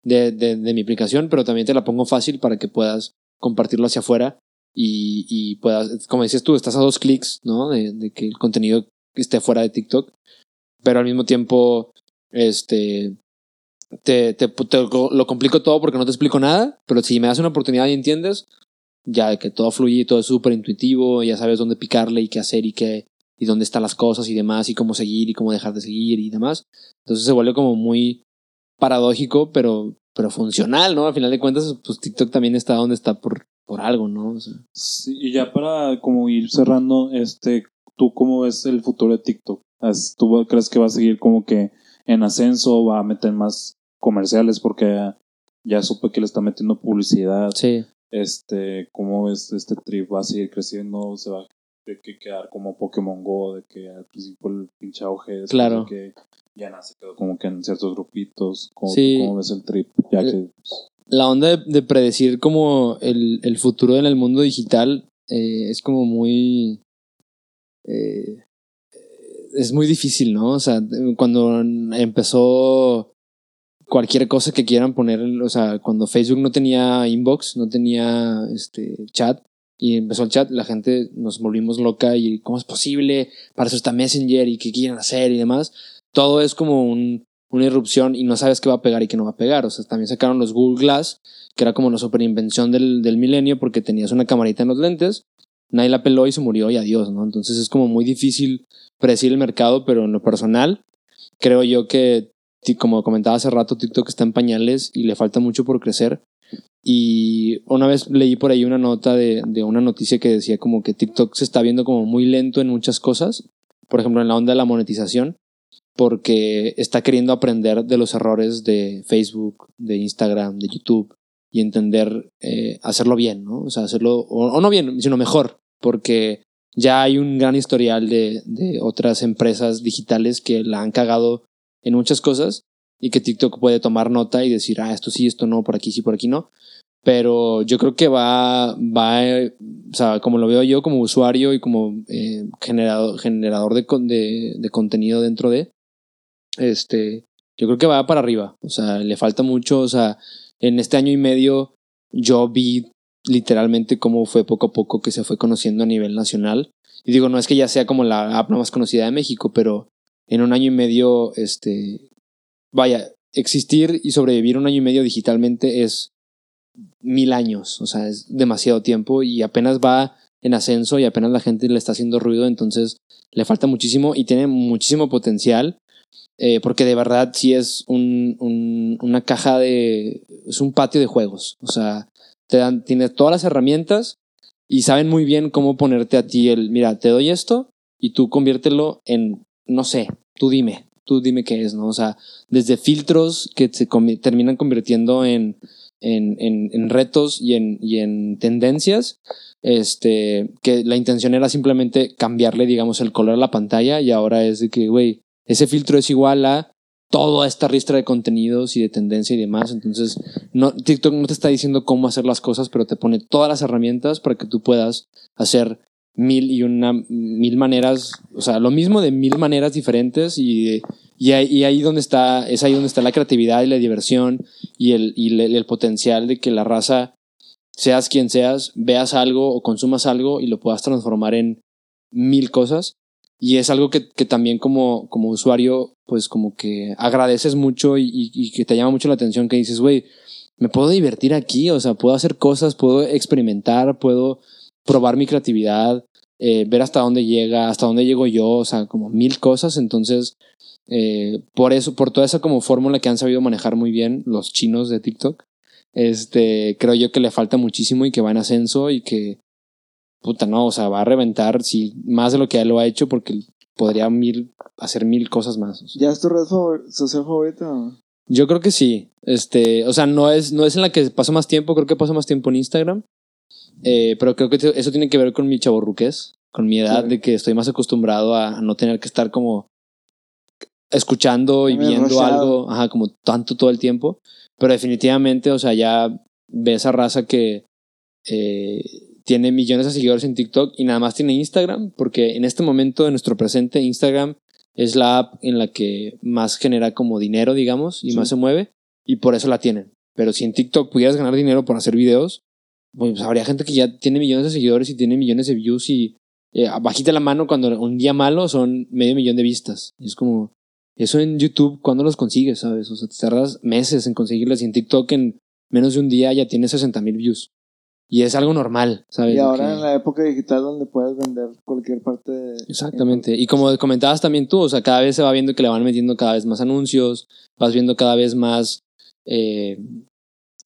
de, de, mi aplicación, pero también te la pongo fácil para que puedas compartirlo hacia afuera y, puedas, como decías tú, estás a dos clics, ¿no? De, que el contenido esté fuera de TikTok, pero al mismo tiempo, este, te, te, lo complico todo porque no te explico nada, pero si me das una oportunidad y entiendes, ya que todo fluye y todo es súper intuitivo, ya sabes dónde picarle y qué hacer y qué, y dónde están las cosas y demás, y cómo seguir y cómo dejar de seguir y demás. Entonces se vuelve como muy paradójico, pero, pero funcional, ¿no? Al final de cuentas, pues TikTok también está donde está por, por algo, ¿no? O sea, Sí, y ya para como ir cerrando, este, ¿tú cómo ves el futuro de TikTok? ¿Tú crees que va a seguir como que en ascenso, va a meter más comerciales? Porque ya, supe que le está metiendo publicidad. sí. Este, ¿cómo ves este trip? ¿Va a seguir creciendo? ¿Se va a de que quedar como Pokémon Go? De que al principio el pinche auge después Claro. que ya nace quedó como que en ciertos grupitos. ¿Cómo, Sí. cómo ves el trip? Ya que la onda de, de predecir como el, el futuro en el mundo digital eh, es como muy... eh, es muy difícil, ¿no? O sea, cuando empezó cualquier cosa que quieran poner, o sea, cuando Facebook no tenía inbox, no tenía este chat y empezó el chat, la gente nos volvimos loca y cómo es posible, para eso está Messenger y qué quieren hacer y demás. Todo es como un, una irrupción y no sabes qué va a pegar y qué no va a pegar. O sea, también sacaron los Google Glass, que era como la super invención del, milenio porque tenías una camarita en los lentes, nadie la peló y se murió y adiós, ¿no? Entonces es como muy difícil predecir el mercado, pero en lo personal, creo yo que, como comentaba hace rato, TikTok está en pañales y le falta mucho por crecer. Y una vez leí por ahí una nota de, de una noticia que decía como que TikTok se está viendo como muy lento en muchas cosas, por ejemplo en la onda de la monetización, porque está queriendo aprender de los errores de Facebook, de Instagram, de YouTube y entender eh, hacerlo bien, ¿no? O sea, hacerlo, o, no bien, sino mejor, porque ya hay un gran historial de, otras empresas digitales que la han cagado en muchas cosas y que TikTok puede tomar nota y decir, ah, esto sí, esto no, por aquí sí, por aquí no. Pero yo creo que va, va, o sea, como lo veo yo como usuario y como eh, generador, generador de, de, de contenido dentro de, este, yo creo que va para arriba. O sea, le falta mucho. O sea, en este año y medio yo vi literalmente cómo fue poco a poco que se fue conociendo a nivel nacional. Y digo, no es que ya sea como la app más conocida de México, pero en un año y medio, este, vaya, existir y sobrevivir un año y medio digitalmente es mil años, o sea, es demasiado tiempo y apenas va en ascenso y apenas la gente le está haciendo ruido, entonces le falta muchísimo y tiene muchísimo potencial, eh, porque de verdad sí es un, un, una caja de, es un patio de juegos, o sea, te dan, tiene todas las herramientas y saben muy bien cómo ponerte a ti el, mira, te doy esto y tú conviértelo en, no sé, tú dime, tú dime qué es, ¿no? O sea, desde filtros que se terminan convirtiendo en, en, en, en retos y en, y en tendencias, este, que la intención era simplemente cambiarle, digamos, el color a la pantalla y ahora es de que, güey, ese filtro es igual a toda esta ristra de contenidos y de tendencia y demás. Entonces, no, TikTok no te está diciendo cómo hacer las cosas, pero te pone todas las herramientas para que tú puedas hacer mil y una mil maneras, o sea, lo mismo de mil maneras diferentes y, y, ahí, y ahí donde está, es ahí donde está la creatividad y la diversión y el, y el, el potencial de que la raza, seas quien seas, veas algo o consumas algo y lo puedas transformar en mil cosas. Y es algo que, que también como, como usuario, pues como que agradeces mucho y, que te llama mucho la atención, que dices, güey, me puedo divertir aquí, o sea, puedo hacer cosas, puedo experimentar, puedo probar mi creatividad, eh, ver hasta dónde llega, hasta dónde llego yo, o sea, como mil cosas. Entonces, eh, por eso, por toda esa como fórmula que han sabido manejar muy bien los chinos de TikTok, este, creo yo que le falta muchísimo y que va en ascenso y que, puta, no, o sea, va a reventar sí, más de lo que ya lo ha hecho porque podría mil, hacer mil cosas más. ¿Ya es tu red favor- social favorita? Yo creo que sí. Este, o sea, no es, no es en la que paso más tiempo, creo que paso más tiempo en Instagram. Eh, pero creo que eso tiene que ver con mi chaborruqués, con mi edad, Sí. de que estoy más acostumbrado a no tener que estar como escuchando y viendo algo, ajá, como tanto todo el tiempo. Pero definitivamente, o sea, ya ve esa raza que eh, tiene millones de seguidores en TikTok y nada más tiene Instagram, porque en este momento de nuestro presente, Instagram es la app en la que más genera como dinero, digamos, y Sí. más se mueve, y por eso la tienen. Pero si en TikTok pudieras ganar dinero por hacer videos, pues habría gente que ya tiene millones de seguidores y tiene millones de views y eh, bajita la mano cuando un día malo son medio millón de vistas. Y es como, eso en YouTube, ¿cuándo los consigues, sabes? O sea, te tardas meses en conseguirlas y en TikTok en menos de un día ya tienes 60 mil views. Y es algo normal, ¿sabes? Y ahora que- en la época digital donde puedes vender cualquier parte de... Exactamente. Y como comentabas también tú, o sea, cada vez se va viendo que le van metiendo cada vez más anuncios, vas viendo cada vez más eh,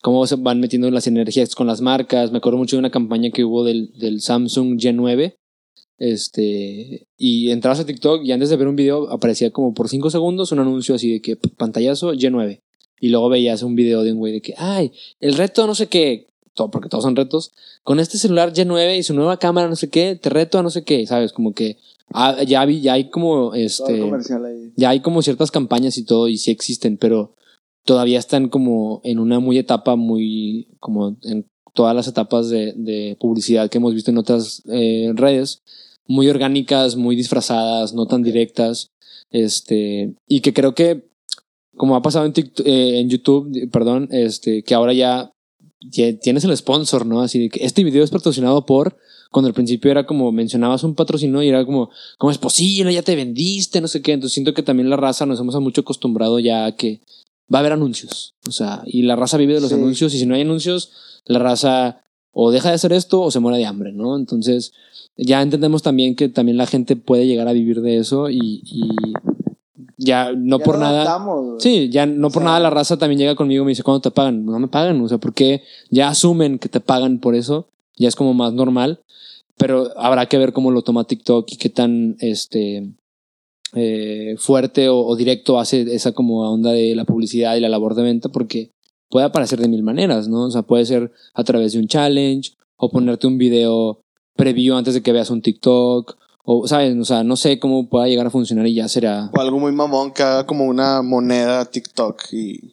cómo se van metiendo las energías con las marcas. Me acuerdo mucho de una campaña que hubo del, del Samsung G9. Este, y entrabas a TikTok y antes de ver un video aparecía como por 5 segundos un anuncio así de que pantallazo G9. Y luego veías un video de un güey de que, ay, el reto no sé qué, todo, porque todos son retos, con este celular G9 y su nueva cámara no sé qué, te reto a no sé qué, ¿sabes? Como que ah, ya, vi, ya hay como este ahí. ya hay como ciertas campañas y todo y sí existen, pero todavía están como en una muy etapa muy como en todas las etapas de, de publicidad que hemos visto en otras eh, redes, muy orgánicas, muy disfrazadas, no tan directas, este y que creo que como ha pasado en, TikTok- eh, en YouTube, perdón, este que ahora ya tienes el sponsor, ¿no? Así de que este video es patrocinado por cuando al principio era como mencionabas un patrocinio y era como ¿cómo es posible? Ya te vendiste, no sé qué. Entonces siento que también la raza nos hemos mucho acostumbrado ya a que va a haber anuncios. O sea, y la raza vive de los Sí. anuncios y si no hay anuncios, la raza o deja de hacer esto o se muere de hambre, ¿no? Entonces ya entendemos también que también la gente puede llegar a vivir de eso y, y ya no Ya por nada... adaptamos. Sí, ya no O por sea- nada la raza también llega conmigo y me dice, ¿cuándo te pagan? No me pagan, o sea, porque ya asumen que te pagan por eso, ya es como más normal, pero habrá que ver cómo lo toma TikTok y qué tan este eh, fuerte o, o directo hace esa como onda de la publicidad y la labor de venta, porque puede aparecer de mil maneras, ¿no? O sea, puede ser a través de un challenge o ponerte un video preview antes de que veas un TikTok. O, ¿sabes? O sea, no sé cómo pueda llegar a funcionar y ya será, O algo muy mamón que haga como una moneda TikTok y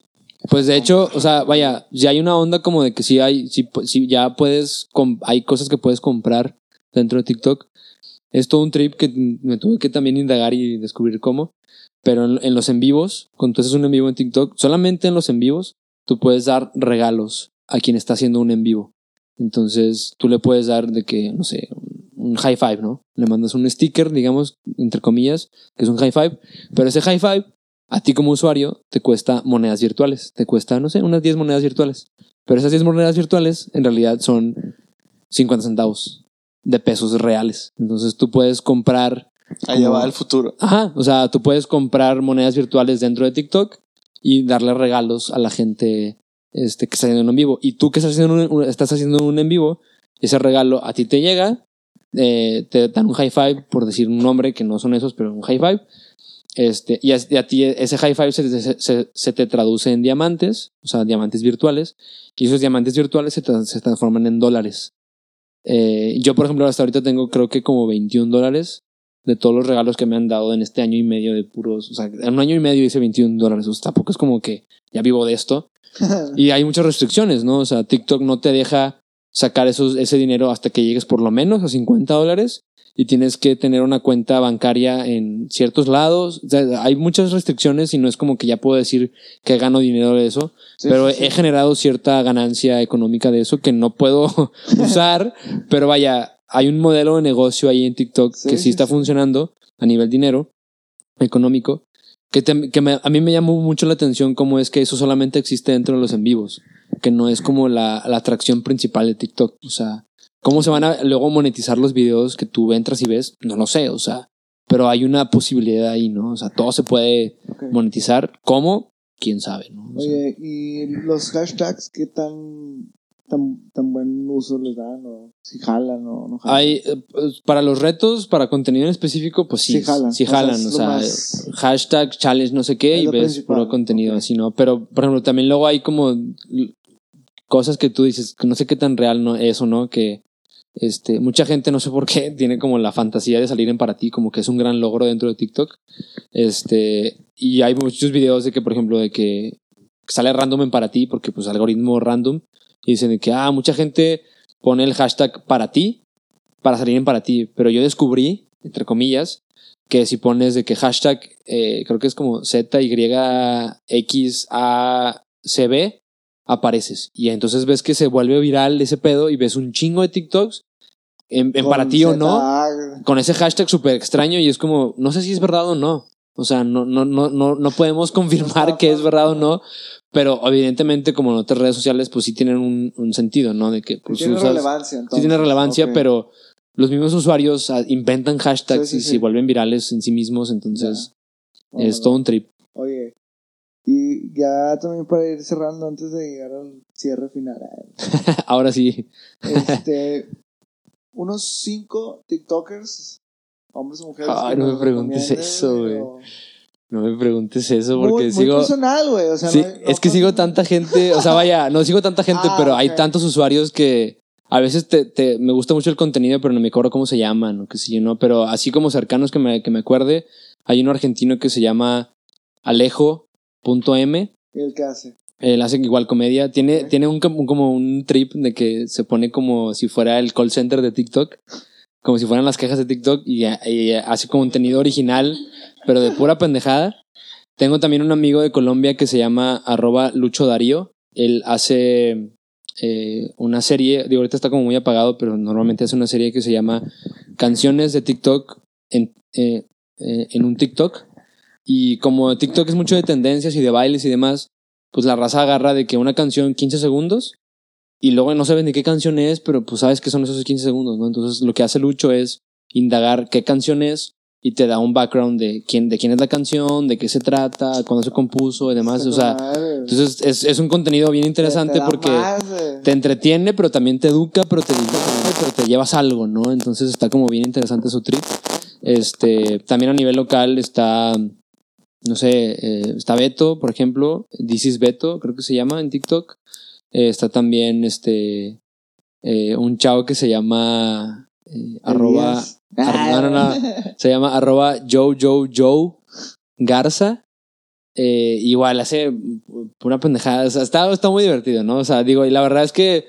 Pues de hecho, o sea, vaya, ya hay una onda como de que sí hay, sí ya puedes, hay cosas que puedes comprar dentro de TikTok. Es todo un trip que me tuve que también indagar y descubrir cómo. Pero en, en los en vivos, cuando tú haces un en vivo en TikTok, solamente en los en vivos, tú puedes dar regalos a quien está haciendo un en vivo. Entonces, tú le puedes dar de que, no sé, un high five, ¿no? Le mandas un sticker, digamos, entre comillas, que es un high five, pero ese high five, a ti como usuario, te cuesta monedas virtuales. Te cuesta, no sé, unas 10 monedas virtuales. Pero esas 10 monedas virtuales, en realidad, son 50 centavos de pesos reales. Entonces, tú puedes comprar Allá Como- va el futuro. Ajá, o sea, tú puedes comprar monedas virtuales dentro de TikTok y darle regalos a la gente este, que está haciendo un en vivo. Y tú que estás haciendo un, un- estás haciendo un en vivo, ese regalo a ti te llega, eh, te dan un high five, por decir un nombre que no son esos, pero un high five. Este, y a, y a ti ese high five se, se- se- se te traduce en diamantes, o sea, diamantes virtuales, y esos diamantes virtuales se, tra- se transforman en dólares. Eh, yo, por ejemplo, hasta ahorita tengo creo que como 21 dólares de todos los regalos que me han dado en este año y medio de puros, o sea, en un año y medio hice 21 dólares, o sea, tampoco es como que ya vivo de esto. Y hay muchas restricciones, ¿no? O sea, TikTok no te deja sacar esos, ese dinero hasta que llegues por lo menos a 50 dólares y tienes que tener una cuenta bancaria en ciertos lados. O sea, hay muchas restricciones y no es como que ya puedo decir que gano dinero de eso, Sí, pero sí, sí. he generado cierta ganancia económica de eso que no puedo usar, pero vaya, hay un modelo de negocio ahí en TikTok que sí, está funcionando a nivel dinero económico, que, te- que me- a mí me llamó mucho la atención cómo es que eso solamente existe dentro de los en vivos, que no es como la, la atracción principal de TikTok, o sea, cómo se van a luego monetizar los videos que tú entras y ves, no lo sé, o sea, pero hay una posibilidad ahí, ¿no? O sea, todo se puede monetizar, ¿cómo? ¿Quién sabe, no? O sea, Oye, ¿y los hashtags qué tan, tan, tan buen uso les dan? ¿O si jalan o no jalan? Hay, eh, pues, para los retos, para contenido en específico, pues sí, Sí jalan. sí O sea, jalan, o sea, hashtag, challenge, no sé qué, y ves principal, puro contenido así, ¿no? Pero, por ejemplo, también luego hay como cosas que tú dices, que no sé qué tan real no es o no, que este, mucha gente, no sé por qué, tiene como la fantasía de salir en para ti, como que es un gran logro dentro de TikTok. Este, y hay muchos videos de que, por ejemplo, de que sale random en para ti, porque pues algoritmo random, y dicen que, ah, mucha gente pone el hashtag para ti, para salir en para ti, pero yo descubrí, entre comillas, que si pones de que hashtag, eh, creo que es como ZYXACB, apareces. Y entonces ves que se vuelve viral ese pedo y ves un chingo de TikToks en, para ti o no ZA, con ese hashtag súper extraño y es como, no sé si es verdad o no. O sea, no, no, no, no, no podemos confirmar que es verdad o no, pero evidentemente como en otras redes sociales, pues sí tienen un, un sentido, ¿no? De que pues, tiene usas- relevancia. sí tiene relevancia, pero los mismos usuarios ah, inventan hashtags Sí, sí, y se vuelven virales en sí mismos, entonces es todo un trip. Oye, y ya también para ir cerrando antes de llegar al cierre final. Ahora sí, Este, unos cinco TikTokers, hombres o mujeres. Ay, no me preguntes eso, güey. o- no me preguntes eso Muy- porque muy, sigo... personal, güey. O sea, Sí, no no es que sigo tanta gente, o sea, vaya, no sigo tanta gente, Ah, pero hay tantos usuarios que a veces te, te- me gusta mucho el contenido, pero no me acuerdo cómo se llaman o qué sé yo, ¿no? Pero así como cercanos que me, que me acuerde, hay uno argentino que se llama Alejo.m. ¿Y el que hace? Él hace igual comedia. Tiene, tiene un, como- un trip de que se pone como si fuera el call center de TikTok. Como si fueran las quejas de TikTok y, y hace contenido original, pero de pura pendejada. Tengo también un amigo de Colombia que se llama arroba Lucho Darío. Él hace eh, una serie, digo, ahorita está como muy apagado, pero normalmente hace una serie que se llama Canciones de TikTok en, eh, eh, en un TikTok. Y como TikTok es mucho de tendencias y de bailes y demás, pues la raza agarra de que una canción 15 segundos y luego no saben de qué canción es, pero pues sabes que son esos 15 segundos, ¿no? Entonces lo que hace Lucho es indagar qué canción es y te da un background de quién, de quién es la canción, de qué se trata, cuándo se compuso y demás. O sea, entonces es, es un contenido bien interesante porque te entretiene, pero también te educa, pero te pero te llevas algo, ¿no? Entonces está como bien interesante su trip. Este, también a nivel local está, no sé, eh, está Beto, por ejemplo, This is Beto, creo que se llama en TikTok. Eh, está también este, eh, un chavo que se llama eh, arroba, ar- no, no, no, se llama arroba Joe Joe Joe Garza. Igual hace pura pendejada. O sea, está, está muy divertido, ¿no? O sea, digo, y la verdad es que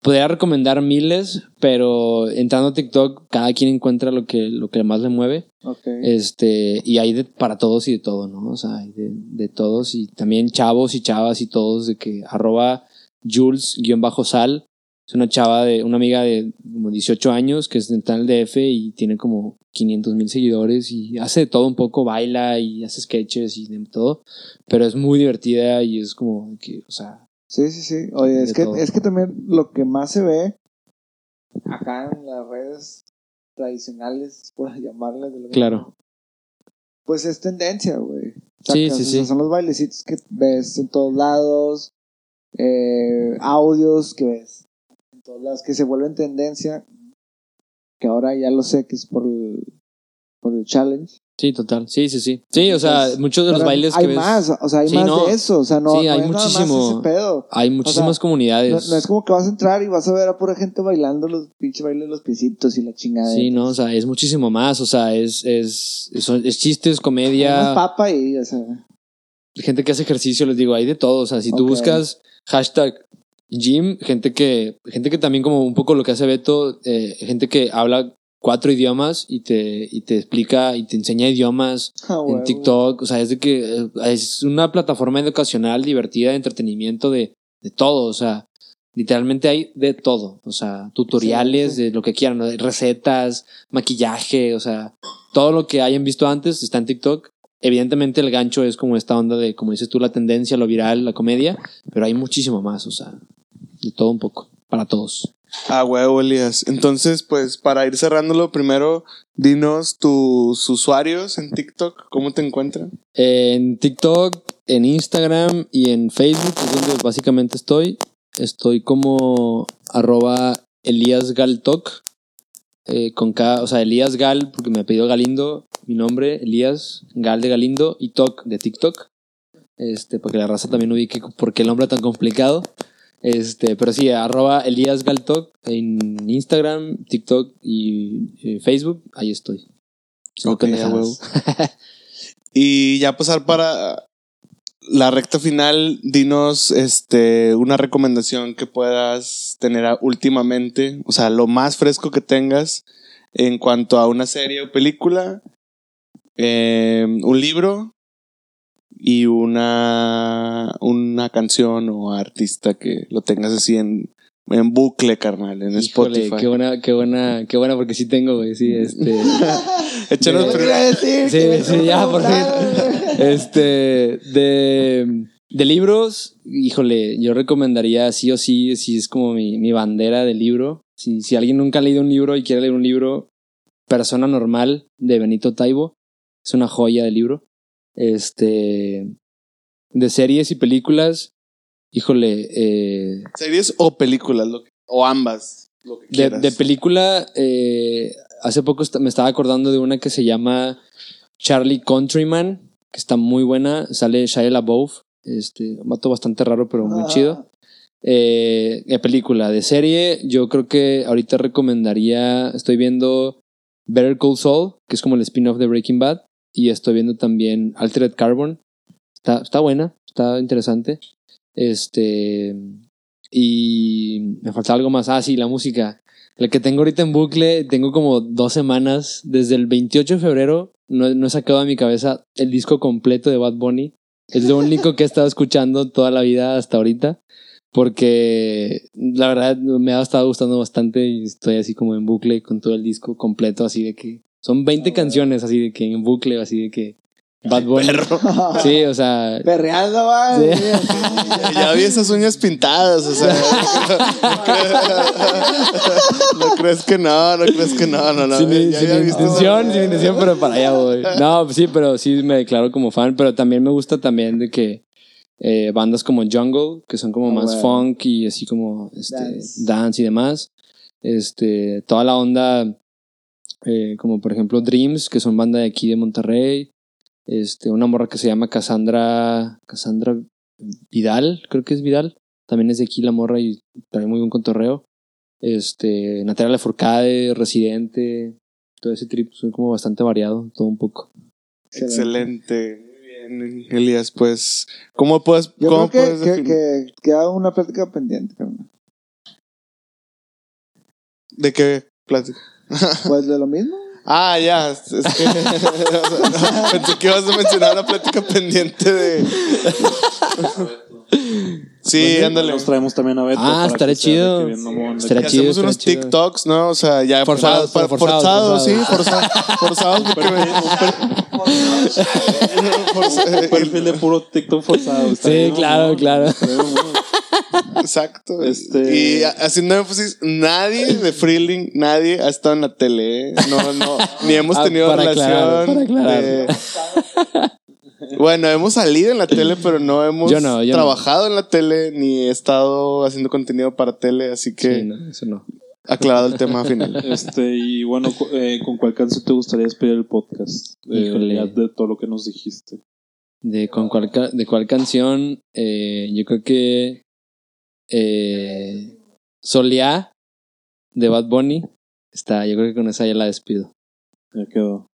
podría recomendar miles, pero entrando a TikTok, cada quien encuentra lo que, lo que más le mueve. Ok. Este, y hay de, para todos y de todo, ¿no? O sea, hay de, de todos y también chavos y chavas y todos de que arroba Jules-sal. Es una chava de, una amiga de como 18 años que es en el DF y tiene como 500 mil seguidores y hace de todo un poco, baila y hace sketches y de todo, pero es muy divertida y es como que, o sea, Sí, sí, sí. Oye, es que, todo. es que también lo que más se ve acá en las redes tradicionales, por llamarles de alguna claro. pues es tendencia, güey. Sí, sí, o sea, sí. Son los bailecitos que ves en todos lados, eh, audios que ves en todos lados, que se vuelven tendencia, que ahora ya lo sé que es por el, por el challenge. Sí, total. Sí, sí, sí. Sí, o sea, Entonces, muchos de los bailes hay que ves. más, o sea, hay Sí, más no. de eso, o sea, no, Sí, no hay muchísimo. ese pedo. Hay muchísimas comunidades. no es como que vas a entrar y vas a ver a pura gente bailando los pinches bailes de los piecitos y la chingada. Sí, no, o sea, es muchísimo más. O sea, es, es, es, es chistes, comedia. Papa y, o sea. gente que hace ejercicio, les digo, hay de todo. O sea, si tú buscas hashtag gym, gente que, gente que también como un poco lo que hace Beto, eh, gente que habla cuatro idiomas y te, y te explica y te enseña idiomas ah, en. TikTok. O sea, es de que eh, es una plataforma educacional, divertida, de entretenimiento, de, de todo. O sea, literalmente hay de todo. O sea, tutoriales Sí, sí. de lo que quieran, recetas, maquillaje, o sea, todo lo que hayan visto antes está en TikTok. Evidentemente el gancho es como esta onda de, como dices tú, la tendencia, lo viral, la comedia, pero hay muchísimo más, o sea, de todo un poco, para todos. Ah, huevo, Elías. Entonces, pues, para ir cerrándolo, primero, dinos tus usuarios en TikTok, ¿cómo te encuentran? En TikTok, en Instagram y en Facebook es donde básicamente estoy. Estoy como arroba Elías Galtok. eh, con K, o sea, Elías Gal, porque me pedido Galindo, mi nombre, Elías Gal de Galindo, y Tok de TikTok. Este, para que la raza también ubique por qué el nombre tan complicado. Este, pero sí, arroba Elías Galtok en Instagram, TikTok y eh, Facebook, ahí estoy. Huevo. Y ya pasar para la recta final, dinos este una recomendación que puedas tener últimamente, o sea, lo más fresco que tengas en cuanto a una serie o película, eh, un libro y una una canción o artista que lo tengas así en, en bucle, carnal, en Híjole, Spotify. qué buena, qué buena, qué buena, porque sí tengo, güey, sí, este. Échanos ¿Qué primero-? Sí, sí, ya, por fin. Este, de, de libros, híjole, yo recomendaría sí o sí, si es como mi, mi bandera de libro. Si, si alguien nunca ha leído un libro y quiere leer un libro, Persona Normal de Benito Taibo, es una joya de libro. Este, de series y películas, híjole, eh, series o películas, lo que- o ambas, lo que de, de película, eh, hace poco me estaba acordando de una que se llama Charlie Countryman, que está muy buena. Sale Shia LaBeouf, este, un vato bastante raro, pero muy Ah. chido. Eh, de película, de serie, yo creo que ahorita recomendaría, estoy viendo Better Call Saul, que es como el spin-off de Breaking Bad, y estoy viendo también Altered Carbon. Está, está buena, está interesante. Este, y me falta algo más. Ah, sí, la música. La que tengo ahorita en bucle, tengo como dos semanas. Desde el 28 de febrero no, no he sacado de mi cabeza el disco completo de Bad Bunny. Es lo único que he estado escuchando toda la vida hasta ahorita. Porque la verdad me ha estado gustando bastante y estoy así como en bucle con todo el disco completo, así de que son 20 Ah, canciones así de que en bucle, así de que Bad Bunny. Sí, o sea, Perreando, va. Sí. así. Ya vi esas uñas pintadas, o sea. no crees que no, no crees que no, no, no. sin, ya sin había visto intención, sin intención, pero para allá voy. No, pues sí, pero sí me declaro como fan, pero también me gusta también de que eh, bandas como Jungle, que son como Ah, más bueno. funk y así como este, Dance. dance. y demás. Este, toda la onda, eh, como por ejemplo Dreams, que son banda de aquí de Monterrey. Este, una morra que se llama Cassandra, Cassandra Vidal, creo que es Vidal. También es de aquí la morra y trae muy buen contorreo. Este, Natalia Lafourcade, Residente, todo ese trip, soy como bastante variado, todo un poco. Excelente. Muy bien, Elías, pues, ¿cómo puedes, Yo cómo creo puedes que, que, definir? que queda una plática pendiente. ¿De qué plática? Pues de lo mismo. Ah, ya. Es que, pensé que ibas a mencionar una plática pendiente de. Sí, ándale. Nos traemos también a Beto. Ah, para sea chido. Estará chido, hacemos unos chido. TikToks, ¿no? O sea, ya Forzados, pa- pa- pero forzados, forzados, sí, forzados. forzados, forzados porque me- Un perfil de puro TikTok forzado. Sí, bien claro, claro. Exacto. Este- Y ha- haciendo énfasis, nadie de Freeling, nadie ha estado en la tele. ¿eh? No, no, ni hemos Ah, tenido aclarar, relación. para aclarar. de- Bueno, hemos salido en la tele, pero no hemos Yo no, yo no. trabajado en la tele ni he estado haciendo contenido para tele, así que Sí, no, eso no. aclarado el tema final. Este, y bueno, eh, ¿con cuál canción te gustaría despedir el podcast? Eh, de todo lo que nos dijiste. De, con cuál, de cuál canción, eh, yo creo que eh, Soleá de Bad Bunny está, yo creo que con esa ya la despido. Ya quedó.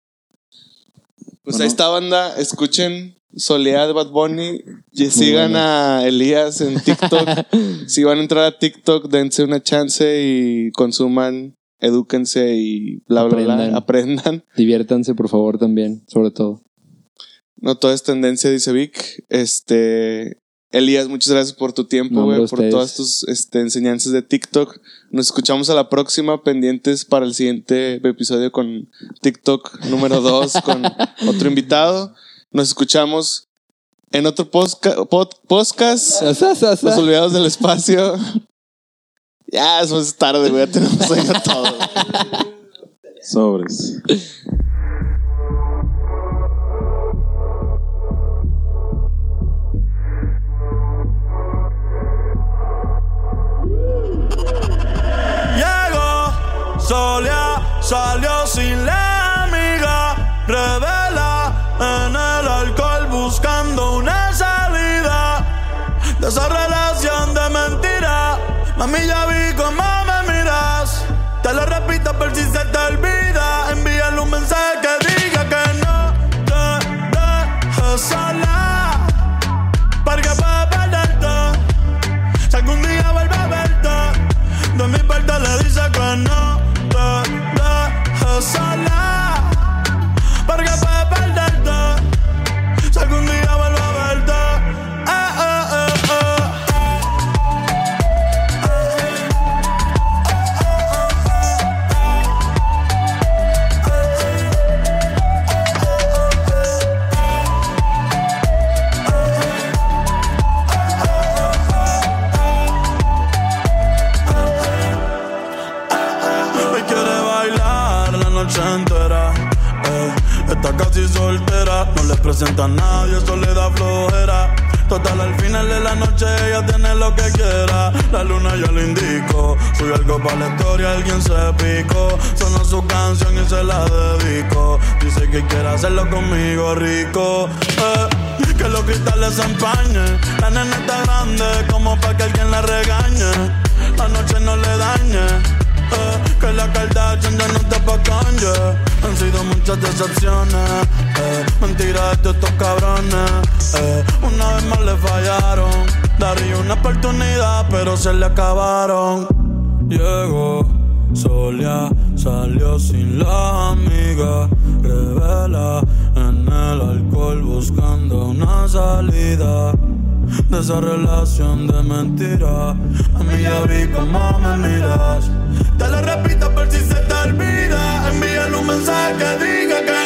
Pues Bueno. ahí está, banda. Escuchen Soledad de Bad Bunny. Y sigan bueno. a Elías en TikTok. si van a entrar a TikTok, dense una chance y consuman, edúquense y bla, bla, bla. Aprendan. Aprendan. Diviértanse, por favor, también, sobre todo. No todo es tendencia, dice Vic. Este. Elías, muchas gracias por tu tiempo, No, güey, por ustedes. todas tus este, enseñanzas de TikTok. Nos escuchamos a la próxima, pendientes para el siguiente episodio con TikTok número 2, con otro invitado. Nos escuchamos en otro posca- pod- podcast, Los Olvidados del Espacio. Ya, eso es tarde, güey, ya tenemos sueño todo. Sobres. Solía, salió sin la presenta a nadie, eso le da flojera. Total, al final de la noche ella tiene lo que quiera. La luna ya le indicó. Soy algo para la historia, alguien se picó. Sonó su canción y se la dedico. Dice que quiere hacerlo conmigo rico. eh. Que los cristales se empañen. La nena está grande como para que alguien la regañe. La noche no le dañe. Eh, que la Kardashian ya no está pa' Kanye Han sido muchas decepciones eh, Mentiras de estos cabrones eh, Una vez más le fallaron Daría una oportunidad pero se le acabaron. Llegó, solía, salió sin la amiga Revela en el alcohol buscando una salida de esa relación de mentira. A mí ya vi cómo me miras. Te lo repito por si se te olvida. Envíale un mensaje que diga que